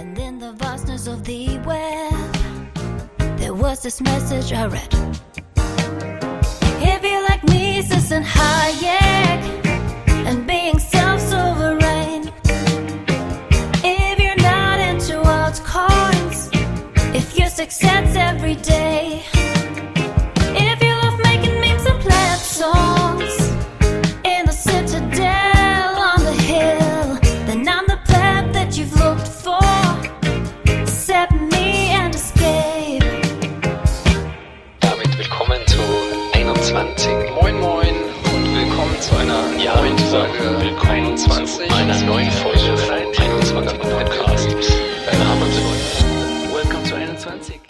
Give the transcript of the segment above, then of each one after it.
And in the vastness of the web, there was this message I read. If you like Mises and Hayek and being self sovereign, if you're not into altcoins, if your success every day, Welcome to 21.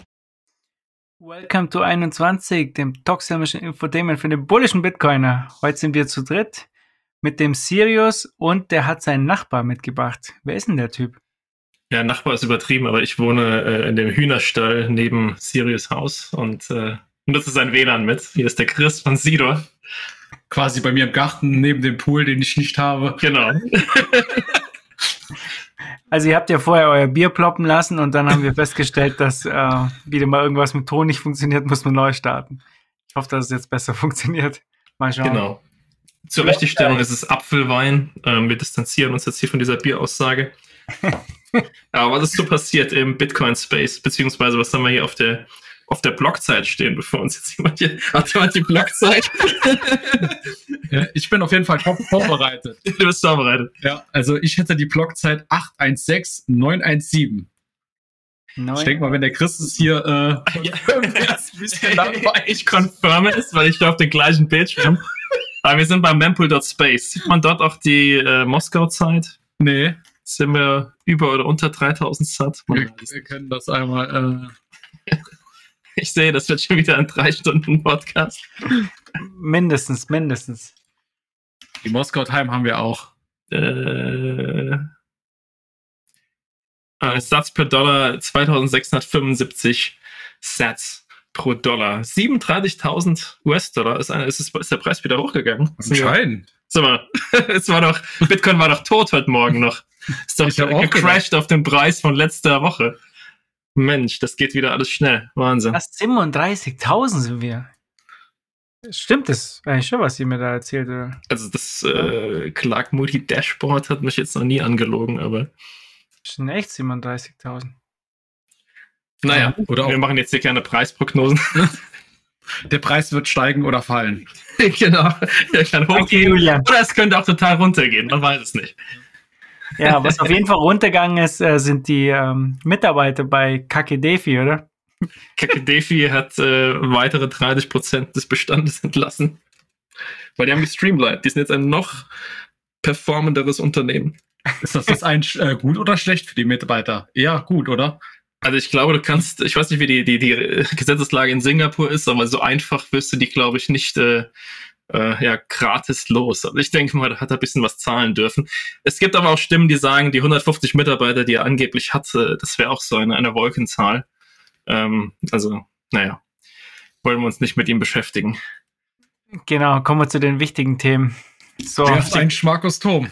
Welcome to 21, dem toxischen Infotainment für den bullischen Bitcoiner. Heute sind wir zu dritt mit dem Sirius und der hat seinen Nachbar mitgebracht. Wer ist denn der Typ? Ja, Nachbar ist übertrieben, aber ich wohne äh, in dem Hühnerstall neben Sirius Haus und äh, nutze sein WLAN mit. Hier ist der Chris von Sidor quasi bei mir im Garten neben dem Pool, den ich nicht habe. Genau. Also ihr habt ja vorher euer Bier ploppen lassen und dann haben wir festgestellt, dass äh, wieder mal irgendwas mit Ton nicht funktioniert, muss man neu starten. Ich hoffe, dass es jetzt besser funktioniert. Mal schauen. genau. Zur Richtigstellung ist es Apfelwein. Ähm, wir distanzieren uns jetzt hier von dieser Bieraussage. Aber was ist so passiert im Bitcoin-Space? Beziehungsweise was haben wir hier auf der auf der Blockzeit stehen, bevor uns jetzt jemand hier. Hat jemand die Blockzeit? Ja, ich bin auf jeden Fall top vorbereitet. du bist vorbereitet. Ja, also ich hätte die Blockzeit 816917. Neu. Ich denke mal, wenn der Chris es hier äh, Ja. ein bisschen langweilig. ich confirme es, weil ich da auf den gleichen Bildschirm. Aber wir sind beim mempool.space. Sieht man dort auch die äh, Moskau-Zeit? Nee, Sind wir über oder unter 3000 Sat? Wir, wir können das einmal. Äh, Ich sehe, das wird schon wieder ein drei Stunden Podcast. Mindestens, mindestens. die Moskau Time haben wir auch. Äh, äh, Satz per Dollar 2675 Sats pro Dollar. 37.000 US-Dollar. Ist, ein- ist, ist der Preis wieder hochgegangen? Anscheinend. Sag mal, es war doch, Bitcoin war doch tot heute Morgen noch. Ist doch Ich hab auch gecrashed auf den Preis von letzter Woche. Mensch, das geht wieder alles schnell. Wahnsinn. Fast 37.000 sind wir. Stimmt das eigentlich schon, was ihr mir da erzählt? Oder? Also das äh, Clark Moody Dashboard hat mich jetzt noch nie angelogen, aber Schon echt 37.000. naja, Oder wir auch machen jetzt hier keine Preisprognosen. der Preis wird steigen oder fallen. genau. Der kann hochgehen. Julian. Oder es könnte auch total runtergehen, man weiß es nicht. Ja, was auf jeden Fall runtergegangen ist, äh, sind die ähm, Mitarbeiter bei Kakedefi, oder? Kakedefi hat äh, weitere 30% des Bestandes entlassen. Weil die haben gestreamlined. Die sind jetzt ein noch performenderes Unternehmen. Ist das jetzt ein äh, gut oder schlecht für die Mitarbeiter? Eher gut, oder? Also ich glaube, du kannst, ich weiß nicht, wie die, die, die Gesetzeslage in Singapur ist, aber so einfach wirst du die, glaube ich, nicht äh, äh, ja, gratis los. Also ich denke mal, da hat er ein bisschen was zahlen dürfen. Es gibt aber auch Stimmen, die sagen, die 150 Mitarbeiter, die er angeblich hatte, das wäre auch so eine, eine Wolkenzahl. Ähm, also, naja, wollen wir uns nicht mit ihm beschäftigen. Genau, kommen wir zu den wichtigen Themen. So, Der ist ein Schmarkus Turm.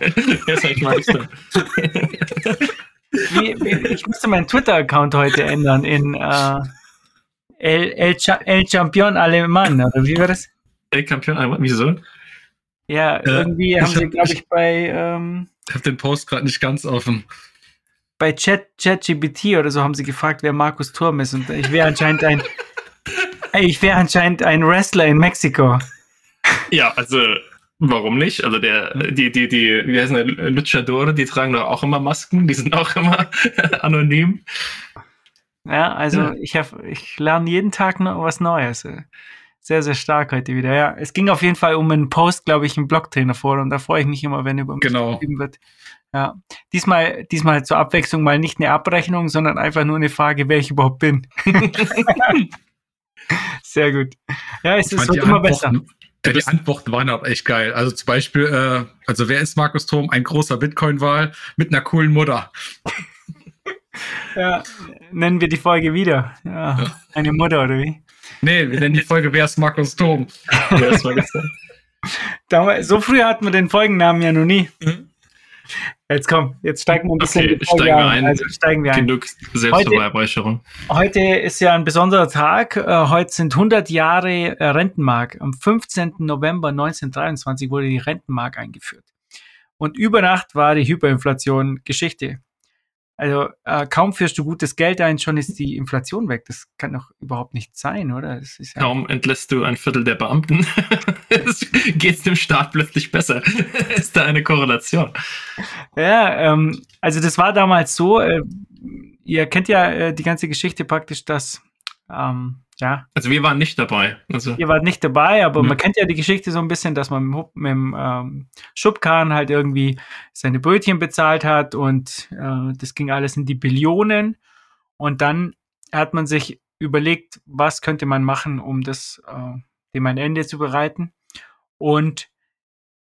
Jetzt hab ich mal gesagt. wie, wie, ich musste meinen Twitter-Account heute ändern in äh, El, El, Cha- El Champion Alemann, oder wie war das? Ey, Kampion, einmal, wieso? Ja, irgendwie ich haben sie, hab- glaube ich- ich, bei, ähm, Ich habe den Post gerade nicht ganz offen. bei Chat, ChatGPT oder so haben sie gefragt, wer Markus Turm ist. Und ich wäre anscheinend ein, ich wäre anscheinend ein Wrestler in Mexiko. Ja, also warum nicht? Also der, die, die, die, wie heißen die, Luchadore, die tragen doch auch immer Masken, die sind auch immer anonym. Ja, also Ja. ich, hab, ich lerne jeden Tag noch was Neues. Sehr, sehr stark heute wieder. Ja, es ging auf jeden Fall um einen Post, glaube ich, im Blogtrainer vor und da freue ich mich immer, wenn über mich Genau. geschrieben wird. Ja, diesmal, diesmal zur Abwechslung mal nicht eine Abrechnung, sondern einfach nur eine Frage, wer ich überhaupt bin. Sehr gut. Ja, es, die immer besser. Ja, die Antworten waren auch echt geil. Also zum Beispiel, äh, also wer ist Markus Turm? Ein großer Bitcoin-Wahl mit einer coolen Mutter. Ja, nennen wir die Folge wieder. Ja, eine Mutter oder wie? Nee, wir nennen die Folge Wer ist Markus gesagt. Damals, so früh hatten wir den Folgennamen ja noch nie. Jetzt komm, jetzt steigen wir ein bisschen Okay, in die Folge steigen wir ein. Also steigen wir ein. Genug Selbstbeweihräucherung. Heute ist ja ein besonderer Tag. Äh, Heute sind 100 Jahre äh, Rentenmark. Am 15. November 1923 wurde die Rentenmark eingeführt. Und über Nacht war die Hyperinflation Geschichte. Also äh, kaum führst du gutes Geld ein, schon ist die Inflation weg. Das kann doch überhaupt nicht sein, oder? Ja Kaum entlässt du ein Viertel der Beamten, geht es dem Staat plötzlich besser. ist da eine Korrelation? Ja, ähm, also das war damals so, äh, ihr kennt ja äh, die ganze Geschichte praktisch, dass, ähm, ja, Also wir waren nicht dabei. Also ihr wart nicht dabei, aber Mhm. man kennt ja die Geschichte so ein bisschen, dass man mit, mit dem ähm, Schubkarren halt irgendwie seine Brötchen bezahlt hat und äh, das ging alles in die Billionen und dann hat man sich überlegt, was könnte man machen, um das äh, dem ein Ende zu bereiten und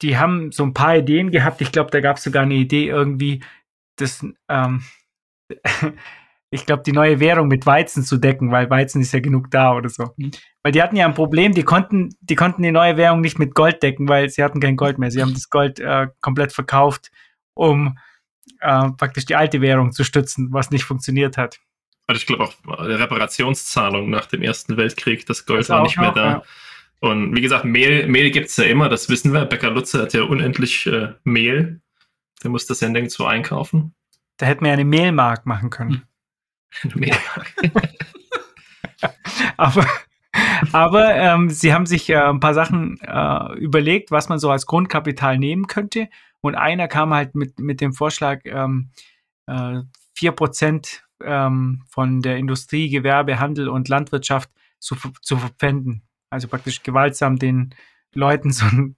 die haben so ein paar Ideen gehabt. Ich glaube, da gab es sogar eine Idee irgendwie, das, ähm, ich glaube, die neue Währung mit Weizen zu decken, weil Weizen ist ja genug da oder so. Mhm. Weil die hatten ja ein Problem, die konnten, die konnten die neue Währung nicht mit Gold decken, weil sie hatten kein Gold mehr. Sie haben das Gold äh, komplett verkauft, um äh, praktisch die alte Währung zu stützen, was nicht funktioniert hat. Also ich glaube auch äh, Reparationszahlung nach dem Ersten Weltkrieg, das Gold Das war auch nicht mehr noch, da. ja. Und wie gesagt, Mehl, Mehl gibt's ja immer, das wissen wir. Bäcker Lutze hat ja unendlich äh, Mehl. Der muss das ja nirgendwo einkaufen. Da hätten wir ja eine Mehlmark machen können. Mehl. Aber, aber ähm, sie haben sich äh, ein paar Sachen äh, überlegt, was man so als Grundkapital nehmen könnte. Und einer kam halt mit, mit dem Vorschlag, ähm, äh, 4% ähm, von der Industrie, Gewerbe, Handel und Landwirtschaft zu, zu verpfänden. Also praktisch gewaltsam den Leuten so ein,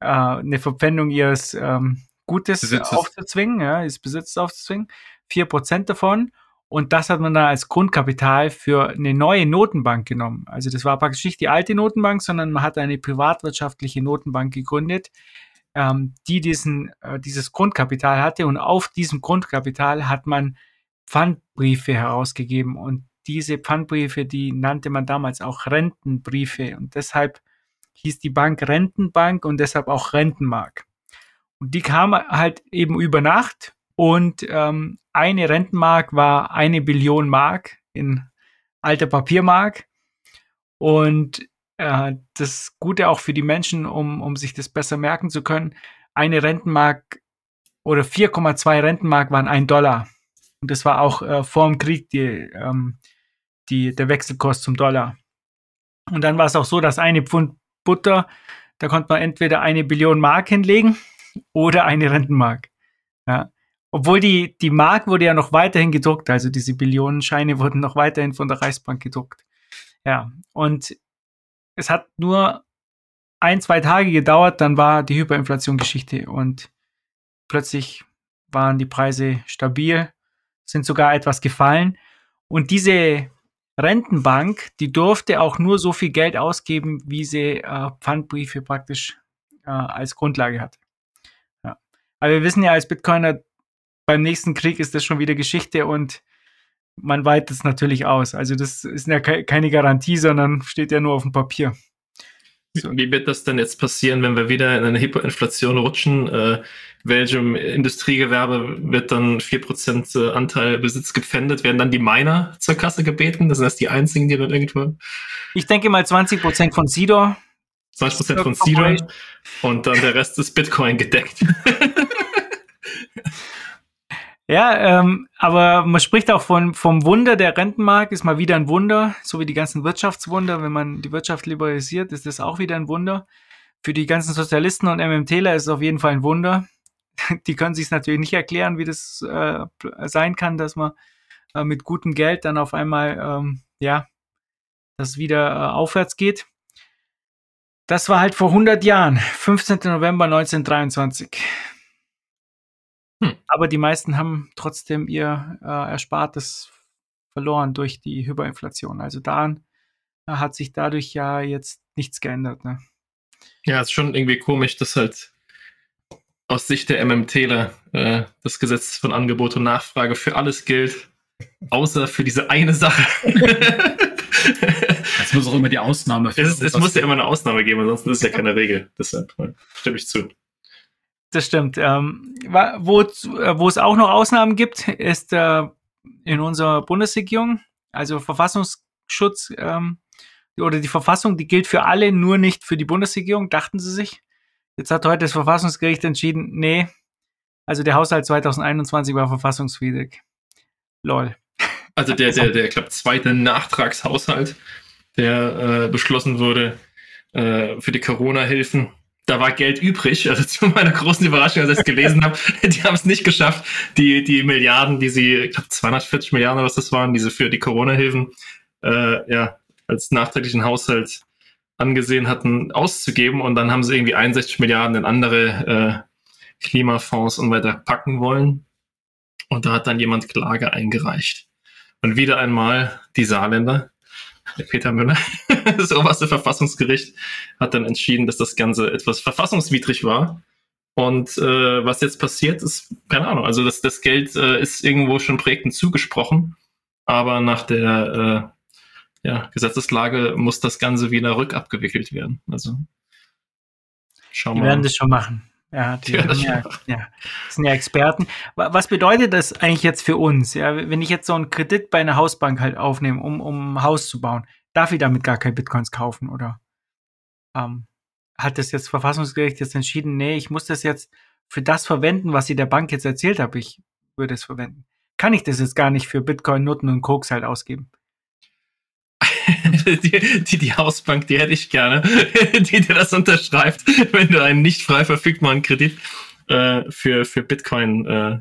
äh, eine Verpfändung ihres ähm, Gutes Besitzes. aufzuzwingen, ja, ihres Besitzes aufzuzwingen. 4% davon. Und das hat man dann als Grundkapital für eine neue Notenbank genommen. Also das war praktisch nicht die alte Notenbank, sondern man hat eine privatwirtschaftliche Notenbank gegründet, ähm, die diesen, äh, dieses Grundkapital hatte. Und auf diesem Grundkapital hat man Pfandbriefe herausgegeben. Und diese Pfandbriefe, die nannte man damals auch Rentenbriefe. Und deshalb hieß die Bank Rentenbank und deshalb auch Rentenmark. Und die kam halt eben über Nacht und ähm, eine Rentenmark war eine Billion Mark in alter Papiermark. Und äh, das Gute auch für die Menschen, um, um sich das besser merken zu können, eine Rentenmark oder 4,2 Rentenmark waren ein Dollar. Und das war auch äh, vor dem Krieg die, ähm, die, der Wechselkurs zum Dollar. Und dann war es auch so, dass eine Pfund Butter, da konnte man entweder eine Billion Mark hinlegen oder eine Rentenmark. Ja. Obwohl die, die Mark wurde ja noch weiterhin gedruckt, also diese Billionenscheine wurden noch weiterhin von der Reichsbank gedruckt. Ja, und es hat nur ein, zwei Tage gedauert, dann war die Hyperinflation Geschichte und plötzlich waren die Preise stabil, sind sogar etwas gefallen. Und diese Rentenbank, die durfte auch nur so viel Geld ausgeben, wie sie äh, Pfandbriefe praktisch äh, als Grundlage hat. Ja. Aber wir wissen ja als Bitcoiner, beim nächsten Krieg ist das schon wieder Geschichte und man weitet es natürlich aus. Also das ist ja ke keine Garantie, sondern steht ja nur auf dem Papier. So. Wie wird das denn jetzt passieren, wenn wir wieder in eine Hyperinflation rutschen? Äh, welchem Industriegewerbe wird dann 4% äh, Anteil Besitz gepfändet? Werden dann die Miner zur Kasse gebeten? Das sind das die einzigen, die dann irgendwo Ich denke mal 20% von Sidor. 20% von Cedar und dann der Rest ist Bitcoin gedeckt. Ja, ähm, aber man spricht auch von, vom Wunder der Rentenmark, ist mal wieder ein Wunder, so wie die ganzen Wirtschaftswunder. Wenn man die Wirtschaft liberalisiert, ist das auch wieder ein Wunder. Für die ganzen Sozialisten und MMTler ist es auf jeden Fall ein Wunder. Die können sich natürlich nicht erklären, wie das äh, sein kann, dass man äh, mit gutem Geld dann auf einmal, ähm, ja, das wieder äh, aufwärts geht. Das war halt vor 100 Jahren, 15. November 1923. Hm. Aber die meisten haben trotzdem ihr äh, Erspartes verloren durch die Hyperinflation. Also daran äh, hat sich dadurch ja jetzt nichts geändert. Ne? Ja, ist schon irgendwie komisch, dass halt aus Sicht der MMTler äh, das Gesetz von Angebot und Nachfrage für alles gilt, außer für diese eine Sache. Es muss auch immer die Ausnahme es, es muss ja immer eine Ausnahme geben, ansonsten ist es ja keine Regel. Deshalb äh, stimme ich zu. Das stimmt. Ähm, äh, wo es auch noch Ausnahmen gibt, ist äh, in unserer Bundesregierung, also Verfassungsschutz ähm, oder die Verfassung, die gilt für alle, nur nicht für die Bundesregierung, dachten sie sich. Jetzt hat heute das Verfassungsgericht entschieden, nee, also der Haushalt 2021 war verfassungswidrig. Lol. Also der, der, der, ich glaube, zweite Nachtragshaushalt, der äh, beschlossen wurde äh, für die Corona-Hilfen. Da war Geld übrig, also zu meiner großen Überraschung, als ich es gelesen habe, die haben es nicht geschafft, die, die Milliarden, die sie, ich glaube 240 Milliarden, was das waren, diese für die Corona-Hilfen, äh, ja, als nachträglichen Haushalt angesehen hatten, auszugeben. Und dann haben sie irgendwie 61 Milliarden in andere äh, Klimafonds und weiter packen wollen. Und da hat dann jemand Klage eingereicht. Und wieder einmal die Saarländer, der Peter Müller, das oberste Verfassungsgericht, hat dann entschieden, dass das Ganze etwas verfassungswidrig war. Und äh, was jetzt passiert, ist, keine Ahnung, also das, das Geld äh, ist irgendwo schon Projekten zugesprochen, aber nach der äh, ja, Gesetzeslage muss das Ganze wieder rückabgewickelt werden. Also schauen Die wir werden mal. das schon machen. Ja, die, ja, ja, das sind ja Experten. Wa- Was bedeutet das eigentlich jetzt für uns? Ja, wenn ich jetzt so einen Kredit bei einer Hausbank halt aufnehme, um, um ein Haus zu bauen, darf ich damit gar keine Bitcoins kaufen oder ähm, hat das jetzt Verfassungsgericht jetzt entschieden, nee, ich muss das jetzt für das verwenden, was ich der Bank jetzt erzählt habe, ich würde es verwenden. Kann ich das jetzt gar nicht für Bitcoin, Nutten und Koks halt ausgeben? Die, die, die Hausbank, die hätte ich gerne, die dir das unterschreibt, wenn du einen nicht frei verfügbaren Kredit äh, für, für Bitcoin. Äh,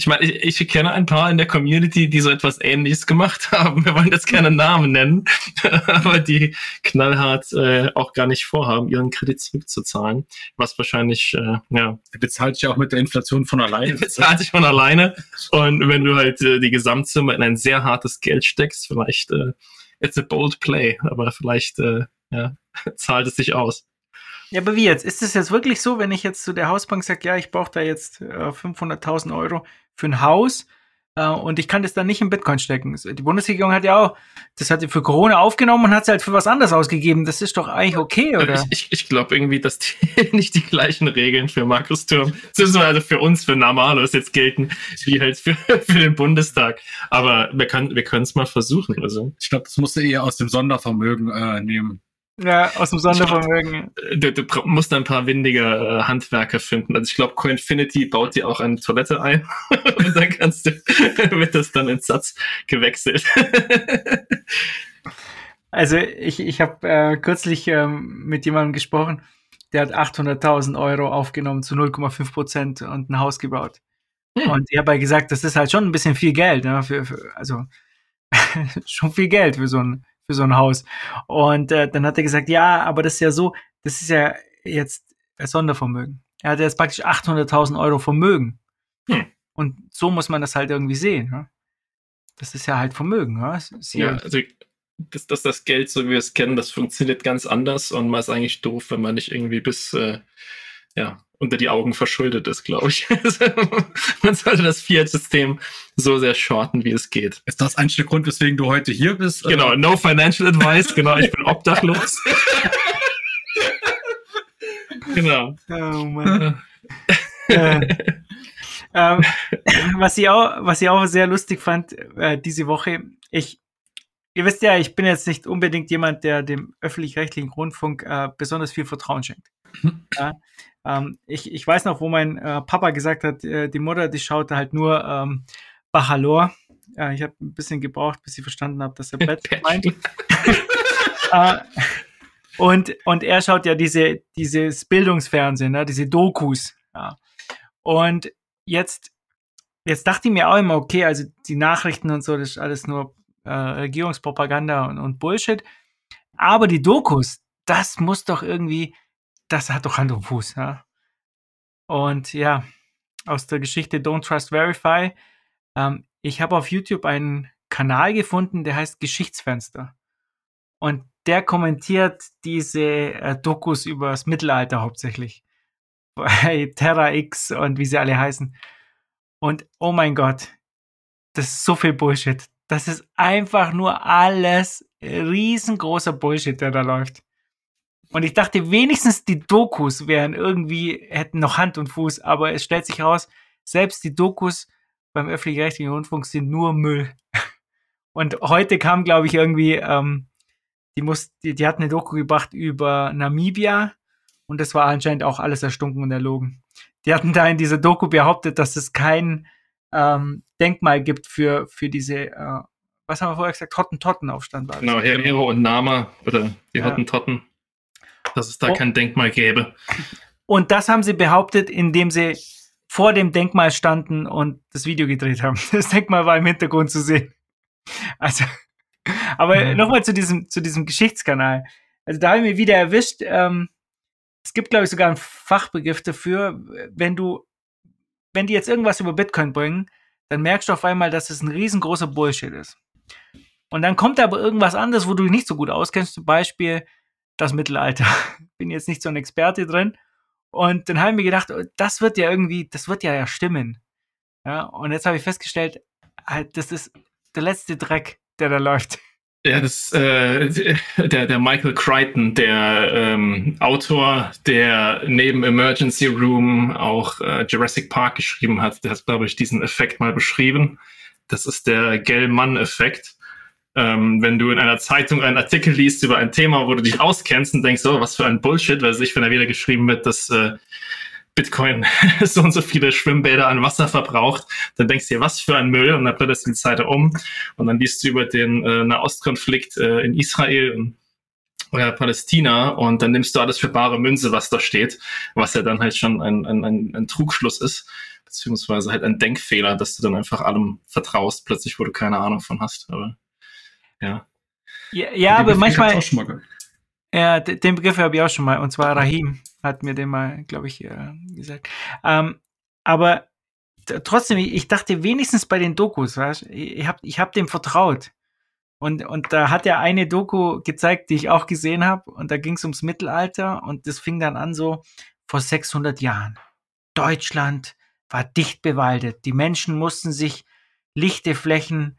ich meine, ich, ich kenne ein paar in der Community, die so etwas ähnliches gemacht haben. Wir wollen jetzt keine Namen nennen, aber die knallhart äh, auch gar nicht vorhaben, ihren Kredit zurückzuzahlen. Was wahrscheinlich, äh, ja, Der bezahlt sich ja auch mit der Inflation von alleine. bezahlt sich von alleine. Und wenn du halt äh, die Gesamtsumme in ein sehr hartes Geld steckst, vielleicht äh, it's a bold play, aber vielleicht äh, ja, zahlt es sich aus. Ja, aber wie jetzt? Ist es jetzt wirklich so, wenn ich jetzt zu der Hausbank sage, ja, ich brauche da jetzt äh, 500.000 Euro für ein Haus und ich kann das dann nicht in Bitcoin stecken? Die Bundesregierung hat ja auch, das hat sie für Corona aufgenommen und hat es halt für was anderes ausgegeben. Das ist doch eigentlich okay, oder? Ich, ich, ich glaube irgendwie, dass die nicht die gleichen Regeln für Markus Turm, beziehungsweise für uns, für Normalos jetzt gelten, wie halt für, für den Bundestag. Aber wir können wir können es mal versuchen. Also Ich glaube, das musst du eher aus dem Sondervermögen äh, nehmen. Ja, aus dem Sondervermögen. äh, du, du musst ein paar windige äh, Handwerker finden. Also ich glaube, Coinfinity baut dir auch eine Toilette ein und dann kannst du, wird das dann in Satz gewechselt. Also ich, ich habe äh, kürzlich ähm, mit jemandem gesprochen, der hat 800.000 Euro aufgenommen zu 0,5 Prozent und ein Haus gebaut. Hm. Und ich habe halt gesagt, das ist halt schon ein bisschen viel Geld, ne? für, für, also schon viel Geld für so ein, für so ein Haus. Und äh, dann hat er gesagt, ja, aber das ist ja so, das ist ja jetzt ein Sondervermögen. Er hat jetzt praktisch 800.000 Euro Vermögen. Hm. Und so muss man das halt irgendwie sehen. Ne? Das ist ja halt Vermögen. Ne? Ja, also dass das, das Geld, so wie wir es kennen, das funktioniert ganz anders und man ist eigentlich doof, wenn man nicht irgendwie bis äh, ja, unter die Augen verschuldet ist, glaube ich. Also, man sollte das Fiat-System so sehr shorten, wie es geht. Ist das eigentlich der Grund, weswegen du heute hier bist? Genau, no financial advice, genau, ich bin obdachlos. genau. Oh Mann. äh, ähm, was, ich auch, was ich auch sehr lustig fand äh, diese Woche, ich, ihr wisst ja, ich bin jetzt nicht unbedingt jemand, der dem öffentlich-rechtlichen Rundfunk äh, besonders viel Vertrauen schenkt. ja, ähm, ich, ich weiß noch, wo mein äh, Papa gesagt hat, äh, die Mutter, die schaute halt nur ähm, Bachalor. Äh, ich habe ein bisschen gebraucht, bis ich verstanden habe, dass er Bett meint. äh, und, und er schaut ja diese, dieses Bildungsfernsehen, ne, diese Dokus. Ja. Und jetzt, jetzt dachte ich mir auch immer, okay, also die Nachrichten und so, das ist alles nur äh, Regierungspropaganda und, und Bullshit. Aber die Dokus, das muss doch irgendwie, das hat doch Hand und Fuß. Ja? Und ja, aus der Geschichte Don't Trust Verify, ähm, ich habe auf YouTube einen Kanal gefunden, der heißt Geschichtsfenster. Und der kommentiert diese äh, Dokus über das Mittelalter hauptsächlich. Bei Terra X und wie sie alle heißen. Und oh mein Gott, das ist so viel Bullshit. Das ist einfach nur alles riesengroßer Bullshit, der da läuft. Und ich dachte, wenigstens die Dokus wären irgendwie, hätten noch Hand und Fuß, aber es stellt sich heraus, selbst die Dokus beim öffentlich-rechtlichen Rundfunk sind nur Müll. Und heute kam, glaube ich, irgendwie, ähm, die, muss, die, die hat eine Doku gebracht über Namibia und das war anscheinend auch alles erstunken und erlogen. Die hatten da in dieser Doku behauptet, dass es kein ähm, Denkmal gibt für, für diese, äh, was haben wir vorher gesagt, Hottentottenaufstand war. Genau, Hero und Nama oder die Ja. Hottentotten, dass es da Oh. kein Denkmal gäbe. Und das haben sie behauptet, indem sie vor dem Denkmal standen und das Video gedreht haben. Das Denkmal war im Hintergrund zu sehen. Also, aber Mhm. nochmal zu diesem, zu diesem Geschichtskanal. Also da habe ich mir wieder erwischt, ähm, es gibt, glaube ich, sogar einen Fachbegriff dafür, wenn du, wenn die jetzt irgendwas über Bitcoin bringen, dann merkst du auf einmal, dass es ein riesengroßer Bullshit ist. Und dann kommt aber irgendwas anderes, wo du dich nicht so gut auskennst, zum Beispiel das Mittelalter. Bin jetzt nicht so ein Experte drin. Und dann habe ich mir gedacht, oh, das wird ja irgendwie, das wird ja, ja stimmen. Ja, und jetzt habe ich festgestellt, halt, das ist der letzte Dreck, der da läuft. Ja, das äh, der, der Michael Crichton, der ähm, Autor, der neben Emergency Room auch äh, Jurassic Park geschrieben hat, der hat, glaube ich, diesen Effekt mal beschrieben. Das ist der Gell-Mann-Effekt. Ähm, wenn du in einer Zeitung einen Artikel liest über ein Thema, wo du dich auskennst und denkst, oh, was für ein Bullshit, weil sich, wenn da wieder geschrieben wird, dass äh, Bitcoin so und so viele Schwimmbäder an Wasser verbraucht, dann denkst du dir, was für ein Müll und dann blätterst du die Seite um und dann liest du über den äh, Nahostkonflikt äh, in Israel und oder Palästina und dann nimmst du alles für bare Münze, was da steht, was ja dann halt schon ein, ein, ein, ein Trugschluss ist, beziehungsweise halt ein Denkfehler, dass du dann einfach allem vertraust, plötzlich, wo du keine Ahnung von hast. Aber ja. Ja, ja aber Begriff manchmal. Ja, den Begriff habe ich auch schon mal. Und zwar Rahim hat mir den mal, glaube ich, äh, gesagt. Ähm, aber trotzdem, ich dachte wenigstens bei den Dokus, weißt, ich ich habe ich hab dem vertraut. Und, und da hat er eine Doku gezeigt, die ich auch gesehen habe. Und da ging es ums Mittelalter. Und das fing dann an so vor 600 Jahren. Deutschland war dicht bewaldet. Die Menschen mussten sich lichte Flächen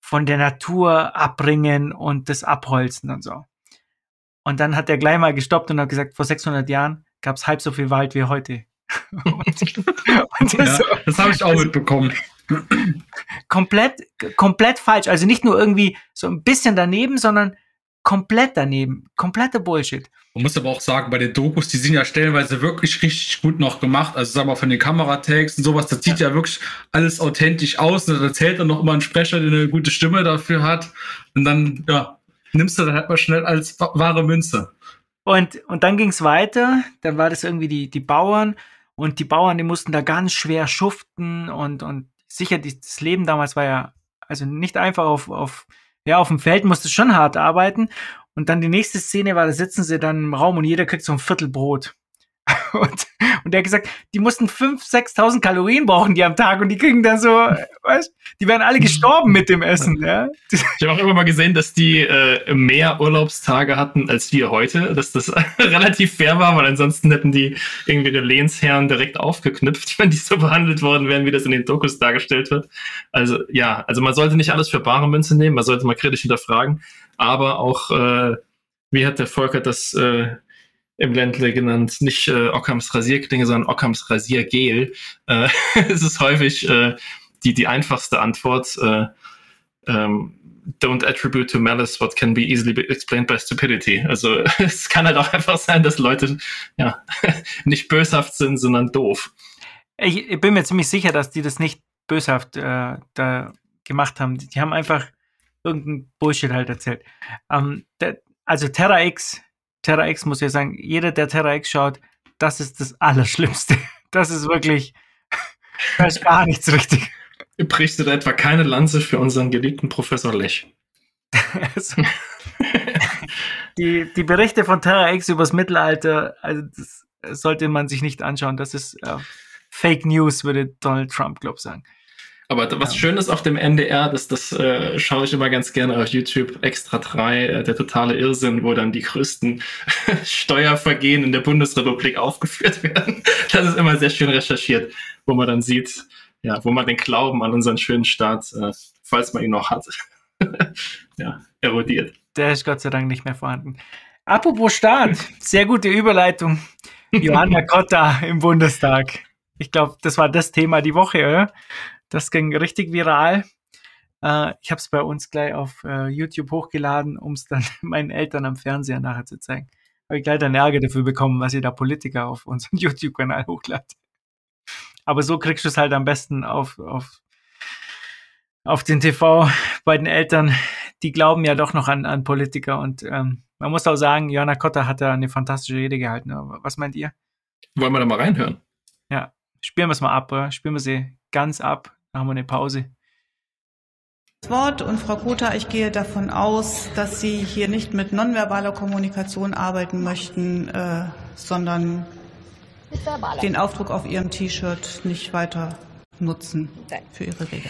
von der Natur abbringen und das abholzen und so. Und dann hat er gleich mal gestoppt und hat gesagt, vor 600 Jahren gab es halb so viel Wald wie heute. und, und Ja, das ist das habe ich auch mitbekommen. komplett, komplett falsch. Also nicht nur irgendwie so ein bisschen daneben, sondern komplett daneben. Kompletter Bullshit. Man muss aber auch sagen, bei den Dokus, die sind ja stellenweise wirklich richtig gut noch gemacht. Also sagen wir von den Kameratakes und sowas, das sieht ja, wirklich alles authentisch aus. Und da erzählt dann noch immer ein Sprecher, der eine gute Stimme dafür hat. Und dann, ja, nimmst du das halt mal schnell als wa- wahre Münze. Und, und dann ging es weiter. Dann war das irgendwie die, die Bauern. Und die Bauern, die mussten da ganz schwer schuften. Und, und sicher, das Leben damals war ja also nicht einfach auf, auf, ja, auf dem Feld musste schon hart arbeiten. Und dann die nächste Szene war, da sitzen sie dann im Raum und jeder kriegt so ein Viertel Brot. Und, und der hat gesagt, die mussten 5.000, 6.000 Kalorien brauchen die am Tag und die kriegen dann so, weißt die werden alle gestorben mit dem Essen, ja. Ich habe auch immer mal gesehen, dass die äh, mehr Urlaubstage hatten als wir heute, dass das relativ fair war, weil ansonsten hätten die irgendwie die Lehnsherren direkt aufgeknüpft, wenn die so behandelt worden wären, wie das in den Dokus dargestellt wird. Also ja, also man sollte nicht alles für bare Münze nehmen, man sollte mal kritisch hinterfragen, aber auch, äh, wie hat der Volker das äh, im Ländle genannt, nicht äh, Ockhams Rasierklinge, sondern Ockhams Rasiergel. Äh, es ist häufig äh, die, die einfachste Antwort. Äh, ähm, don't attribute to malice what can be easily be explained by stupidity. Also es kann halt auch einfach sein, dass Leute ja nicht böshaft sind, sondern doof. Ich, ich bin mir ziemlich sicher, dass die das nicht böshaft äh, da gemacht haben. Die, haben einfach irgendein Bullshit halt erzählt. Ähm, der, also Terra X, Terra X muss ich sagen, jeder, der Terra X schaut, das ist das Allerschlimmste. Das ist wirklich, da ist gar nichts richtig. Du da etwa keine Lanze für unseren geliebten Professor Lech? Also, die, die Berichte von Terra X übers Mittelalter, also das sollte man sich nicht anschauen. Das ist äh, Fake News, würde Donald Trump, glaube ich, sagen. Aber was Ja. schön ist auf dem NDR, das, das äh, schaue ich immer ganz gerne auf YouTube, Extra 3, äh, der totale Irrsinn, wo dann die größten Steuervergehen in der Bundesrepublik aufgeführt werden. Das ist immer sehr schön recherchiert, wo man dann sieht, ja, wo man den Glauben an unseren schönen Staat, äh, falls man ihn noch hat, ja, erodiert. Der ist Gott sei Dank nicht mehr vorhanden. Apropos Staat, sehr gute Überleitung. Johanna Cotta im Bundestag. Ich glaube, das war das Thema die Woche, oder? Das ging richtig viral. Äh, ich habe es bei uns gleich auf äh, YouTube hochgeladen, um es dann meinen Eltern am Fernseher nachher zu zeigen. Habe ich gleich dann Ärger dafür bekommen, was ihr da Politiker auf unseren YouTube-Kanal hochladet. Aber so kriegst du es halt am besten auf, auf, auf den TV bei den Eltern. Die glauben ja doch noch an, an Politiker und ähm, man muss auch sagen, Johanna Kotter hat da eine fantastische Rede gehalten. Was meint ihr? Wollen wir da mal reinhören? Ja, spielen wir es mal ab, oder? Spielen wir sie ganz ab. Dann haben wir eine Pause. Wort und Frau Kota, ich gehe davon aus, dass Sie hier nicht mit nonverbaler Kommunikation arbeiten möchten, äh, sondern den Aufdruck auf Ihrem T-Shirt nicht weiter nutzen für Ihre Rede.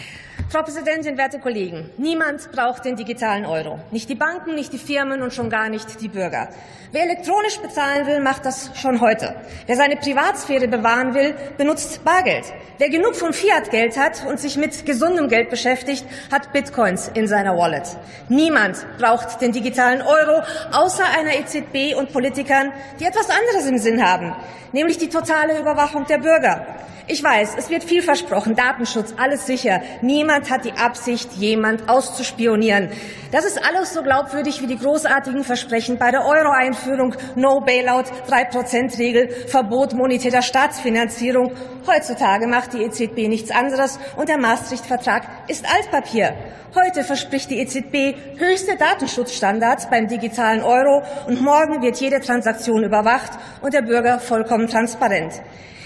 Frau Präsidentin, werte Kollegen! Niemand braucht den digitalen Euro. Nicht die Banken, nicht die Firmen und schon gar nicht die Bürger. Wer elektronisch bezahlen will, macht das schon heute. Wer seine Privatsphäre bewahren will, benutzt Bargeld. Wer genug von Fiat-Geld hat und sich mit gesundem Geld beschäftigt, hat Bitcoins in seiner Wallet. Niemand braucht den digitalen Euro, außer einer EZB und Politikern, die etwas anderes im Sinn haben, nämlich die totale Überwachung der Bürger. Ich weiß, es wird viel versprochen, Datenschutz, alles sicher. Niemand hat die Absicht, jemand auszuspionieren. Das ist alles so glaubwürdig wie die großartigen Versprechen bei der Euro-Einführung, No Bailout, 3%-Regel, Verbot monetärer Staatsfinanzierung. Heutzutage macht die EZB nichts anderes und der Maastricht-Vertrag ist Altpapier. Heute verspricht die EZB höchste Datenschutzstandards beim digitalen Euro und morgen wird jede Transaktion überwacht und der Bürger vollkommen transparent.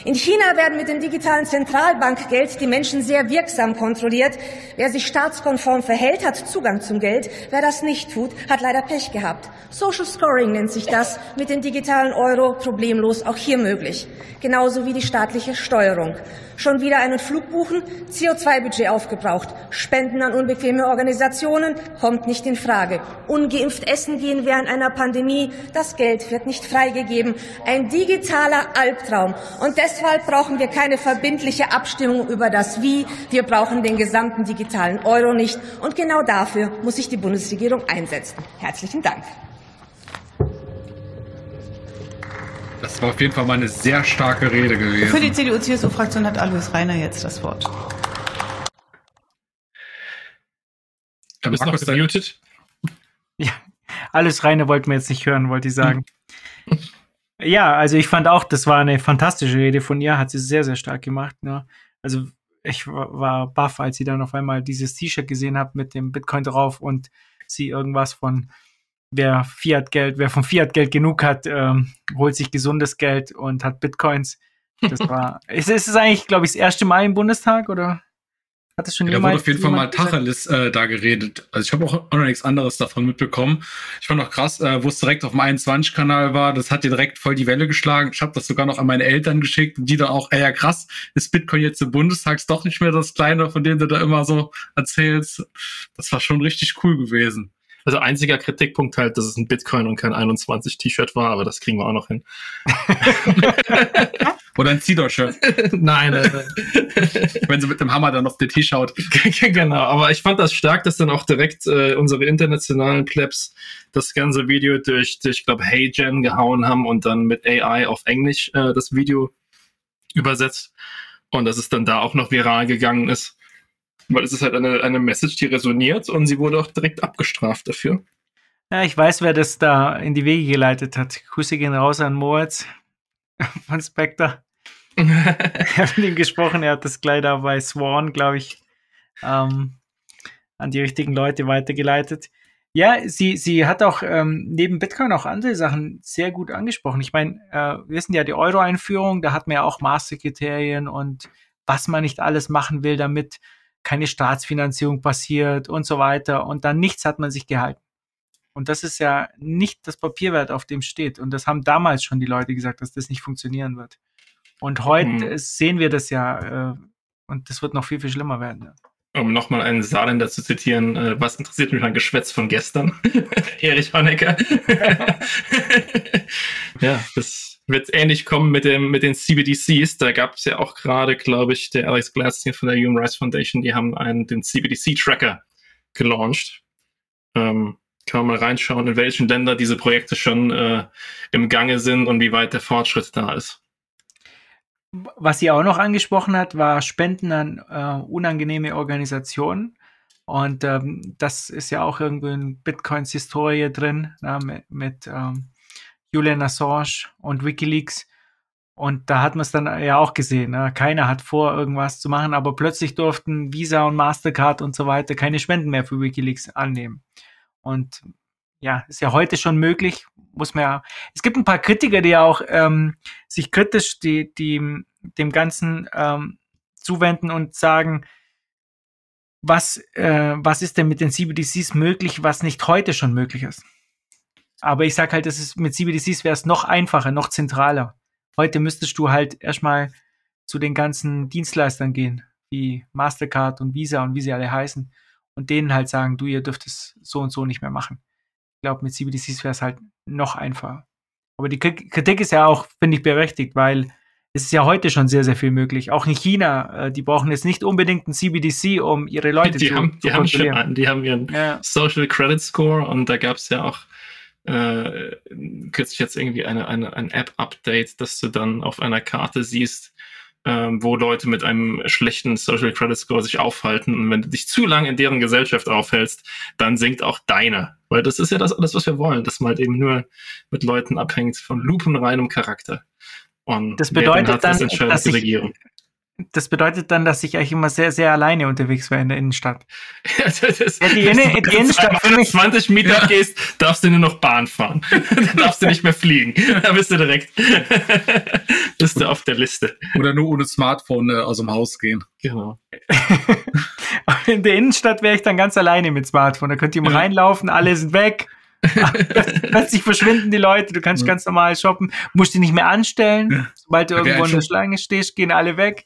In China werden mit dem digitalen Zentralbankgeld die Menschen sehr wirksam kontrolliert. Wer sich staatskonform verhält, hat Zugang zum Geld. Wer das nicht tut, hat leider Pech gehabt. Social Scoring nennt sich das, mit dem digitalen Euro problemlos auch hier möglich. Genauso wie die staatliche Steuerung. Schon wieder einen Flug buchen, CO2-Budget aufgebraucht. Spenden an unbequeme Organisationen kommt nicht in Frage. Ungeimpft essen gehen während einer Pandemie, das Geld wird nicht freigegeben. Ein digitaler Albtraum. Und deshalb brauchen wir keine verbindliche Abstimmung über das Wie. Wir brauchen den gesamten digitalen Euro nicht. Und genau dafür muss sich die Bundesregierung einsetzen. Herzlichen Dank. Das war auf jeden Fall mal eine sehr starke Rede gewesen. Für die CDU-CSU-Fraktion hat Alois Reiner jetzt das Wort. Du bist noch Markus, dein- gemutet. Ja, alles reine wollten wir jetzt nicht hören, wollte ich sagen. ja, also ich fand auch, das war eine fantastische Rede von ihr, hat sie sehr, sehr stark gemacht. Ne? Also ich wa- war baff, als sie dann auf einmal dieses T-Shirt gesehen hat mit dem Bitcoin drauf und sie irgendwas von wer Fiat-Geld, wer von Fiat-Geld genug hat, ähm, holt sich gesundes Geld und hat Bitcoins. Das war, ist, ist es eigentlich, glaube ich, das erste Mal im Bundestag oder hat es schon Da wurde auf jeden Fall mal? Tacheles äh, da geredet. Also ich habe auch, auch noch nichts anderes davon mitbekommen. Ich fand auch krass, äh, wo es direkt auf dem 21-Kanal war, das hat dir direkt voll die Welle geschlagen. Ich habe das sogar noch an meine Eltern geschickt und die dann auch, ey, ja krass, ist Bitcoin jetzt im Bundestag doch nicht mehr das Kleine, von dem du da immer so erzählst. Das war schon richtig cool gewesen. Also einziger Kritikpunkt halt, dass es ein Bitcoin und kein 21 T-Shirt war, aber das kriegen wir auch noch hin. Oder ein Zidor-Shirt, Nein, äh, wenn sie mit dem Hammer dann auf den Tisch schaut. genau. Aber ich fand das stark, dass dann auch direkt äh, unsere internationalen Plebs das ganze Video durch, durch ich glaube, HeyGen gehauen haben und dann mit AI auf Englisch äh, das Video übersetzt. Und dass es dann da auch noch viral gegangen ist. Weil es ist halt eine, eine Message, die resoniert und sie wurde auch direkt abgestraft dafür. Ja, ich weiß, wer das da in die Wege geleitet hat. Grüße gehen raus an Moritz von Spectre. Ich habe mit ihm gesprochen, er hat das gleich da bei Swan, glaube ich, ähm, an die richtigen Leute weitergeleitet. Ja, sie, sie hat auch ähm, neben Bitcoin auch andere Sachen sehr gut angesprochen. Ich meine, äh, wir wissen ja, die Euro-Einführung, da hat man ja auch Masterkriterien und was man nicht alles machen will, damit keine Staatsfinanzierung passiert und so weiter. Und dann nichts hat man sich gehalten. Und das ist ja nicht das Papierwert, auf dem steht. Und das haben damals schon die Leute gesagt, dass das nicht funktionieren wird. Und heute Mhm. sehen wir das ja. Äh, und das wird noch viel, viel schlimmer werden. Ja. Um nochmal einen Saarländer zu zitieren, äh, was interessiert mich mein Geschwätz von gestern? Erich Honecker. ja, das wird ähnlich kommen mit, dem, mit den CBDCs. Da gab es ja auch gerade, glaube ich, der Alex Gladstein von der Human Rights Foundation, die haben einen, den CBDC-Tracker gelauncht. Ähm, kann man mal reinschauen, in welchen Ländern diese Projekte schon äh, im Gange sind und wie weit der Fortschritt da ist. Was sie auch noch angesprochen hat, war Spenden an äh, unangenehme Organisationen. Und ähm, das ist ja auch irgendwie in Bitcoins Historie drin, na, mit, mit ähm, Julian Assange und Wikileaks. Und da hat man es dann ja auch gesehen. Ne? Keiner hat vor, irgendwas zu machen, aber plötzlich durften Visa und Mastercard und so weiter keine Spenden mehr für Wikileaks annehmen. Und ja, ist ja heute schon möglich, muss man ja. Es gibt ein paar Kritiker, die ja auch ähm, sich kritisch die, die, dem Ganzen ähm, zuwenden und sagen, was, äh, was ist denn mit den CBDCs möglich, was nicht heute schon möglich ist. Aber ich sag halt, das ist mit CBDCs wäre es noch einfacher, noch zentraler. Heute müsstest du halt erstmal zu den ganzen Dienstleistern gehen, wie Mastercard und Visa und wie sie alle heißen, und denen halt sagen, du, ihr dürft es so und so nicht mehr machen. Ich glaube, mit CBDCs wäre es halt noch einfacher. Aber die Kritik ist ja auch, finde ich, berechtigt, weil es ist ja heute schon sehr, sehr viel möglich. Auch in China, äh, die brauchen jetzt nicht unbedingt ein CBDC, um ihre Leute die zu, haben, zu die haben schon die haben ihren Ja. Social Credit Score und da gab es ja auch äh, kürzlich jetzt irgendwie eine, eine, ein App-Update, dass du dann auf einer Karte siehst, ähm, wo Leute mit einem schlechten Social Credit Score sich aufhalten. Und wenn du dich zu lange in deren Gesellschaft aufhältst, dann sinkt auch deine. Weil das ist ja das alles, was wir wollen, dass man halt eben nur mit Leuten abhängt von lupenreinem Charakter. Und Das bedeutet hat, das dann, entscheidet dass ich- Regierung. Das bedeutet dann, dass ich eigentlich immer sehr, sehr alleine unterwegs wäre in der Innenstadt. Ja, das Ja, die Inne- die Innenstadt für Wenn du mich- 20 Meter gehst, darfst du nur noch Bahn fahren. Dann darfst du nicht mehr fliegen. Da bist du direkt bist du auf der Liste. Oder nur ohne Smartphone äh, aus dem Haus gehen. Genau. In der Innenstadt wäre ich dann ganz alleine mit Smartphone. Da könnt ihr mal Ja. reinlaufen, alle sind weg. Plötzlich verschwinden die Leute, du kannst Ja. ganz normal shoppen, musst dich nicht mehr anstellen. Ja. Sobald du irgendwo in der Schlange stehst, gehen alle weg.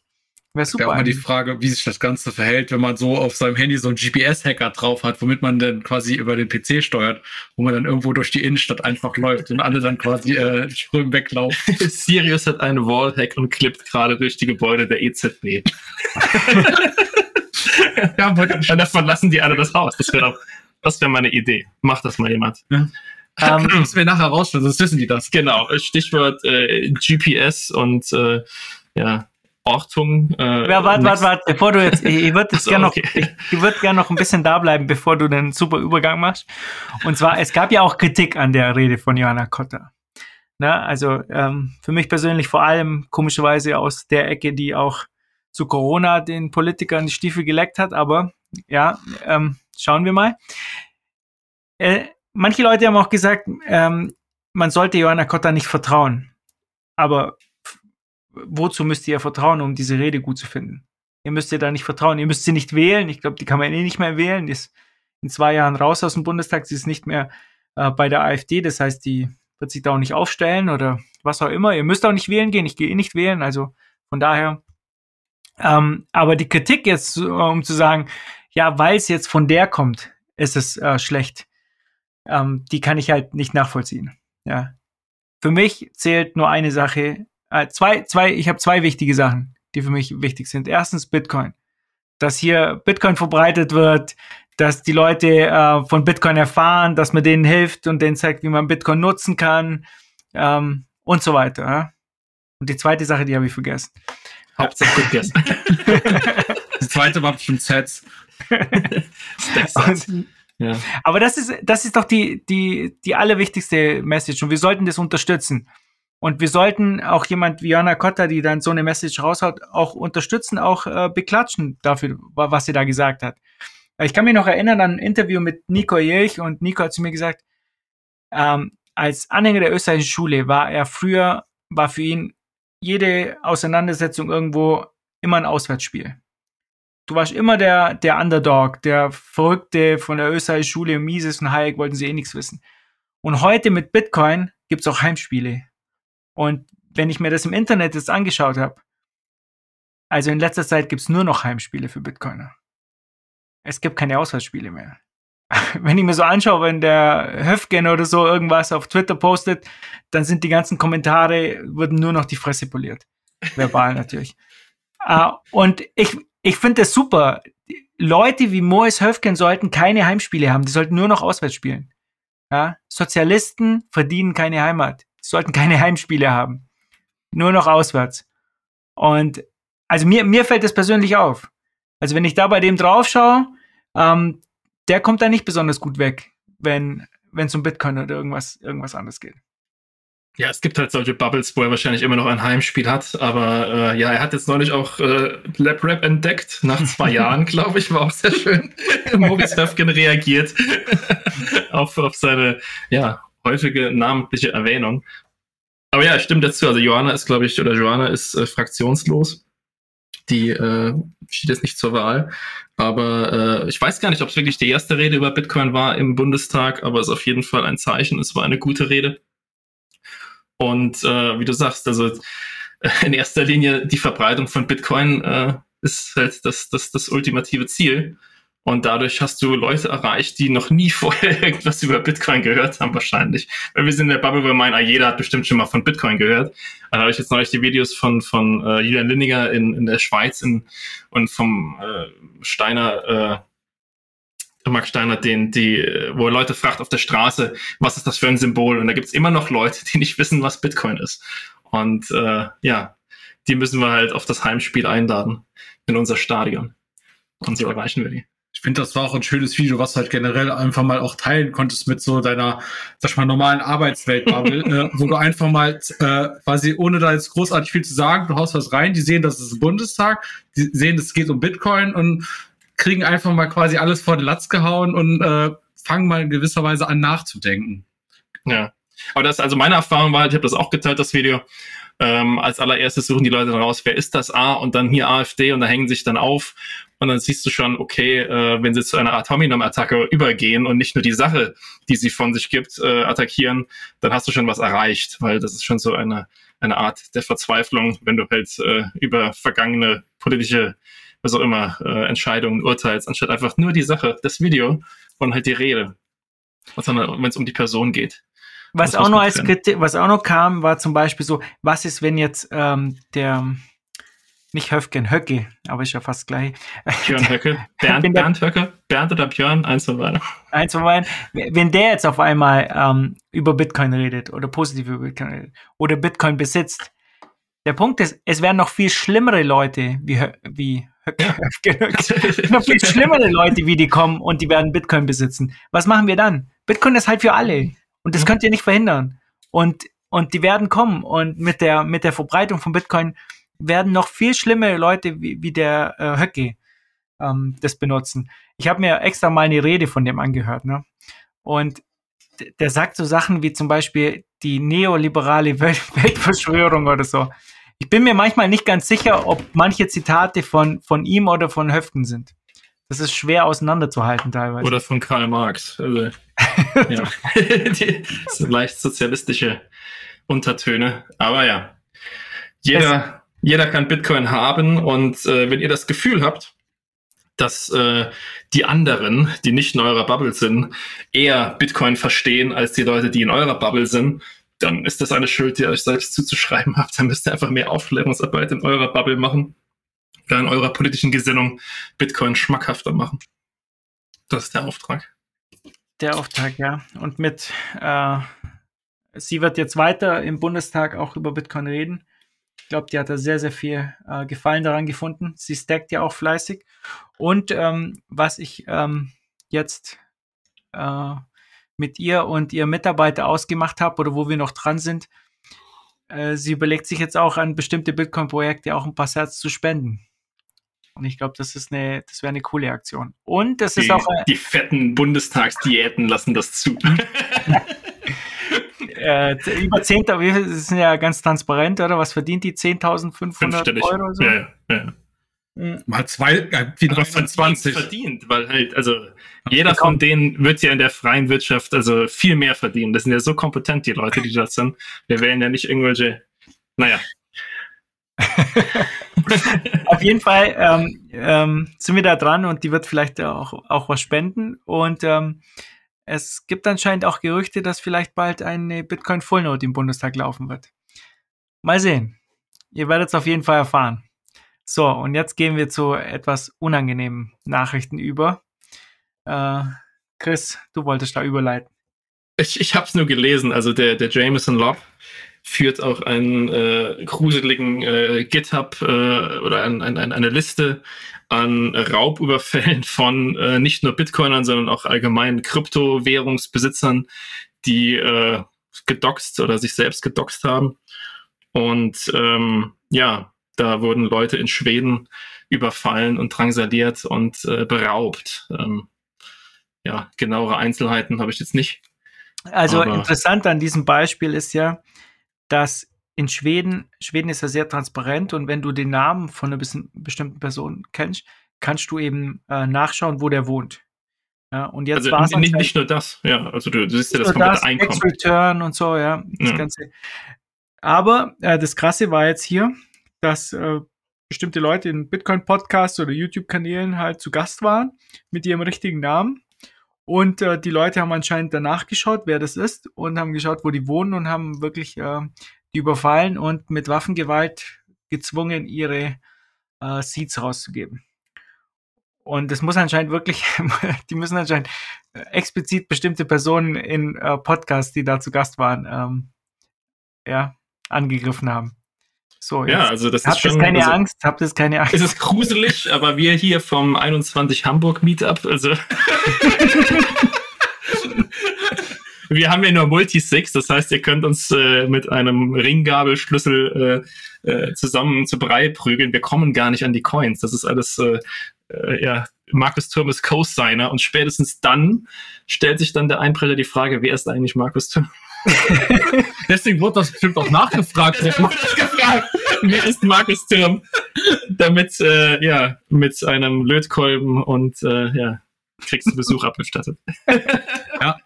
Wäre Wäre super. auch mal die. Frage, wie sich das Ganze verhält, wenn man so auf seinem Handy so einen GPS-Hacker drauf hat, womit man dann quasi über den PC steuert, wo man dann irgendwo durch die Innenstadt einfach läuft und alle dann quasi äh, strömen weglaufen. Sirius hat einen Wallhack und klippt gerade durch die Gebäude der EZB. ja, aber Und dann verlassen die alle das Haus. Das wäre doch, das wäre meine Idee. Macht das mal jemand. Ähm, müssen wir nachher rausstellen, sonst wissen die das. Genau. Stichwort äh, GPS und äh, ja, Ortung. Äh, Ja, warte, warte, warte, bevor du jetzt, ich, ich würde jetzt So, gerne noch, okay. ich, ich würde gerne noch ein bisschen da bleiben, bevor du den super Übergang machst. Und zwar, es gab ja auch Kritik an der Rede von Johanna Kotter. Na, also ähm, für mich persönlich vor allem komischerweise aus der Ecke, die auch zu Corona den Politikern die Stiefel geleckt hat, aber ja, ähm, schauen wir mal. Äh, manche Leute haben auch gesagt, ähm, man sollte Johanna Kotter nicht vertrauen. Aber wozu müsst ihr vertrauen, um diese Rede gut zu finden? Ihr müsst ihr da nicht vertrauen. Ihr müsst sie nicht wählen. Ich glaube, die kann man eh nicht mehr wählen. Die ist in zwei Jahren raus aus dem Bundestag. Sie ist nicht mehr äh, bei der AfD. Das heißt, die wird sich da auch nicht aufstellen oder was auch immer. Ihr müsst auch nicht wählen gehen. Ich gehe eh nicht wählen. Also von daher. Ähm, aber die Kritik jetzt, äh, um zu sagen, ja, weil es jetzt von der kommt, ist es äh, schlecht. Ähm, die kann ich halt nicht nachvollziehen. Ja. Für mich zählt nur eine Sache, äh, zwei, zwei, ich habe zwei wichtige Sachen, die für mich wichtig sind. Erstens Bitcoin. Dass hier Bitcoin verbreitet wird, dass die Leute äh, von Bitcoin erfahren, dass man denen hilft und denen zeigt, wie man Bitcoin nutzen kann ähm, und so weiter. Ja? Und die zweite Sache, die habe ich vergessen. Hauptsache gut gegessen. Die zweite war bestimmt Sets. Stacks. ja. Aber das ist, das ist doch die, die, die allerwichtigste Message und wir sollten das unterstützen. Und wir sollten auch jemand wie Jana Kotter, die dann so eine Message raushaut, auch unterstützen, auch äh, beklatschen dafür, wa- was sie da gesagt hat. Ich kann mich noch erinnern an ein Interview mit Nico Jelch und Nico hat zu mir gesagt, ähm, als Anhänger der österreichischen Schule war er früher, war für ihn jede Auseinandersetzung irgendwo immer ein Auswärtsspiel. Du warst immer der, der Underdog, der Verrückte von der österreichischen Schule, Mises und Hayek wollten sie eh nichts wissen. Und heute mit Bitcoin gibt's auch Heimspiele. Und wenn ich mir das im Internet jetzt angeschaut habe, also in letzter Zeit gibt's nur noch Heimspiele für Bitcoiner. Es gibt keine Auswärtsspiele mehr. Wenn ich mir so anschaue, wenn der Höfgen oder so irgendwas auf Twitter postet, dann sind die ganzen Kommentare, wurden nur noch die Fresse poliert. Verbal natürlich. Uh, und ich, ich finde das super. Leute wie Mois Höfgen sollten keine Heimspiele haben, die sollten nur noch auswärts spielen. Ja, Sozialisten verdienen keine Heimat, sollten keine Heimspiele haben, nur noch auswärts. Und also mir, mir fällt das persönlich auf. Also wenn ich da bei dem drauf schaue, ähm, der kommt da nicht besonders gut weg, wenn es um Bitcoin oder irgendwas irgendwas anderes geht. Ja, es gibt halt solche Bubbles, wo er wahrscheinlich immer noch ein Heimspiel hat. Aber äh, ja, er hat jetzt neulich auch äh, LabRap entdeckt, nach zwei Jahren, glaube ich, war auch sehr schön. Maurice Höfgen reagiert auf, auf seine ja, häufige namentliche Erwähnung. Aber ja, stimmt dazu. Also Johanna ist, glaube ich, oder Johanna ist äh, fraktionslos. Die äh, steht jetzt nicht zur Wahl. Aber äh, ich weiß gar nicht, ob es wirklich die erste Rede über Bitcoin war im Bundestag, aber es ist auf jeden Fall ein Zeichen. Es war eine gute Rede. Und äh, wie du sagst, also in erster Linie die Verbreitung von Bitcoin äh, ist halt das, das, das ultimative Ziel. Und dadurch hast du Leute erreicht, die noch nie vorher irgendwas über Bitcoin gehört haben, wahrscheinlich. Weil wir sind in der Bubble, wo wir meinen, ah, jeder hat bestimmt schon mal von Bitcoin gehört. Da habe ich jetzt neulich die Videos von, von äh, Julian Lindiger in, in der Schweiz in, und vom äh, Steiner, äh, Mark Steiner, den, die, wo er Leute fragt auf der Straße, was ist das für ein Symbol? Und da gibt es immer noch Leute, die nicht wissen, was Bitcoin ist. Und äh, ja, die müssen wir halt auf das Heimspiel einladen in unser Stadion. Und so erreichen wir die. Ich finde, das war auch ein schönes Video, was du halt generell einfach mal auch teilen konntest mit so deiner, sag ich mal, normalen Arbeitswelt-Bubble, äh, wo du einfach mal äh, quasi, ohne da jetzt großartig viel zu sagen, du haust was rein, die sehen, das ist Bundestag, die sehen, es geht um Bitcoin und kriegen einfach mal quasi alles vor den Latz gehauen und äh, fangen mal in gewisser Weise an nachzudenken. Ja. Aber das, also meine Erfahrung war, ich habe das auch geteilt, das Video. Ähm, als allererstes suchen die Leute dann raus, wer ist das A und dann hier AfD und da hängen sich dann auf und dann siehst du schon, okay, äh, wenn sie zu einer Art Hominum-Attacke übergehen und nicht nur die Sache, die sie von sich gibt, äh, attackieren, dann hast du schon was erreicht, weil das ist schon so eine, eine Art der Verzweiflung, wenn du halt äh, über vergangene politische, was auch immer, äh, Entscheidungen urteilst, anstatt einfach nur die Sache, das Video und halt die Rede. Sondern wenn es um die Person geht. Was auch noch als Kritik, was auch noch kam, war zum Beispiel so, was ist, wenn jetzt ähm, der nicht Höfgen, Höcke, aber ist ja fast gleich. Björn Höcke, Bernd, Bernd Höcke, Bernd oder Björn, eins von beiden. Eins von beiden. Wenn der jetzt auf einmal ähm, über Bitcoin redet oder positiv über Bitcoin redet oder Bitcoin besitzt, der Punkt ist, es werden noch viel schlimmere Leute wie, wie Höcke, Höcke, noch viel schlimmere Leute wie die kommen und die werden Bitcoin besitzen. Was machen wir dann? Bitcoin ist halt für alle und das könnt ihr nicht verhindern. Und, und die werden kommen und mit der, mit der Verbreitung von Bitcoin werden noch viel schlimmere Leute wie, wie der äh, Höcke ähm, das benutzen. Ich habe mir extra mal eine Rede von dem angehört, ne? Und der sagt so Sachen wie zum Beispiel die neoliberale Welt Weltverschwörung oder so. Ich bin mir manchmal nicht ganz sicher, ob manche Zitate von, von ihm oder von Höften sind. Das ist schwer auseinanderzuhalten teilweise. Oder von Karl Marx. Also, ja. so leicht sozialistische Untertöne. Aber ja, jeder, jeder kann Bitcoin haben und äh, wenn ihr das Gefühl habt, dass äh, die anderen, die nicht in eurer Bubble sind, eher Bitcoin verstehen als die Leute, die in eurer Bubble sind, dann ist das eine Schuld, die ihr euch selbst zuzuschreiben habt. Dann müsst ihr einfach mehr Aufklärungsarbeit in eurer Bubble machen, oder in eurer politischen Gesinnung Bitcoin schmackhafter machen. Das ist der Auftrag. Der Auftrag, ja. Und mit, äh, sie wird jetzt weiter im Bundestag auch über Bitcoin reden. Ich glaube, die hat da sehr, sehr viel äh, Gefallen daran gefunden. Sie stackt ja auch fleißig. Und ähm, was ich ähm, jetzt äh, mit ihr und ihrem Mitarbeiter ausgemacht habe oder wo wir noch dran sind, äh, sie überlegt sich jetzt auch an bestimmte Bitcoin-Projekte auch ein paar Sets zu spenden. Und ich glaube, das ist eine, das wäre eine coole Aktion. Und das die, ist auch. Die fetten Bundestagsdiäten lassen das zu. äh, über 10.000, das sind ja ganz transparent, oder? Was verdient die? 10.500 Euro? So? Ja, ja. Mhm. Mal zwei, äh, wie 20 verdient, weil halt, also jeder von denen wird ja in der freien Wirtschaft also viel mehr verdienen. Das sind ja so kompetent, die Leute, die das sind. Wir wählen ja nicht irgendwelche, naja. Auf jeden Fall ähm, ähm, sind wir da dran und die wird vielleicht auch, auch was spenden. Und ähm, es gibt anscheinend auch Gerüchte, dass vielleicht bald eine Bitcoin Full Note im Bundestag laufen wird. Mal sehen. Ihr werdet es auf jeden Fall erfahren. So, und jetzt gehen wir zu etwas unangenehmen Nachrichten über. Äh, Chris, du wolltest da überleiten. Ich, ich habe es nur gelesen. Also der, der Jameson Lobb führt auch einen äh, gruseligen äh, GitHub äh, oder ein, ein, eine Liste an Raubüberfällen von äh, nicht nur Bitcoinern, sondern auch allgemein Kryptowährungsbesitzern, die äh, gedoxt oder sich selbst gedoxt haben. Und ähm, ja, da wurden Leute in Schweden überfallen und drangsaliert und äh, beraubt. Ähm, ja, genauere Einzelheiten habe ich jetzt nicht. Also interessant an diesem Beispiel ist ja, dass in Schweden, Schweden ist ja sehr transparent und wenn du den Namen von einer bestimmten Person kennst, kannst du eben äh, nachschauen, wo der wohnt. Ja, und jetzt also nicht, nicht nur das, ja, also du, du siehst ja das komplette das, Einkommen. Return und so, ja, das ja. Ganze. Aber äh, das Krasse war jetzt hier, dass äh, bestimmte Leute in Bitcoin-Podcasts oder YouTube-Kanälen halt zu Gast waren mit ihrem richtigen Namen. Und äh, die Leute haben anscheinend danach geschaut, wer das ist, und haben geschaut, wo die wohnen und haben wirklich äh, die überfallen und mit Waffengewalt gezwungen, ihre äh, Seeds rauszugeben. Und es muss anscheinend wirklich, die müssen anscheinend äh, explizit bestimmte Personen in äh, Podcasts, die da zu Gast waren, ähm, ja, angegriffen haben. So, ja, also das ist schon. Habt keine also, Angst, habt ihr keine Angst. Es ist gruselig, aber wir hier vom 21 Hamburg Meetup, also wir haben ja nur Multisigs, das heißt, ihr könnt uns äh, mit einem Ringgabelschlüssel äh, äh, zusammen zu Brei prügeln. Wir kommen gar nicht an die Coins. Das ist alles, äh, äh, ja, Markus Thurm ist Co-Signer und spätestens dann stellt sich dann der Einbrecher die Frage, wer ist eigentlich Markus Thurm? Deswegen wurde das bestimmt auch nachgefragt. wer ist Markus Thurm? Damit, äh, ja, mit einem Lötkolben und, äh, ja, kriegst du Besuch abgestattet. ja.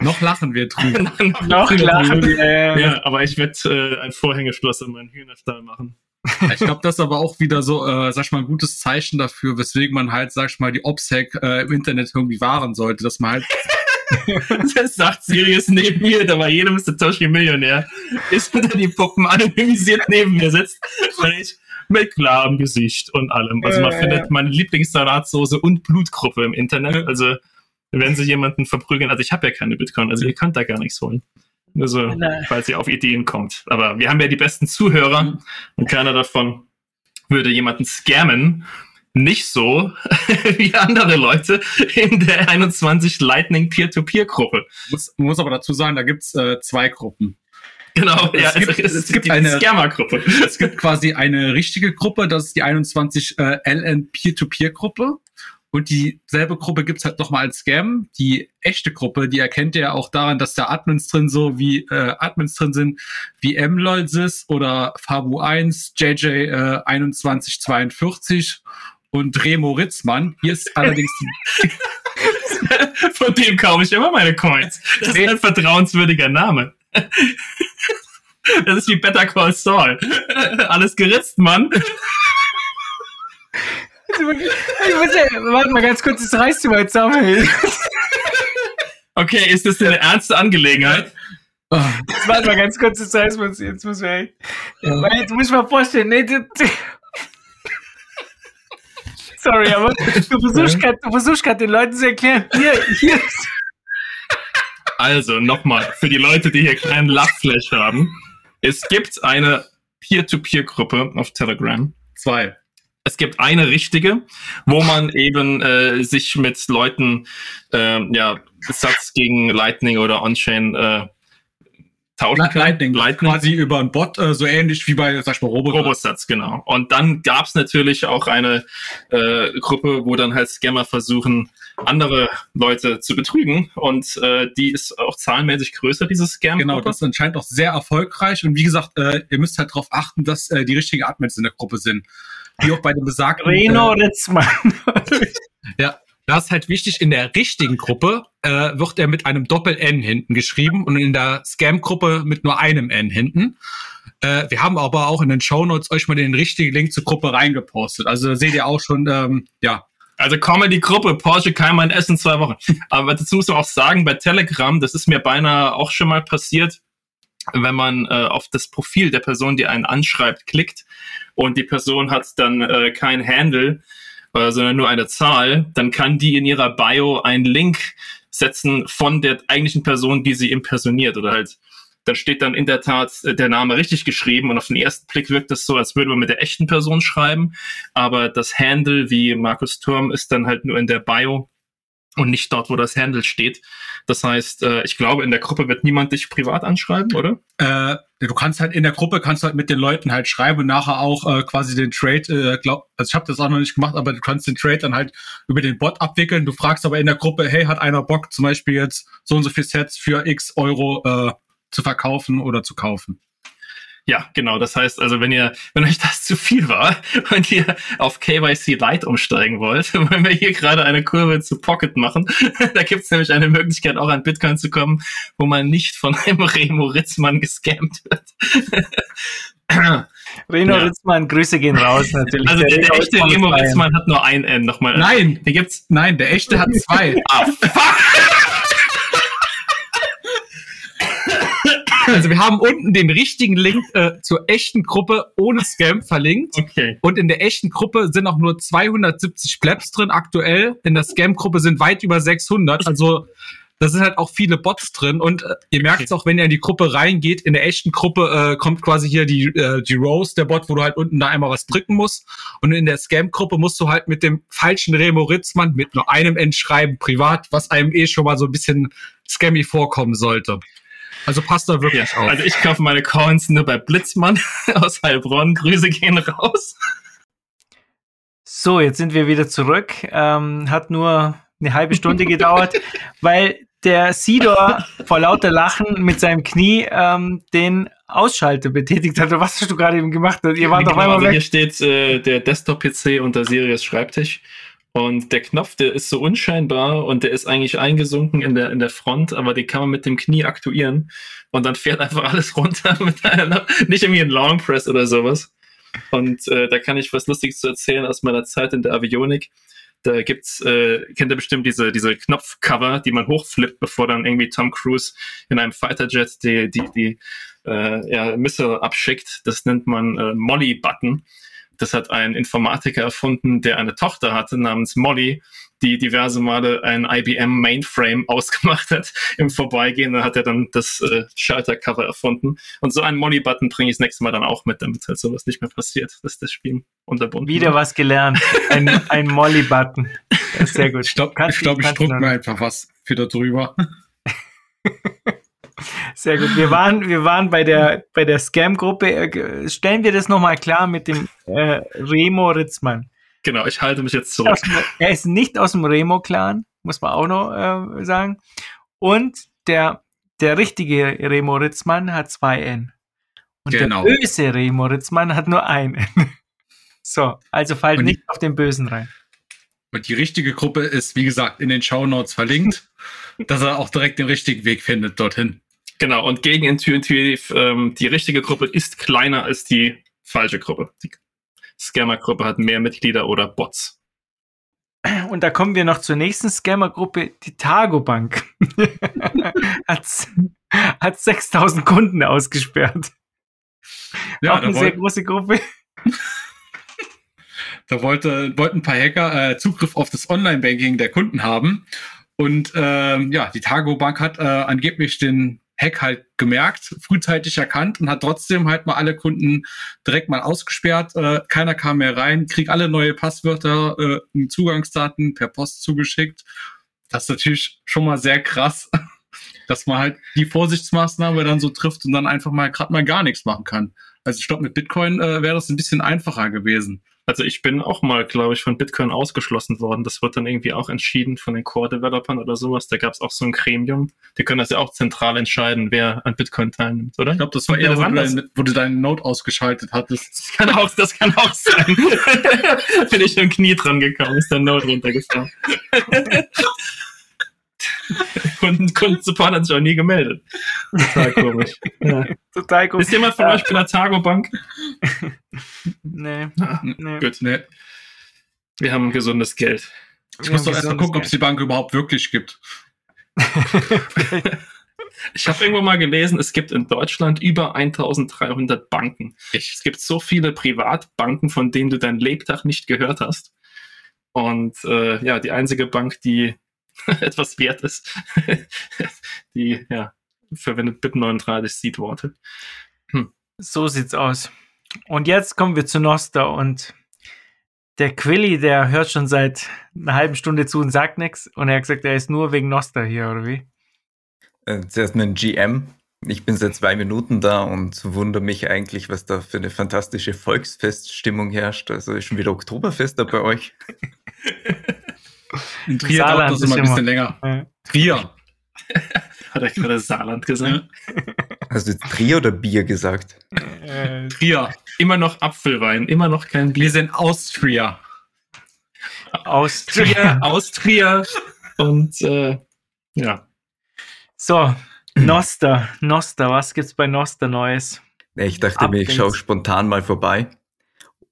Noch lachen wir drüber. noch lachen wir. Ja, aber ich werde äh, ein Vorhängeschloss in meinen Hühnerstall machen. Ich glaube, das ist aber auch wieder so, äh, sag ich mal, ein gutes Zeichen dafür, weswegen man halt, sag ich mal, die OPSEC äh, im Internet irgendwie wahren sollte, dass man halt das sagt Sirius neben mir, da war jedem Satoshi Millionär, ist unter die Puppen anonymisiert neben mir sitzt, weil ich mit klarem Gesicht und allem. Also man äh, findet meine Lieblingssalatsoße und Blutgruppe im Internet. Also wenn sie jemanden verprügeln, also ich habe ja keine Bitcoin, also ihr könnt da gar nichts holen. Nur so, falls ihr auf Ideen kommt. Aber wir haben ja die besten Zuhörer mhm. und keiner davon würde jemanden scammen. Nicht so wie andere Leute in der 21 Lightning Peer-to-Peer-Gruppe. Muss, muss aber dazu sagen, da gibt's äh, zwei Gruppen. Genau, es, ja, gibt, es, es gibt eine Scammer-Gruppe. Es gibt quasi eine richtige Gruppe, das ist die 21 äh, LN Peer-to-Peer-Gruppe. Und dieselbe Gruppe gibt's halt nochmal als Scam. Die echte Gruppe, die erkennt ihr auch daran, dass da Admins drin so wie äh, Admins drin sind, wie MLOLSys oder Fabu1, JJ äh, 2142 und Remo Ritzmann. Hier ist allerdings die Von dem kaufe ich immer meine Coins. Das ist ein vertrauenswürdiger Name. Das ist wie Better Call Saul. Alles geritzt, Mann. Ich muss ja, warte mal ganz kurz, das reißt du mal zusammen. Okay, ist das eine ernste Angelegenheit? Oh. Warte mal ganz kurz, das heißt, jetzt muss man, ja. jetzt muss ich mal vorstellen, nee, du, sorry, aber du versuchst gerade, du versuchst gerade den Leuten zu erklären, hier, hier. Also, nochmal, für die Leute, die hier keinen Lachflash haben. Es gibt eine Peer-to-Peer-Gruppe auf Telegram. Zwei es gibt eine richtige, wo man eben äh, sich mit Leuten äh, ja Satz gegen Lightning oder On-Chain äh, tauschen kann. Lightning, Lightning. quasi über ein Bot, äh, so ähnlich wie bei, sag ich mal, Robosatz. Robosatz, genau. Und dann gab's natürlich auch eine äh, Gruppe, wo dann halt Scammer versuchen, andere Leute zu betrügen. Und äh, die ist auch zahlenmäßig größer, dieses Scam. Genau, das ist anscheinend auch sehr erfolgreich. Und wie gesagt, äh, ihr müsst halt darauf achten, dass äh, die richtigen Admins in der Gruppe sind wie auch bei dem besagten. Reno äh, Ritzmann. ja, das ist halt wichtig. In der richtigen Gruppe äh, wird er mit einem Doppel-N hinten geschrieben und in der Scam-Gruppe mit nur einem N hinten. Äh, wir haben aber auch in den Show Notes euch mal den richtigen Link zur Gruppe reingepostet. Also da seht ihr auch schon, ähm, ja. Also komm in die Gruppe, Porsche kann man essen zwei Wochen. Aber dazu muss man auch sagen, bei Telegram, das ist mir beinahe auch schon mal passiert, wenn man äh, auf das Profil der Person, die einen anschreibt, klickt und die Person hat dann äh, kein Handle, äh, sondern nur eine Zahl, dann kann die in ihrer Bio einen Link setzen von der eigentlichen Person, die sie impersoniert oder halt dann steht dann in der Tat äh, der Name richtig geschrieben und auf den ersten Blick wirkt es so, als würde man mit der echten Person schreiben, aber das Handle wie Markus Turm ist dann halt nur in der Bio und nicht dort, wo das Handle steht. Das heißt, äh, ich glaube, in der Gruppe wird niemand dich privat anschreiben, oder? Äh, du kannst halt in der Gruppe kannst halt mit den Leuten halt schreiben und nachher auch äh, quasi den Trade, äh, glaub, also ich habe das auch noch nicht gemacht, aber du kannst den Trade dann halt über den Bot abwickeln. Du fragst aber in der Gruppe, hey, hat einer Bock, zum Beispiel jetzt so und so viel Sets für X Euro äh, zu verkaufen oder zu kaufen. Ja, genau. Das heißt also, wenn ihr, wenn euch das zu viel war und ihr auf KYC Lite umsteigen wollt, wollen wir hier gerade eine Kurve zu Pocket machen. da gibt es nämlich eine Möglichkeit, auch an Bitcoin zu kommen, wo man nicht von einem Remo Ritzmann gescammt wird. Reno ja. Ritzmann, Grüße gehen raus natürlich. Also der, der, der echte Remo Ritzmann hat nur ein N nochmal. Nein, der gibt's, nein, der echte hat zwei. ah, fuck! Also wir haben unten den richtigen Link äh, zur echten Gruppe ohne Scam verlinkt. Okay. Und in der echten Gruppe sind auch nur 270 Plebs drin aktuell. In der Scam-Gruppe sind weit über 600. Also da sind halt auch viele Bots drin und äh, ihr merkt es auch, wenn ihr in die Gruppe reingeht. In der echten Gruppe äh, kommt quasi hier die, äh, die Rose, der Bot, wo du halt unten da einmal was drücken musst. Und in der Scam-Gruppe musst du halt mit dem falschen Remo Ritzmann mit nur einem N schreiben, privat, was einem eh schon mal so ein bisschen scammy vorkommen sollte. Also passt da wirklich ja, auf. Also ich kaufe meine Coins nur bei Blitzmann aus Heilbronn. Grüße gehen raus. So, jetzt sind wir wieder zurück. Ähm, hat nur eine halbe Stunde gedauert, weil der Sidor vor lauter Lachen mit seinem Knie ähm, den Ausschalter betätigt hat. Was hast du gerade eben gemacht? Ihr wart genau, auf einmal also weg. Hier steht äh, der Desktop-PC unter Sirius Schreibtisch. Und der Knopf, der ist so unscheinbar und der ist eigentlich eingesunken in der, in der Front, aber den kann man mit dem Knie aktuieren und dann fährt einfach alles runter mit einer, nicht irgendwie ein Long Press oder sowas. Und äh, da kann ich was Lustiges zu erzählen aus meiner Zeit in der Avionik. Da gibt's, äh, kennt ihr bestimmt diese, diese Knopfcover, die man hochflippt, bevor dann irgendwie Tom Cruise in einem Fighterjet die, die, die äh, ja, Missile abschickt. Das nennt man äh, Molly-Button. Das hat ein Informatiker erfunden, der eine Tochter hatte namens Molly, die diverse Male ein IBM Mainframe ausgemacht hat im Vorbeigehen. Da hat er dann das äh, Schaltercover erfunden. Und so einen Molly-Button bringe ich das nächste Mal dann auch mit, damit halt sowas nicht mehr passiert, dass das Spiel unterbunden Wieder wird. was gelernt. Ein, ein Molly-Button. Sehr gut. Ich glaube, ich, glaub, ich druck mir einfach was wieder drüber. Sehr gut. Wir waren, wir waren bei der, bei der Scam-Gruppe. Äh, stellen wir das nochmal klar mit dem äh, Remo Ritzmann. Genau, ich halte mich jetzt zurück. Er ist nicht aus dem Remo-Clan, muss man auch noch äh, sagen. Und der, der richtige Remo Ritzmann hat zwei N. Und genau. der böse Remo Ritzmann hat nur ein N. so, also fallt nicht auf den Bösen rein. Und die richtige Gruppe ist, wie gesagt, in den Show Notes verlinkt, dass er auch direkt den richtigen Weg findet dorthin. Genau, und gegenintuitiv, ähm, die richtige Gruppe ist kleiner als die falsche Gruppe. Die Scammer-Gruppe hat mehr Mitglieder oder Bots. Und da kommen wir noch zur nächsten Scammer-Gruppe, die Targo Bank. hat, hat 6000 Kunden ausgesperrt. Ja, Auch eine sehr große Gruppe. da wollte, wollten ein paar Hacker äh, Zugriff auf das Online-Banking der Kunden haben. Und ähm, ja, die Targo Bank hat äh, angeblich den Hack halt gemerkt, frühzeitig erkannt und hat trotzdem halt mal alle Kunden direkt mal ausgesperrt. Äh, keiner kam mehr rein, krieg alle neue Passwörter äh, Zugangsdaten per Post zugeschickt. Das ist natürlich schon mal sehr krass, dass man halt die Vorsichtsmaßnahme dann so trifft und dann einfach mal gerade mal gar nichts machen kann. Also ich glaube, mit Bitcoin äh, wäre das ein bisschen einfacher gewesen. Also ich bin auch mal, glaube ich, von Bitcoin ausgeschlossen worden. Das wird dann irgendwie auch entschieden von den Core-Developern oder sowas. Da gab es auch so ein Gremium. Die können das ja auch zentral entscheiden, wer an Bitcoin teilnimmt, oder? Ich glaube, das war eher, wo du, dein, wo du deinen Node ausgeschaltet hattest. Das kann auch, das kann auch sein. bin ich im Knie dran gekommen, ist der Node runtergefallen. Kunden, Kundensupport hat sich auch nie gemeldet. Total komisch. Ja. Total komisch. Ist jemand von euch bei der Targo Bank? nee. Ah, nee. Gut. Nee. Wir haben gesundes Geld. Ich muss doch erstmal gucken, ob es die Bank überhaupt wirklich gibt. ich habe irgendwo mal gelesen, es gibt in Deutschland über 1300 Banken. Es gibt so viele Privatbanken, von denen du dein Lebtag nicht gehört hast. Und äh, ja, die einzige Bank, die etwas wert ist. die, ja, verwendet BIP 39 Seedworte. Hm. So sieht's aus. Und jetzt kommen wir zu Noster und der Quilly, der hört schon seit einer halben Stunde zu und sagt nichts. Und er hat gesagt, er ist nur wegen Noster hier, oder wie? Äh, zuerst ein GM. Ich bin seit zwei Minuten da und wundere mich eigentlich, was da für eine fantastische Volksfeststimmung herrscht. Also ist schon wieder Oktoberfest da bei euch. In Trier dauert das immer ein bisschen länger. Ja. Trier. Hat er gerade Saarland gesagt? Hast du Trier oder Bier gesagt? Äh, Trier. Immer noch Apfelwein, immer noch kein Bier. Wir sind Austria. Austria, Austria und äh, ja. So, Noster, Noster, was gibt's bei Noster Neues? Ich dachte mir, ich schaue spontan mal vorbei,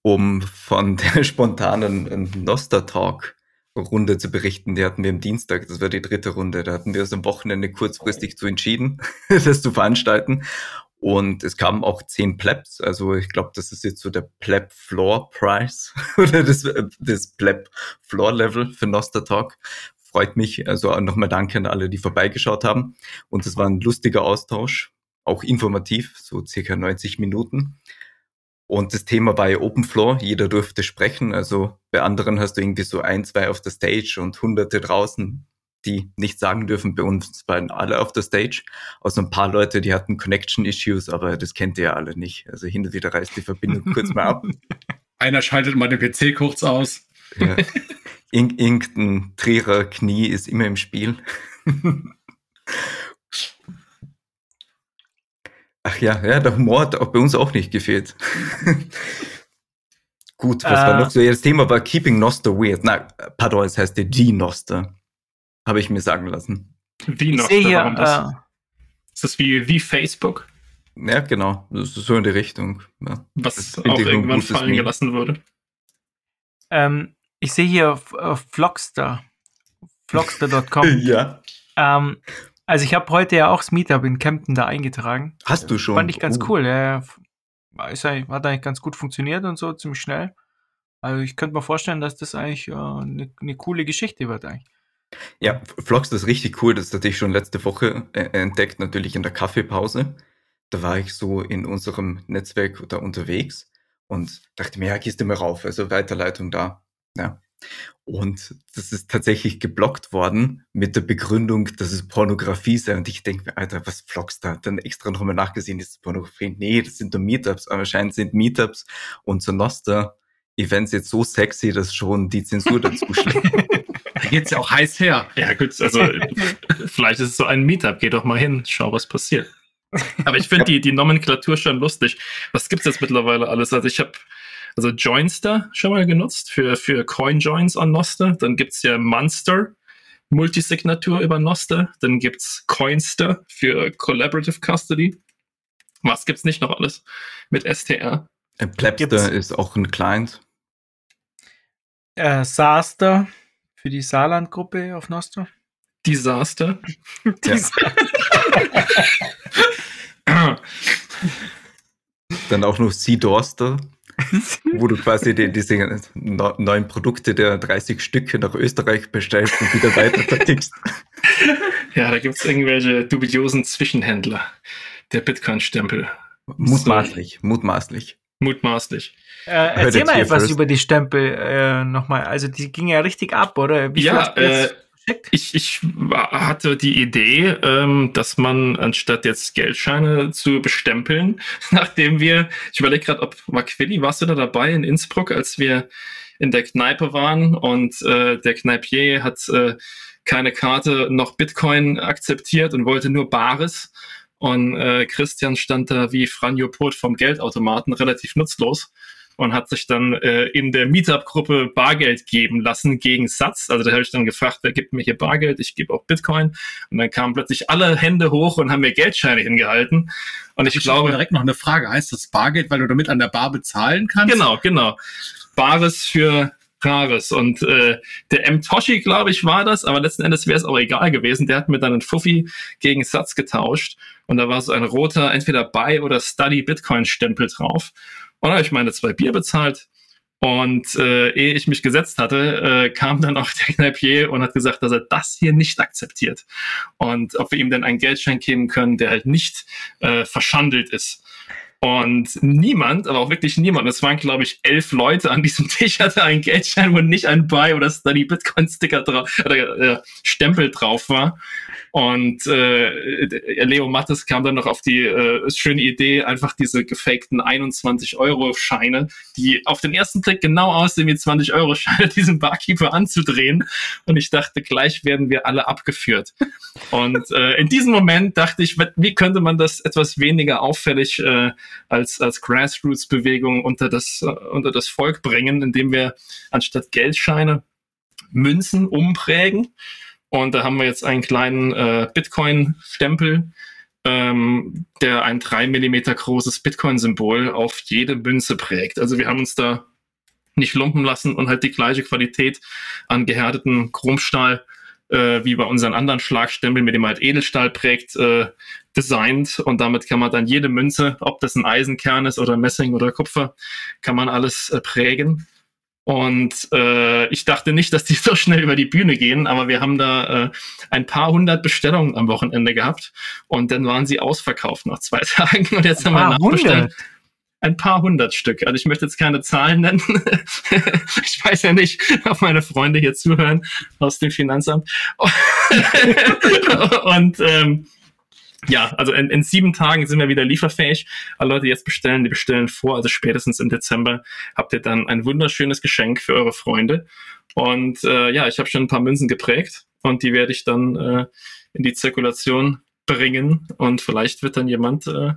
um von der spontanen Noster-Talk Runde zu berichten. Die hatten wir am Dienstag, das war die dritte Runde. Da hatten wir uns am Wochenende kurzfristig zu entschieden, das zu veranstalten. Und es kamen auch zehn Plebs. Also ich glaube, das ist jetzt so der Pleb Floor Price oder das, das Pleb Floor Level für Noster Talk. Freut mich. Also nochmal danke an alle, die vorbeigeschaut haben. Und es war ein lustiger Austausch, auch informativ, so circa 90 Minuten. Und das Thema war ja Open Floor, jeder durfte sprechen. Also bei anderen hast du irgendwie so ein, zwei auf der Stage und hunderte draußen, die nicht sagen dürfen. Bei uns waren alle auf der Stage. Außer ein paar Leute, die hatten Connection-Issues, aber das kennt ihr ja alle nicht. Also hin und wieder reißt die Verbindung kurz mal ab. Einer schaltet mal den PC kurz aus. Ja. Ir irgendein Trierer Knie ist immer im Spiel. Ach ja, ja, der Humor hat auch bei uns auch nicht gefehlt. Gut, was äh, war noch so? Das Thema war Keeping Noster Weird. Na, pardon, es heißt der G-Noster. Habe ich mir sagen lassen. Wie Noster, hier, warum das? Äh, ist das wie, wie Facebook? Ja, genau. Das ist so in die Richtung. Ja. Was auch irgendwann fallen Meme. gelassen wurde. Ähm, ich sehe hier äh, Vlogster. Vlogster.com. ja. Ähm, also ich habe heute ja auch das Meetup in Kempten da eingetragen. Hast du schon? Fand ich ganz uh. cool. Ja, ist hat eigentlich ganz gut funktioniert und so, ziemlich schnell. Also ich könnte mir vorstellen, dass das eigentlich äh, eine, eine coole Geschichte wird eigentlich. Ja, Vlogs, das ist richtig cool. Das hatte ich schon letzte Woche äh, entdeckt, natürlich in der Kaffeepause. Da war ich so in unserem Netzwerk da unterwegs und dachte mir, ja, gehst du mal rauf. Also Weiterleitung da. Ja. Und das ist tatsächlich geblockt worden mit der Begründung, dass es Pornografie sei. Und ich denke mir, Alter, was vloggst da? Dann extra nochmal nachgesehen, ist es Pornografie? Nee, das sind nur Meetups. Aber anscheinend sind Meetups und so Noster Events jetzt so sexy, dass schon die Zensur dazu schlägt. da geht's ja auch heiß her. Ja, gut, also vielleicht ist es so ein Meetup. Geh doch mal hin, schau, was passiert. Aber ich finde die, die Nomenklatur schon lustig. Was gibt's jetzt mittlerweile alles? Also ich habe also Joinster schon mal genutzt für, für Coin-Joins an Noster. Dann gibt's ja Monster, Multisignatur über Noster. Dann gibt's Coinster für Collaborative Custody. Was gibt's nicht noch alles mit STR? Plebster ist auch ein Client. Äh, Saster für die Saarland-Gruppe auf Nostra. Disaster. Disaster. Dann auch noch Sea Dorster. wo du quasi die, diese neuen Produkte der 30 Stücke nach Österreich bestellst und wieder weiter vertickst. Ja, da gibt es irgendwelche dubiosen Zwischenhändler. Der Bitcoin-Stempel. Mutmaßlich, so. mutmaßlich. Mutmaßlich. Äh, erzähl mal etwas first. über die Stempel äh, nochmal. Also die ging ja richtig ab, oder? Wie ja, äh, ich, ich hatte die Idee, ähm, dass man anstatt jetzt Geldscheine zu bestempeln, nachdem wir, ich überlege gerade, ob Maquilli, warst du da dabei in Innsbruck, als wir in der Kneipe waren und äh, der Kneipier hat äh, keine Karte noch Bitcoin akzeptiert und wollte nur Bares. Und äh, Christian stand da wie Franjo Pot vom Geldautomaten, relativ nutzlos und hat sich dann äh, in der Meetup-Gruppe Bargeld geben lassen gegen Satz. Also da habe ich dann gefragt, wer gibt mir hier Bargeld? Ich gebe auch Bitcoin. Und dann kamen plötzlich alle Hände hoch und haben mir Geldscheine hingehalten. Und ich, ich glaube direkt noch eine Frage: Heißt das Bargeld, weil du damit an der Bar bezahlen kannst? Genau, genau. Bares für Rares. Und äh, der M. Toshi, glaube ich, war das, aber letzten Endes wäre es auch egal gewesen. Der hat mir dann einen Fuffi gegen Satz getauscht und da war so ein roter, entweder Buy- oder Study-Bitcoin-Stempel drauf. Und habe ich meine zwei Bier bezahlt Und äh, ehe ich mich gesetzt hatte, äh, kam dann auch der Kneipier und hat gesagt, dass er das hier nicht akzeptiert. Und ob wir ihm denn einen Geldschein geben können, der halt nicht äh, verschandelt ist. Und niemand, aber auch wirklich niemand, es waren, glaube ich, elf Leute an diesem Tisch, hatte einen Geldschein, wo nicht ein Buy oder Study Bitcoin-Sticker drauf oder äh, Stempel drauf war. Und äh, Leo Mattes kam dann noch auf die äh, schöne Idee, einfach diese gefakten 21-Euro-Scheine, die auf den ersten Blick genau aussehen wie 20-Euro-Scheine, diesem Barkeeper anzudrehen. Und ich dachte, gleich werden wir alle abgeführt. Und äh, in diesem Moment dachte ich, wie könnte man das etwas weniger auffällig äh, als, als Grassroots-Bewegung unter das, äh, unter das Volk bringen, indem wir anstatt Geldscheine Münzen umprägen und da haben wir jetzt einen kleinen äh, Bitcoin-Stempel, ähm, der ein drei Millimeter großes Bitcoin-Symbol auf jede Münze prägt. Also wir haben uns da nicht lumpen lassen und halt die gleiche Qualität an gehärteten Chromstahl äh, wie bei unseren anderen Schlagstempeln, mit dem halt Edelstahl prägt, äh, designt. Und damit kann man dann jede Münze, ob das ein Eisenkern ist oder Messing oder Kupfer, kann man alles äh, prägen. Und äh, ich dachte nicht, dass die so schnell über die Bühne gehen, aber wir haben da äh, ein paar hundert Bestellungen am Wochenende gehabt und dann waren sie ausverkauft nach zwei Tagen und jetzt haben wir nachbestellt. Ein paar hundert Stück. Also ich möchte jetzt keine Zahlen nennen. ich weiß ja nicht, ob meine Freunde hier zuhören aus dem Finanzamt. und ähm, ja, also in, in sieben Tagen sind wir wieder lieferfähig. Alle Leute, die jetzt bestellen, die bestellen vor. Also spätestens im Dezember habt ihr dann ein wunderschönes Geschenk für eure Freunde. Und äh, ja, ich habe schon ein paar Münzen geprägt und die werde ich dann äh, in die Zirkulation bringen. Und vielleicht wird dann jemand äh,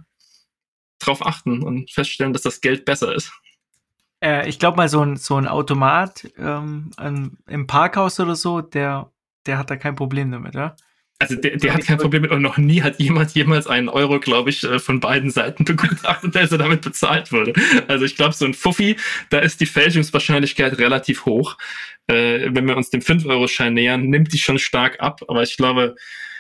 drauf achten und feststellen, dass das Geld besser ist. Äh, ich glaube mal, so ein, so ein Automat ähm, im Parkhaus oder so, der, der hat da kein Problem damit, ja? Also der, der hat kein Problem mit und noch nie hat jemand jemals einen Euro, glaube ich, äh, von beiden Seiten begutachtet, der so damit bezahlt wurde. Also ich glaube, so ein Fuffi, da ist die Fälschungswahrscheinlichkeit relativ hoch. Äh, wenn wir uns dem 5-Euro-Schein nähern, nimmt die schon stark ab. Aber ich glaube,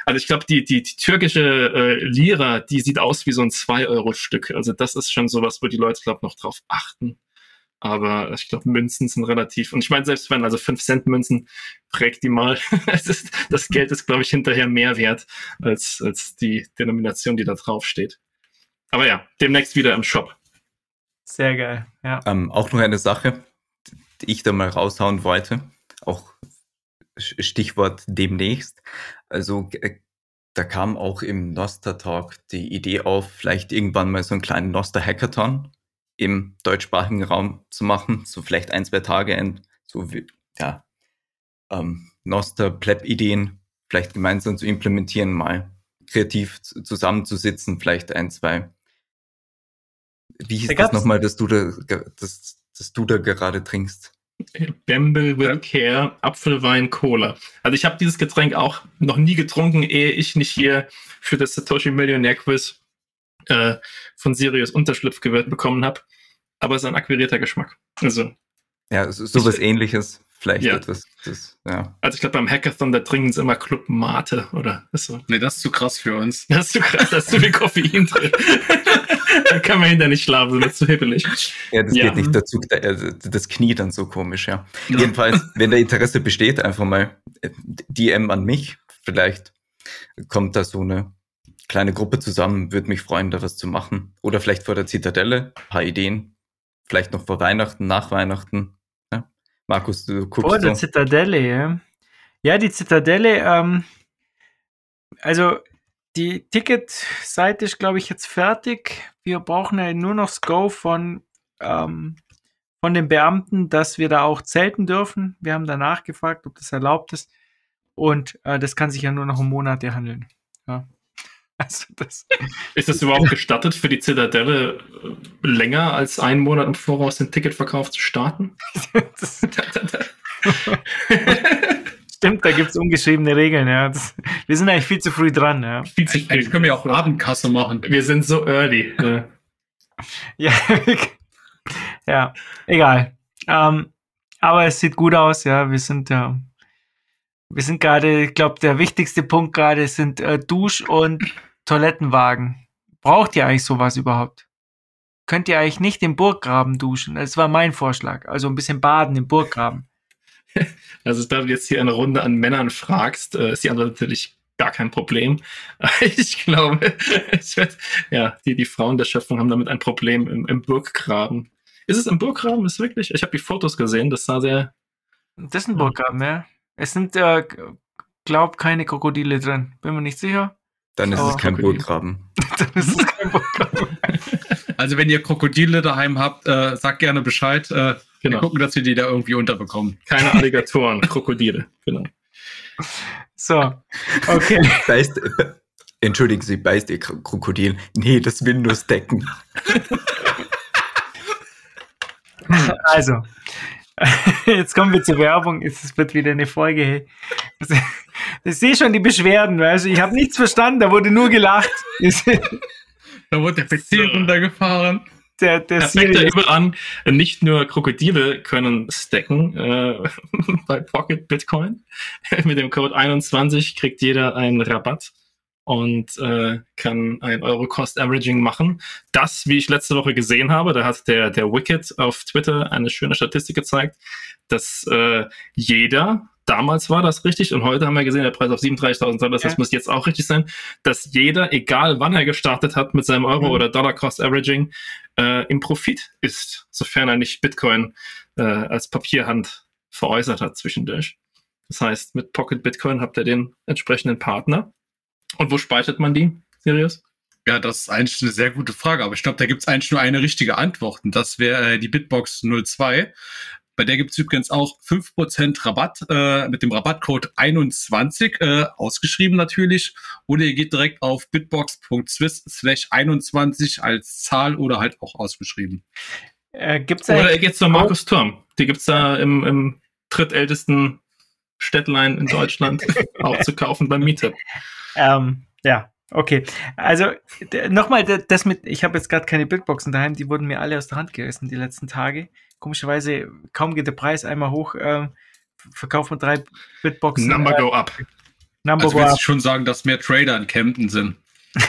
also ich glaube, die, die, die türkische äh, Lira, die sieht aus wie so ein 2-Euro-Stück. Also das ist schon sowas, wo die Leute, glaube noch drauf achten. Aber ich glaube, Münzen sind relativ. Und ich meine, selbst wenn, also 5 Cent Münzen, prägt die mal. ist, das Geld ist, glaube ich, hinterher mehr wert als, als die Denomination, die da drauf steht. Aber ja, demnächst wieder im Shop. Sehr geil, ja. Ähm, auch noch eine Sache, die ich da mal raushauen wollte. Auch Stichwort demnächst. Also äh, da kam auch im Noster Talk die Idee auf, vielleicht irgendwann mal so einen kleinen Noster Hackathon im deutschsprachigen Raum zu machen, so vielleicht ein, zwei Tage, in, so wie, ja, ähm, Noster, Pleb-Ideen vielleicht gemeinsam zu implementieren, mal kreativ zusammenzusitzen, vielleicht ein, zwei. Wie hieß da das nochmal, dass du da, dass, dass du da gerade trinkst? Bamble with Care, Apfelwein, Cola. Also ich habe dieses Getränk auch noch nie getrunken, ehe ich nicht hier für das Satoshi Millionär Quiz äh, von Sirius Unterschlupf gewählt bekommen habe. Aber es ist ein akquirierter Geschmack. Also. Ja, sowas ähnliches. Vielleicht ja. etwas. Das, ja. Also ich glaube, beim Hackathon, da trinken sie immer Club Mate oder ist so. Nee, das ist zu krass für uns. Das ist zu krass, da ist zu viel Koffein drin. da kann man hinter nicht schlafen, das ist zu hibbelig. Ja, das ja. geht nicht dazu. Das Knie dann so komisch, ja. ja. Jedenfalls, wenn der Interesse besteht, einfach mal äh, DM an mich. Vielleicht kommt da so eine kleine Gruppe zusammen, würde mich freuen, da was zu machen. Oder vielleicht vor der Zitadelle, ein paar Ideen. Vielleicht noch vor Weihnachten, nach Weihnachten. Ja. Markus, du guckst. Vor der so. Zitadelle, ja. Ja, die Zitadelle, ähm, also die Ticketseite ist, glaube ich, jetzt fertig. Wir brauchen ja nur noch das Go von, ähm, von den Beamten, dass wir da auch zelten dürfen. Wir haben danach gefragt, ob das erlaubt ist. Und äh, das kann sich ja nur noch um Monate handeln. Ja. Also das ist das überhaupt gestattet für die Zitadelle äh, länger als einen Monat im Voraus den Ticketverkauf zu starten? Stimmt, da gibt es ungeschriebene Regeln. Ja. Das, wir sind eigentlich viel zu früh dran. Ja. Viel zu früh. können wir auch Abendkasse machen. Wir sind so early. Ja, ja, ja egal. Ähm, aber es sieht gut aus. Ja, wir sind ja. Wir sind gerade, ich glaube, der wichtigste Punkt gerade sind äh, Dusch- und Toilettenwagen. Braucht ihr eigentlich sowas überhaupt? könnt ihr eigentlich nicht im Burggraben duschen. Das war mein Vorschlag. Also ein bisschen baden im Burggraben. Also da du jetzt hier eine Runde an Männern fragst, äh, ist die Antwort natürlich gar kein Problem. Ich glaube, es wird, ja, die, die Frauen der Schöpfung haben damit ein Problem im, im Burggraben. Ist es im Burggraben? Ist wirklich? Ich habe die Fotos gesehen, das sah sehr. Das ist ein Burggraben, ja. Es sind, äh, glaub, keine Krokodile drin. Bin mir nicht sicher. Dann ist Aber es kein. Burggraben. Dann ist es kein Burggraben. Also wenn ihr Krokodile daheim habt, äh, sagt gerne Bescheid. Äh, Wir Genau. gucken, dass wir die da irgendwie unterbekommen. Keine Alligatoren, Krokodile. Genau. So, okay. Beißt, äh, entschuldigen Sie, beißt ihr Kro- Krokodil? Nee, das Stecken. Also, jetzt kommen wir zur Werbung. Es wird wieder eine Folge. Ich sehe schon die Beschwerden, weißt du? Ich habe nichts verstanden, da wurde nur gelacht. Da wurde der PC runtergefahren. Der, der Das fängt ja überall an. Nicht nur Krokodile können stacken äh, bei Pocket Bitcoin. Mit dem Code 21 kriegt jeder einen Rabatt und äh, kann ein Euro Cost Averaging machen. Das, wie ich letzte Woche gesehen habe, da hat der, der Wicked auf Twitter eine schöne Statistik gezeigt, dass äh, jeder, damals war das richtig und heute haben wir gesehen, der Preis auf 37.000 Dollar, das Ja. muss jetzt auch richtig sein, dass jeder, egal wann er gestartet hat mit seinem Euro Mhm. oder Dollar Cost Averaging, äh, im Profit ist, sofern er nicht Bitcoin äh, als Papierhand veräußert hat zwischendurch. Das heißt, mit Pocket Bitcoin habt ihr den entsprechenden Partner. Und wo speichert man die, Sirius? Ja, das ist eigentlich eine sehr gute Frage, aber ich glaube, da gibt es eigentlich nur eine richtige Antwort und das wäre äh, die Bitbox 02. Bei der gibt es übrigens auch 5% Rabatt äh, mit dem Rabattcode 21, äh, ausgeschrieben natürlich. Oder ihr geht direkt auf bitbox.swiss slash 21 als Zahl oder halt auch ausgeschrieben. äh, gibt's Oder ihr geht zur Markus Turm. Die gibt's da im, im drittältesten Städtlein in Deutschland auch zu kaufen beim Meetup. Ähm, ja, okay. Also nochmal das mit, ich habe jetzt gerade keine Bitboxen daheim, die wurden mir alle aus der Hand gerissen die letzten Tage. Komischerweise, kaum geht der Preis einmal hoch, ähm, verkauft man drei Bitboxen. Number äh, go up. Number Also go willst up. schon sagen, dass mehr Trader in Camden sind?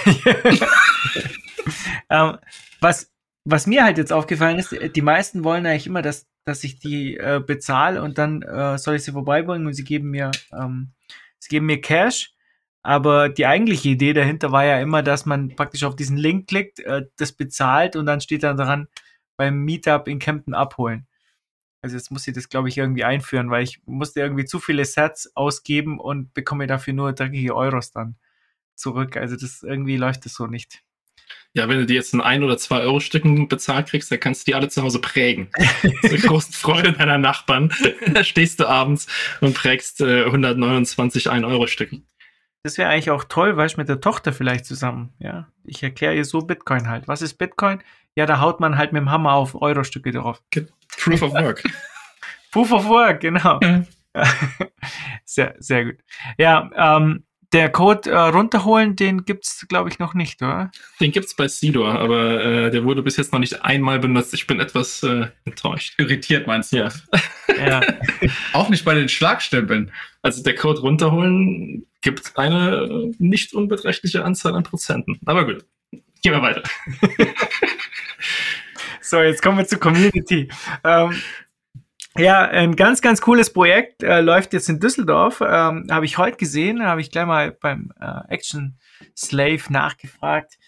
ähm, was, was mir halt jetzt aufgefallen ist, die meisten wollen eigentlich immer, dass, dass ich die äh, bezahle und dann äh, soll ich sie vorbeibringen und sie geben mir, ähm, sie geben mir Cash. Aber die eigentliche Idee dahinter war ja immer, dass man praktisch auf diesen Link klickt, äh, das bezahlt und dann steht dann dran, beim Meetup in Kempten abholen. Also jetzt muss ich das, glaube ich, irgendwie einführen, weil ich musste irgendwie zu viele Sets ausgeben und bekomme dafür nur dreckige Euros dann zurück. Also das irgendwie läuft das so nicht. Ja, wenn du die jetzt in ein oder zwei Euro Stücken bezahlt kriegst, dann kannst du die alle zu Hause prägen. Zur großen Freude deiner Nachbarn. da stehst du abends und prägst äh, 129 1 Euro Stücken. Das wäre eigentlich auch toll, weißt du, mit der Tochter vielleicht zusammen. Ja, ich erkläre ihr so Bitcoin halt. Was ist Bitcoin? Ja, da haut man halt mit dem Hammer auf Euro-Stücke drauf. Proof of Work. Proof of Work, genau. sehr, sehr gut. Ja, ähm, der Code äh, runterholen, den gibt's, glaube ich, noch nicht, oder? Den gibt's bei Sidor, aber äh, der wurde bis jetzt noch nicht einmal benutzt. Ich bin etwas äh, enttäuscht. Irritiert meinst du? Ja. Ja. Auch nicht bei den Schlagstempeln. Also der Code runterholen gibt eine äh, nicht unbeträchtliche Anzahl an Prozenten. Aber gut. Gehen wir weiter. So, jetzt kommen wir zur Community. Ähm, ja, ein ganz, ganz cooles Projekt äh, läuft jetzt in Düsseldorf. Ähm, habe ich heute gesehen, habe ich gleich mal beim äh, Action Slave nachgefragt,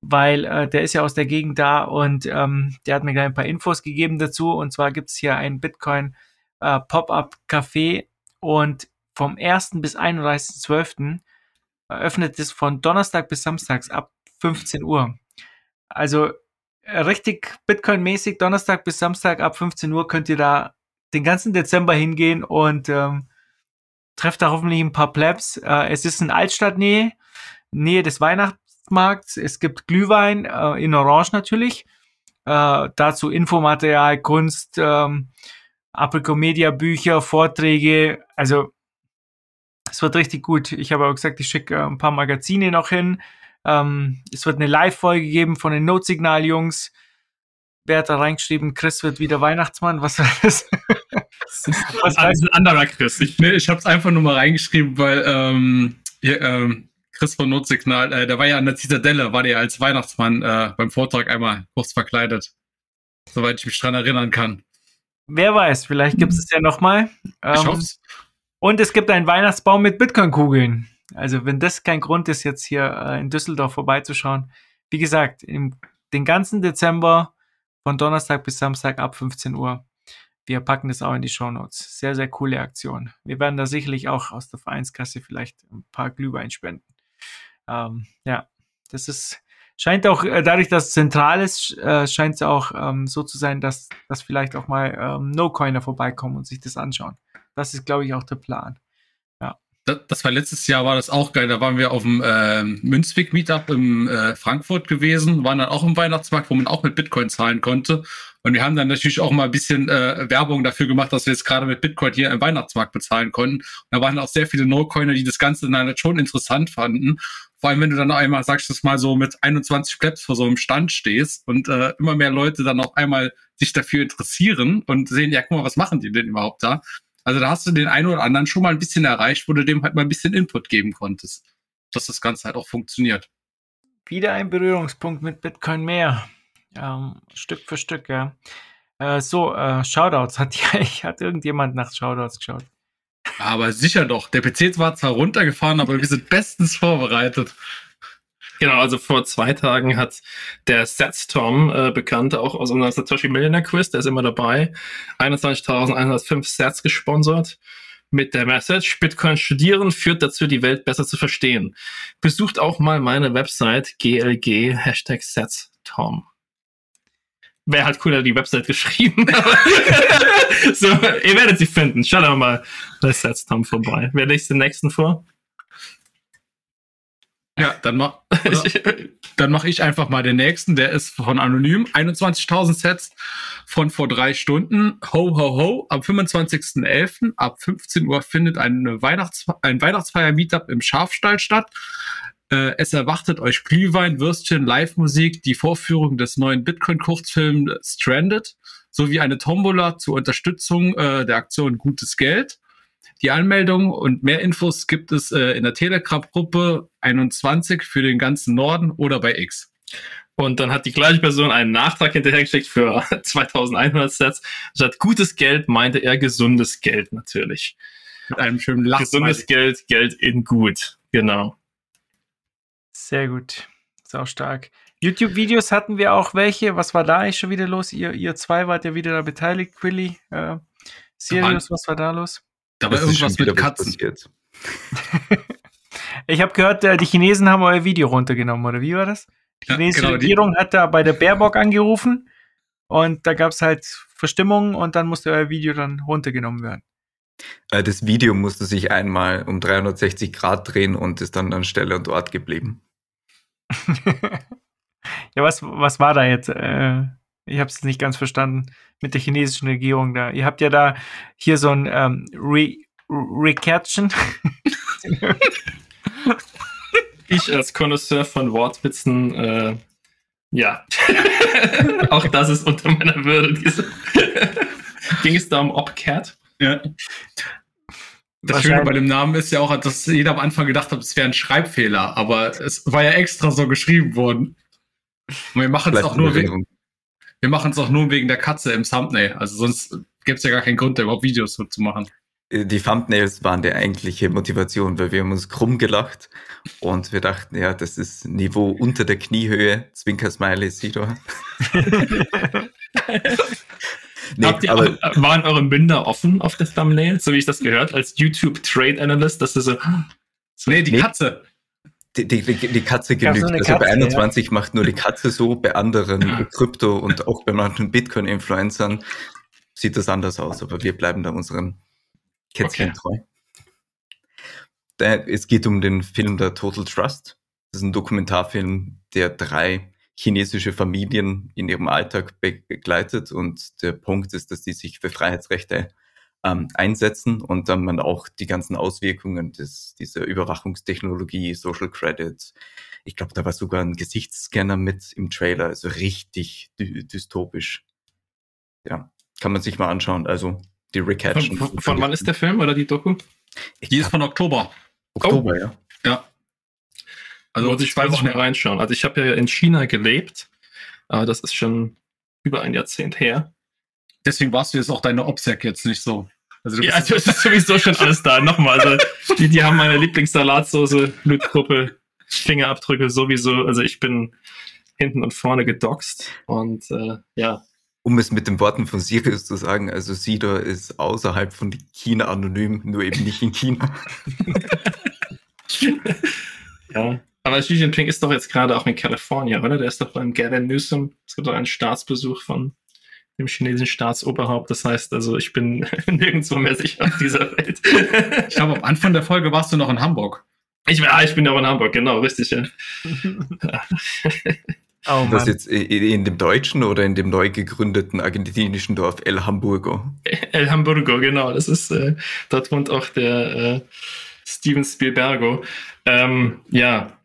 weil äh, der ist ja aus der Gegend da und ähm, der hat mir gleich ein paar Infos gegeben dazu. Und zwar gibt es hier ein Bitcoin äh, Pop-up Café und vom 1. bis 31.12. eröffnet es von Donnerstag bis Samstags ab 15 Uhr. Also äh, richtig Bitcoin-mäßig, Donnerstag bis Samstag ab 15 Uhr könnt ihr da den ganzen Dezember hingehen und ähm, trefft da hoffentlich ein paar Plebs. Äh, es ist in Altstadtnähe, Nähe des Weihnachtsmarkts. Es gibt Glühwein äh, in Orange natürlich. Äh, dazu Infomaterial, Kunst, ähm, Apricomedia Bücher, Vorträge. Also es wird richtig gut. Ich habe auch gesagt, ich schicke äh, ein paar Magazine noch hin. Ähm, es wird eine Live-Folge geben von den Notsignal-Jungs. Wer hat da reingeschrieben, Chris wird wieder Weihnachtsmann? Was war das? Was Das ist ein anderer Chris. Ich, Nee, ich habe es einfach nur mal reingeschrieben, weil ähm, hier, ähm, Chris von Notsignal, äh, der war ja an der Zitadelle, war der als Weihnachtsmann äh, beim Vortrag einmal kurz verkleidet. Soweit ich mich dran erinnern kann. Wer weiß, vielleicht gibt es ja nochmal. Ähm, ich hoffe Und es gibt einen Weihnachtsbaum mit Bitcoin-Kugeln. Also wenn das kein Grund ist, jetzt hier äh, in Düsseldorf vorbeizuschauen. Wie gesagt, im, den ganzen Dezember von Donnerstag bis Samstag ab 15 Uhr. Wir packen das auch in die Show Notes. Sehr, sehr coole Aktion. Wir werden da sicherlich auch aus der Vereinskasse vielleicht ein paar Glühwein spenden. Ähm, ja, das ist, scheint auch, äh, dadurch, dass es zentral ist, äh, scheint es auch ähm, so zu sein, dass, dass vielleicht auch mal ähm, No-Coiner vorbeikommen und sich das anschauen. Das ist, glaube ich, auch der Plan. Das, das, war letztes Jahr, war das auch geil. Da waren wir auf dem äh, Münzweg Meetup in äh, Frankfurt gewesen, waren dann auch im Weihnachtsmarkt, wo man auch mit Bitcoin zahlen konnte. Und wir haben dann natürlich auch mal ein bisschen äh, Werbung dafür gemacht, dass wir jetzt gerade mit Bitcoin hier im Weihnachtsmarkt bezahlen konnten. Und da waren auch sehr viele No-Coiner, die das Ganze dann schon interessant fanden. Vor allem, wenn du dann einmal, sagst du es mal so, mit 21 Plebs vor so einem Stand stehst und äh, immer mehr Leute dann auf einmal sich dafür interessieren und sehen, ja, guck mal, was machen die denn überhaupt da? Also da hast du den einen oder anderen schon mal ein bisschen erreicht, wo du dem halt mal ein bisschen Input geben konntest, dass das Ganze halt auch funktioniert. Wieder ein Berührungspunkt mit Bitcoin mehr. Ähm, Stück für Stück, ja. Äh, so, äh, Shoutouts. Hat, ja, hat irgendjemand nach Shoutouts geschaut? Aber sicher doch. Der PC war zwar runtergefahren, aber wir sind bestens vorbereitet. Genau, also vor zwei Tagen hat der Setstorm, äh, bekannt auch aus unserem Satoshi Millionaire Quiz, der ist immer dabei, 21.105 Sets gesponsert mit der Message, Bitcoin studieren führt dazu, die Welt besser zu verstehen. Besucht auch mal meine Website glg Hashtag Setstorm. Wer hat cooler die Website geschrieben? so, ihr werdet sie finden. Schaut aber mal bei Setstorm vorbei. Wer liest den nächsten vor? Ja, dann mach, dann mach ich einfach mal den nächsten. Der ist von Anonym. 21.000 Sets von vor drei Stunden. Ho, ho, ho. Am 25.11. ab 15 Uhr findet eine Weihnachts ein Weihnachtsfeier-Meetup im Schafstall statt. Äh, es erwartet euch Glühwein, Würstchen, Live-Musik, die Vorführung des neuen Bitcoin-Kurzfilms Stranded sowie eine Tombola zur Unterstützung äh, der Aktion Gutes Geld. Die Anmeldung und mehr Infos gibt es äh, in der Telegram-Gruppe 21 für den ganzen Norden oder bei X. Und dann hat die gleiche Person einen Nachtrag hinterhergeschickt für 2100 Sets. Statt gutes Geld meinte er gesundes Geld natürlich. Mit einem schönen Lach. Gesundes Geld, Geld in gut. Genau. Sehr gut. Sau stark. YouTube-Videos hatten wir auch welche. Was war da eigentlich schon wieder los? Ihr, ihr zwei wart ja wieder da beteiligt, Quilly. Äh, Sirius, was war da los? Da war irgendwas mit Katzen. ich habe gehört, äh, die Chinesen haben euer Video runtergenommen, oder wie war das? Die chinesische ja, genau, Regierung die... hat da bei der Baerbock angerufen und da gab es halt Verstimmungen und dann musste euer Video dann runtergenommen werden. Äh, das Video musste sich einmal um 360 Grad drehen und ist dann an Stelle und Ort geblieben. ja, was, was war da jetzt? Äh, ich habe es nicht ganz verstanden mit der chinesischen Regierung da. Ihr habt ja da hier so ein ähm, Re Recatchen. ich als Connoisseur von Wortwitzen, äh, ja. Auch das ist unter meiner Würde. Ging es da um Opcat? Ja. Das Schöne bei dem Namen ist ja auch, dass jeder am Anfang gedacht hat, es wäre ein Schreibfehler, aber es war ja extra so geschrieben worden. Und wir machen es auch nur wegen, wir machen es auch nur wegen der Katze im Thumbnail. Also sonst gäbe es ja gar keinen Grund, da überhaupt Videos so zu machen. Äh, die Thumbnails waren die eigentliche Motivation, weil wir haben uns krumm gelacht und wir dachten, ja, das ist Niveau unter der Kniehöhe. Zwinker Smiley, Sido. nee, Habt ihr, aber, waren eure Münder offen auf der Thumbnail, so wie ich das gehört, als YouTube Trade Analyst, dass du so. so nee, die nee. Katze. Die, die, die Katze genügt. So also Katze, bei 21 ja. macht nur die Katze so, bei anderen Krypto und auch bei manchen Bitcoin-Influencern sieht das anders aus, aber wir bleiben da unseren Kätzchen okay. treu. Es geht um den Film der Total Trust. Das ist ein Dokumentarfilm, der drei chinesische Familien in ihrem Alltag begleitet und der Punkt ist, dass die sich für Freiheitsrechte ähm, einsetzen und dann man auch die ganzen Auswirkungen des, dieser Überwachungstechnologie, Social Credit, ich glaube, da war sogar ein Gesichtsscanner mit im Trailer, also richtig dy dystopisch. Ja, kann man sich mal anschauen. Also die Rick Von, von, von wann ist der Film oder die Doku? Ich die ist von Oktober. Oktober, oh. ja. Ja. Also muss ich zwei Wochen reinschauen. Also ich habe ja in China gelebt, aber das ist schon über ein Jahrzehnt her. Deswegen warst du jetzt auch deine OPSEC jetzt nicht so. Also ja, also es ist sowieso schon alles da. Nochmal, also die, die haben meine Lieblingssalatsoße, Blutgruppe, Fingerabdrücke sowieso. Also ich bin hinten und vorne gedoxt und äh, ja. Um es mit den Worten von Sirius zu sagen, also Sida ist außerhalb von China anonym, nur eben nicht in China. ja, aber Xi Jinping ist doch jetzt gerade auch in Kalifornien, oder? Der ist doch beim Gavin Newsom. Es gibt doch einen Staatsbesuch von dem chinesischen Staatsoberhaupt. Das heißt also, ich bin nirgendwo mehr sicher auf dieser Welt. ich glaube, am Anfang der Folge warst du noch in Hamburg. Ich, ah, ich bin ja auch in Hamburg, genau, richtig. Ja. oh, das jetzt in dem deutschen oder in dem neu gegründeten argentinischen Dorf El Hamburgo? El Hamburgo, genau. Das ist, äh, dort wohnt auch der äh, Steven Spielbergo. Ähm, ja,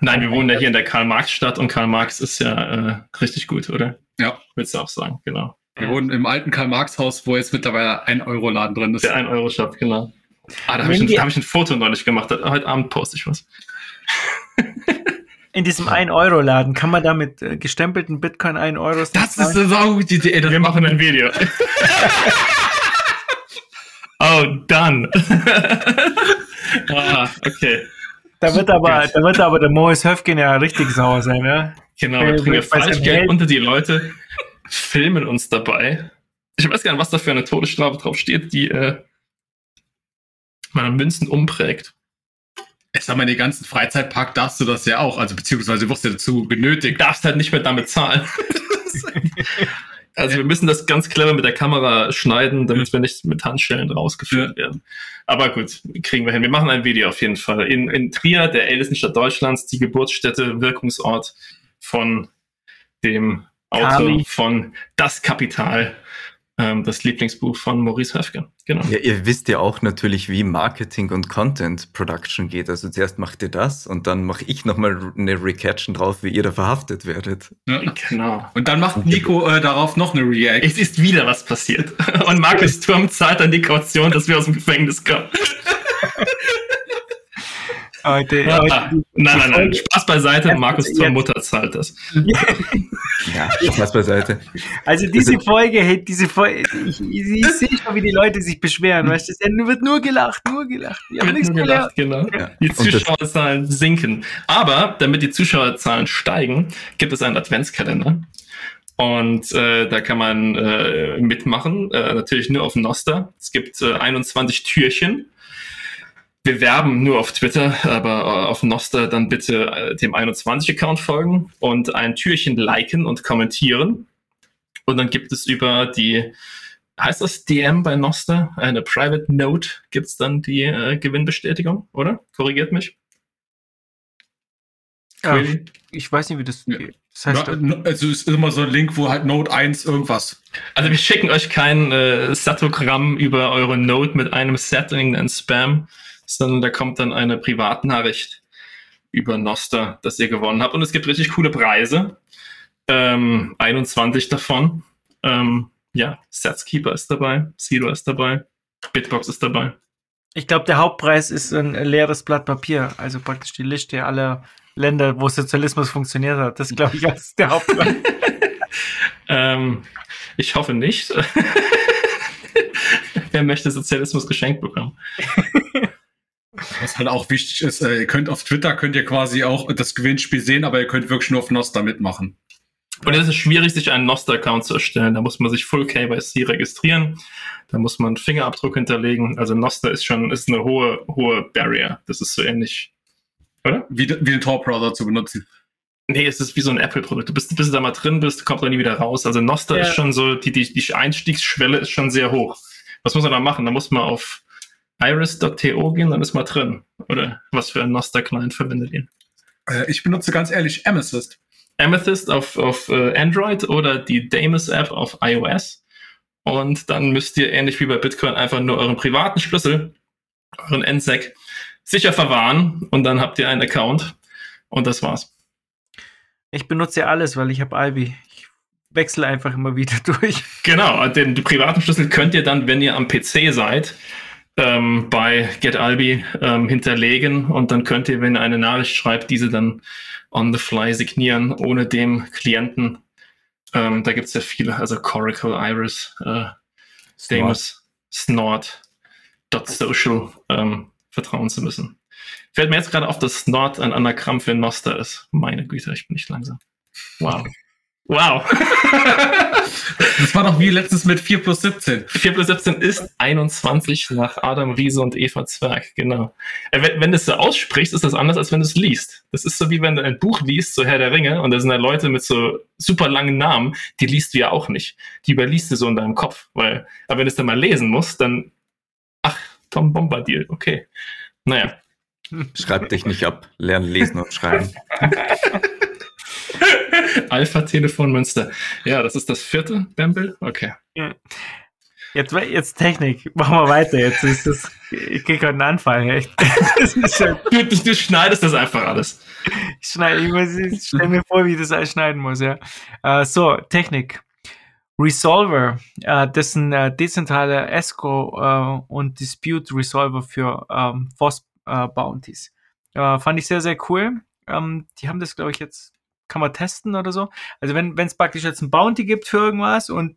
Nein, wir wohnen ja hier in der Karl-Marx-Stadt und Karl Marx ist ja äh, richtig gut, oder? Ja. Willst du auch sagen, genau. Wir wohnen im alten Karl-Marx-Haus, wo jetzt mittlerweile ein Euro-Laden drin ist. Der ein Euro-Shop, genau. Ah, da habe ich, ein, hab ich ein Foto neulich gemacht. Heute Abend poste ich was. In diesem 1-Euro-Laden kann man da mit äh, gestempelten Bitcoin 1 Euro. Das ist eine saugute Idee. Wir machen ein Video. oh, done. ah, okay. Da wird aber, da wird aber der Morris Höfgen ja richtig sauer sein, ja? Genau, wir bringen Falschgeld unter die Leute, filmen uns dabei. Ich weiß gar nicht, was da für eine Todesstrafe drauf steht, die äh, man Münzen umprägt. Ich sag mal, in den ganzen Freizeitpark darfst du das ja auch, also beziehungsweise wirst du dazu genötigt. Du darfst halt nicht mehr damit zahlen. Also wir müssen das ganz clever mit der Kamera schneiden, damit wir nicht mit Handschellen rausgeführt werden. Aber gut, kriegen wir hin. Wir machen ein Video auf jeden Fall. In, in Trier, der ältesten Stadt Deutschlands, die Geburtsstätte, Wirkungsort von dem Autor von Das Kapital ähm, das Lieblingsbuch von Maurice Höfgen. Genau. Ja, ihr wisst ja auch natürlich, wie Marketing und Content Production geht. Also zuerst macht ihr das und dann mache ich nochmal eine Recatchen drauf, wie ihr da verhaftet werdet. Ja, genau. Und dann macht Nico äh, darauf noch eine React. Es ist wieder was passiert. Und Markus Turm zahlt dann die Kaution, dass wir aus dem Gefängnis kommen. Heute, ja, heute, nein, nein, nein, Spaß beiseite, Markus zur Mutter zahlt das. Ja, Spaß beiseite. Also diese Folge, hey, diese Folge, ich, ich, ich sehe schon, wie die Leute sich beschweren, weißt du, es wird nur gelacht, nur gelacht. Wir haben nichts nur gelacht, genau. Ja. Die Zuschauerzahlen sinken. Aber damit die Zuschauerzahlen steigen, gibt es einen Adventskalender. Und äh, da kann man äh, mitmachen, äh, natürlich nur auf Noster. Es gibt äh, 21 Türchen wir werben nur auf Twitter, aber äh, auf Noster dann bitte äh, dem 21-Account folgen und ein Türchen liken und kommentieren. Und dann gibt es über die, heißt das DM bei Noster? Eine Private Note gibt es dann die äh, Gewinnbestätigung, oder? Korrigiert mich. Ja, really? ich weiß nicht, wie das geht. Das heißt, ja, also es ist immer so ein Link, wo halt Note 1 irgendwas. Also wir schicken euch kein äh, Satogramm über eure Note mit einem Setting, ein Spam sondern da kommt dann eine Privatnachricht über Noster, dass ihr gewonnen habt. Und es gibt richtig coole Preise. Ähm, 21 davon. Ähm, ja, Satskeeper ist dabei, Zero ist dabei, Bitbox ist dabei. Ich glaube, der Hauptpreis ist ein leeres Blatt Papier, also praktisch die Liste aller Länder, wo Sozialismus funktioniert hat. Das glaube ich als der Hauptpreis. ähm, ich hoffe nicht. Wer möchte Sozialismus geschenkt bekommen? Was halt auch wichtig ist, äh, ihr könnt auf Twitter könnt ihr quasi auch das Gewinnspiel sehen, aber ihr könnt wirklich nur auf Nostar mitmachen. Und es ist schwierig, sich einen Nostar-Account zu erstellen. Da muss man sich Full KYC registrieren. Da muss man einen Fingerabdruck hinterlegen. Also Nostar ist schon ist eine hohe, hohe Barrier. Das ist so ähnlich, oder? Wie, wie den Tor-Browser zu benutzen. Nee, es ist wie so ein Apple-Produkt. Du bist, bis du da mal drin bist, kommt da nie wieder raus. Also Nostar ja. ist schon so, die, die, die Einstiegsschwelle ist schon sehr hoch. Was muss man da machen? Da muss man auf iris.to gehen, dann ist mal drin. Oder was für ein Noster-Client verwendet ihr? Äh, ich benutze ganz ehrlich Amethyst. Amethyst auf, auf äh, Android oder die Damus-App auf iOS. Und dann müsst ihr ähnlich wie bei Bitcoin einfach nur euren privaten Schlüssel, euren NSEC, sicher verwahren und dann habt ihr einen Account und das war's. Ich benutze alles, weil ich habe Ivy. Ich wechsle einfach immer wieder durch. Genau, den privaten Schlüssel könnt ihr dann, wenn ihr am PC seid, ähm, bei GetAlbi ähm, hinterlegen und dann könnt ihr, wenn ihr eine Nachricht schreibt, diese dann on the fly signieren, ohne dem Klienten. Ähm, da gibt es ja viele, also Coracle, Iris, äh, Demus, Snort, Dot Social ähm, vertrauen zu müssen. Fällt mir jetzt gerade auf, dass Snort ein Anagramm für Noster ist. Meine Güte, ich bin nicht langsam. Wow. Wow. war doch wie letztens mit 4 plus 17. 4 plus 17 ist 21 nach Adam Riese und Eva Zwerg, genau. Äh, wenn, wenn du es so aussprichst, ist das anders, als wenn du es liest. Das ist so wie wenn du ein Buch liest, so Herr der Ringe, und da sind da Leute mit so super langen Namen, die liest du ja auch nicht. Die überliest du so in deinem Kopf, weil, aber wenn du es dann mal lesen musst, dann, ach, Tom Bombadil, okay. Naja. Schreib dich nicht ab, lern lesen und schreiben. Alpha-Telefon Münster. Ja, das ist das vierte Bamble. Okay. Ja. Jetzt, jetzt Technik. Machen wir weiter. Jetzt ist das. Ich kriege gerade einen Anfall. Echt. du, du, du, schneidest das einfach alles. Ich schneide, ich, muss, ich stelle mir vor, wie ich das alles schneiden muss, ja. Uh, so, Technik. Resolver, uh, das ist ein uh, dezentraler Escrow und Dispute Resolver für ähm, FOSS Bounties. fand ich sehr, sehr cool. Ähm, die haben das, glaube ich, jetzt kann man testen oder so. Also wenn es praktisch jetzt ein Bounty gibt für irgendwas und,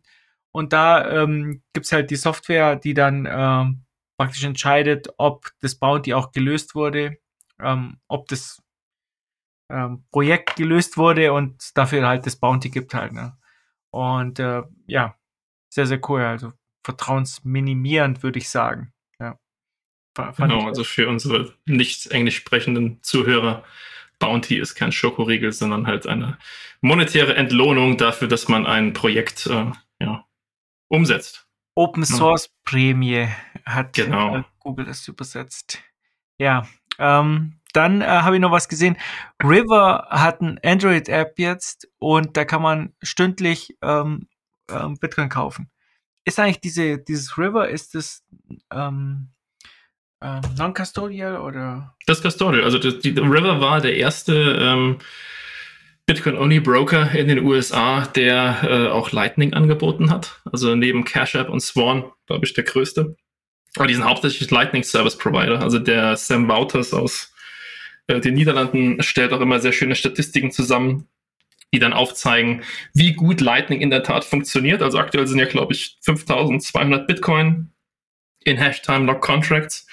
und da ähm, gibt es halt die Software, die dann ähm, praktisch entscheidet, ob das Bounty auch gelöst wurde, ähm, ob das ähm, Projekt gelöst wurde und dafür halt das Bounty gibt halt. Ne? Und äh, ja, sehr, sehr cool. Also vertrauensminimierend, würde ich sagen. Ja. genau, also für unsere nicht englisch sprechenden Zuhörer Bounty ist kein Schokoriegel, sondern halt eine monetäre Entlohnung dafür, dass man ein Projekt äh, ja, umsetzt. Open Source Prämie hat genau. Äh, Google das übersetzt. Ja, ähm, dann äh, habe ich noch was gesehen. River hat ein Android-App jetzt und da kann man stündlich ähm, ähm, Bitcoin kaufen. Ist eigentlich diese, dieses River, ist das ähm, ähm, Non-Custodial oder? Das Custodial. Also die, die River war der erste ähm, Bitcoin-Only-Broker in den USA, der äh, auch Lightning angeboten hat. Also neben Cash App und Swan, glaube ich, der größte. Aber die sind hauptsächlich Lightning Service Provider. Also der Sam Wouters aus äh, den Niederlanden stellt auch immer sehr schöne Statistiken zusammen, die dann aufzeigen, wie gut Lightning in der Tat funktioniert. Also aktuell sind ja, glaube ich, 5200 Bitcoin in Hashtime Lock Contracts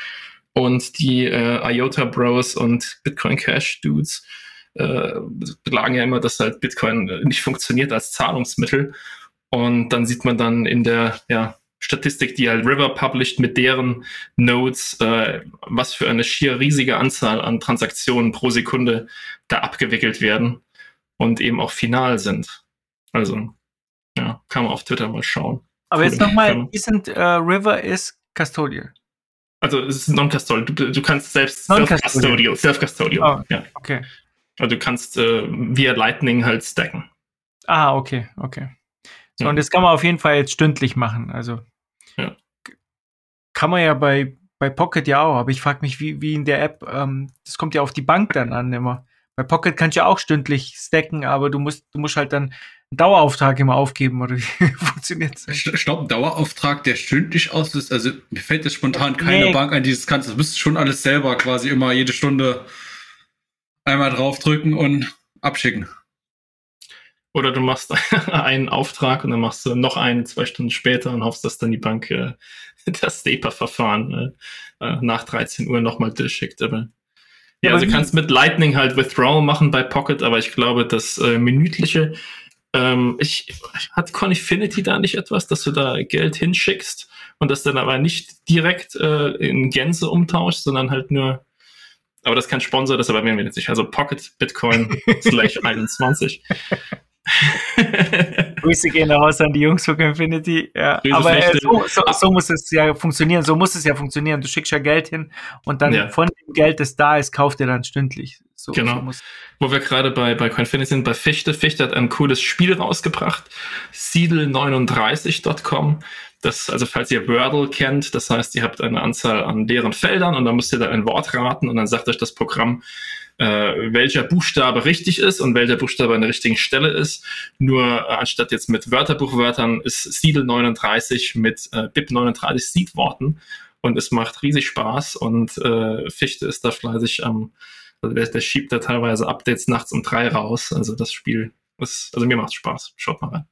und die äh, IOTA Bros und Bitcoin Cash Dudes äh, beklagen ja immer, dass halt Bitcoin nicht funktioniert als Zahlungsmittel. Und dann sieht man dann in der ja, Statistik, die halt River published mit deren Nodes, äh, was für eine schier riesige Anzahl an Transaktionen pro Sekunde da abgewickelt werden und eben auch final sind. Also, ja, kann man auf Twitter mal schauen. Aber jetzt nochmal, Isn't uh, River is Custodial. Also es ist non-custodial. Du, du, kannst selbst self-custodial. Self-custodial. Oh, ja. Okay. Also du kannst äh, via Lightning halt stacken. Ah, okay, okay. So, ja. und das kann man auf jeden Fall jetzt stündlich machen. Also ja. kann man ja bei, bei Pocket ja auch, aber ich frage mich, wie, wie in der App, ähm, das kommt ja auf die Bank dann an immer. Bei Pocket kannst du ja auch stündlich stacken, aber du musst, du musst halt dann einen Dauerauftrag immer aufgeben oder wie funktioniert das? Stopp, ein Dauerauftrag, der stündlich aus ist. Also mir fällt jetzt spontan keine nee. Bank ein, die das kann. Das müsstest schon alles selber quasi immer jede Stunde einmal draufdrücken und abschicken. Oder du machst einen Auftrag und dann machst du noch einen zwei Stunden später und hoffst, dass dann die Bank äh, das STAPER-Verfahren äh, nach 13 Uhr nochmal durchschickt. Aber ja, also du kannst mit Lightning halt Withdrawal machen bei Pocket, aber ich glaube, das äh, minütliche ähm, ich, hat Confinity da nicht etwas, dass du da Geld hinschickst und das dann aber nicht direkt äh, in Gänze umtauscht, sondern halt nur, aber das kein Sponsor, das erwähnen wir jetzt nicht. Also Pocket Bitcoin slash 21. Grüße gehen raus an die Jungs von Infinity. Ja, aber äh, so, so, so, muss es ja funktionieren. So muss es ja funktionieren. Du schickst ja Geld hin und dann ja. von dem Geld, das da ist, kauft ihr dann stündlich. So, genau. So Wo wir gerade bei, bei Coinfinity sind, bei Fichte. Fichte hat ein cooles Spiel rausgebracht. Siedel39.com. Das, also falls ihr Wordle kennt, das heißt, ihr habt eine Anzahl an leeren Feldern und dann müsst ihr da ein Wort raten und dann sagt euch das Programm, äh, welcher Buchstabe richtig ist und welcher Buchstabe an der richtigen Stelle ist. Nur äh, anstatt jetzt mit Wörterbuchwörtern ist Siedel 39 mit äh, BIP 39 Seedworten und es macht riesig Spaß und äh, Fichte ist da fleißig am, also der, der schiebt da teilweise Updates nachts um drei raus. Also das Spiel ist, also mir macht Spaß. Schaut mal rein.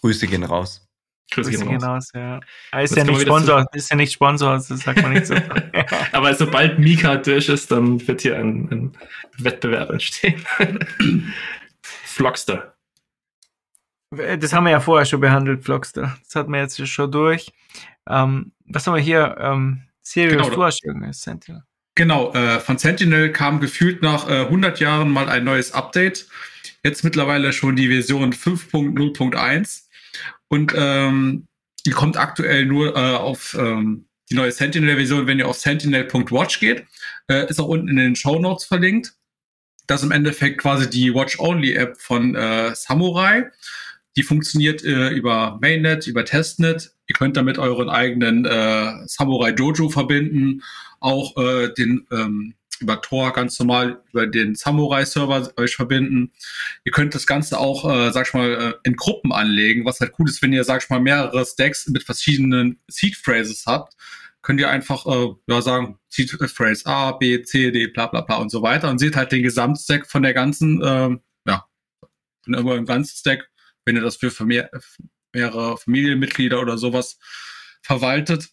Grüße gehen raus. Grüße gehen raus, ja. Er ist ja nicht Sponsor, ist ja nicht Sponsor, das sagt man nicht so. Aber sobald Mika durch ist, dann wird hier ein, ein Wettbewerb entstehen. Flockster. Das haben wir ja vorher schon behandelt, Flockster. Das hatten wir jetzt schon durch. Ähm, was haben wir hier? Ähm, Sirius, Genau, du hast irgendwas, Sentinel. Genau, äh, von Sentinel kam gefühlt nach äh, 100 Jahren mal ein neues Update. Jetzt mittlerweile schon die Version 5.0.1 und ähm, die kommt aktuell nur äh, auf ähm, die neue Sentinel-Version, wenn ihr auf sentinel.watch geht. Äh, ist auch unten in den Show Notes verlinkt. Das ist im Endeffekt quasi die Watch-Only-App von äh, Samurai. Die funktioniert äh, über Mainnet, über Testnet. Ihr könnt damit euren eigenen äh, Samurai Dojo verbinden, auch äh, den ähm, über Tor ganz normal über den Samurai-Server euch verbinden. Ihr könnt das Ganze auch, äh, sag ich mal, äh, in Gruppen anlegen, was halt cool ist, wenn ihr, sag ich mal, mehrere Stacks mit verschiedenen Seed-Phrases habt, könnt ihr einfach äh, ja, sagen, Seed-Phrase A, B, C, D, bla bla bla und so weiter und seht halt den Gesamtstack von der ganzen, ähm, ja, von irgendeinem ganzen Stack, wenn ihr das für vermehr, mehrere Familienmitglieder oder sowas verwaltet.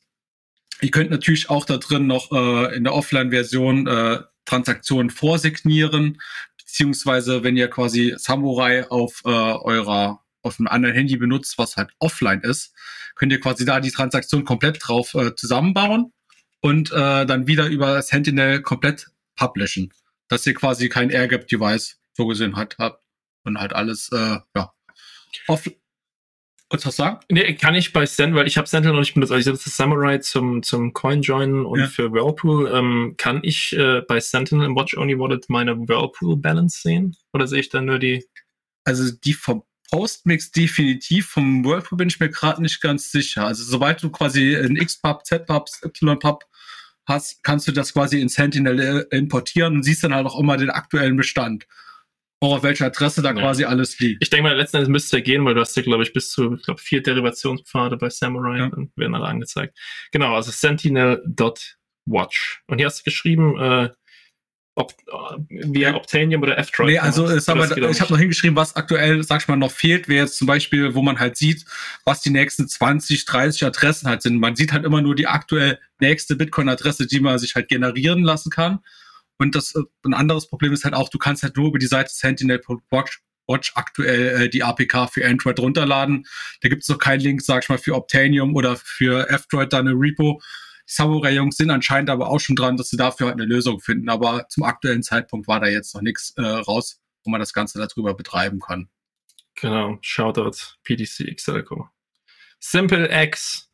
Ihr könnt natürlich auch da drin noch äh, in der Offline-Version äh, Transaktionen vorsignieren, beziehungsweise wenn ihr quasi Samurai auf äh, eurer auf einem anderen Handy benutzt, was halt offline ist, könnt ihr quasi da die Transaktion komplett drauf äh, zusammenbauen und äh, dann wieder über Sentinel komplett publishen, dass ihr quasi kein AirGap-Device so gesehen hat, habt und halt alles äh, ja off Wolltest du was sagen? Nee, kann ich bei Sentinel, weil ich habe Sentinel noch nicht benutzt. Also ich setze Samurai zum, zum Coin joinen und Ja. für Whirlpool. Ähm, kann ich äh, bei Sentinel im Watch Only Wallet meine Whirlpool Balance sehen? Oder sehe ich dann nur die? Also die vom Postmix definitiv, vom Whirlpool bin ich mir gerade nicht ganz sicher. Also sobald du quasi ein XPub, ZPub, YPub hast, kannst du das quasi in Sentinel äh, importieren und siehst dann halt auch immer den aktuellen Bestand. Auf welcher Adresse da Ja. quasi alles liegt. Ich denke mal, letzten Endes müsste ja gehen, weil du hast ja, glaube ich, bis zu, ich glaube, vier Derivationspfade bei Samurai Ja. dann werden alle angezeigt. Genau, also sentinel.watch. Und hier hast du geschrieben, äh, ob, äh, via Optanium oder F-Droid. Nee, also ist aber, geht auch ich habe noch hingeschrieben, was aktuell, sag ich mal, noch fehlt, wäre jetzt zum Beispiel, wo man halt sieht, was die nächsten 20, 30 Adressen halt sind. Man sieht halt immer nur die aktuell nächste Bitcoin-Adresse, die man sich halt generieren lassen kann. Und das äh, ein anderes Problem ist halt auch, du kannst halt nur über die Seite Sentinel.watch Watch aktuell äh, die APK für Android runterladen. Da gibt es noch keinen Link, sag ich mal, für Optanium oder für F-Droid da eine Repo. Die Samurai-Jungs sind anscheinend aber auch schon dran, dass sie dafür halt eine Lösung finden. Aber zum aktuellen Zeitpunkt war da jetzt noch nichts äh, raus, wo man das Ganze darüber betreiben kann. Genau, Shoutout PDC XLCO. Simple X.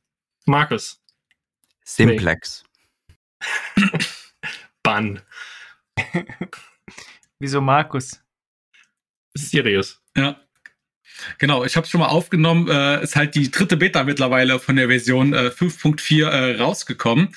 Markus. Simplex. Bann. Wieso Markus? Sirius. Ja. Genau, ich habe es schon mal aufgenommen. Äh, ist halt die dritte Beta mittlerweile von der Version äh, 5.4 äh, rausgekommen.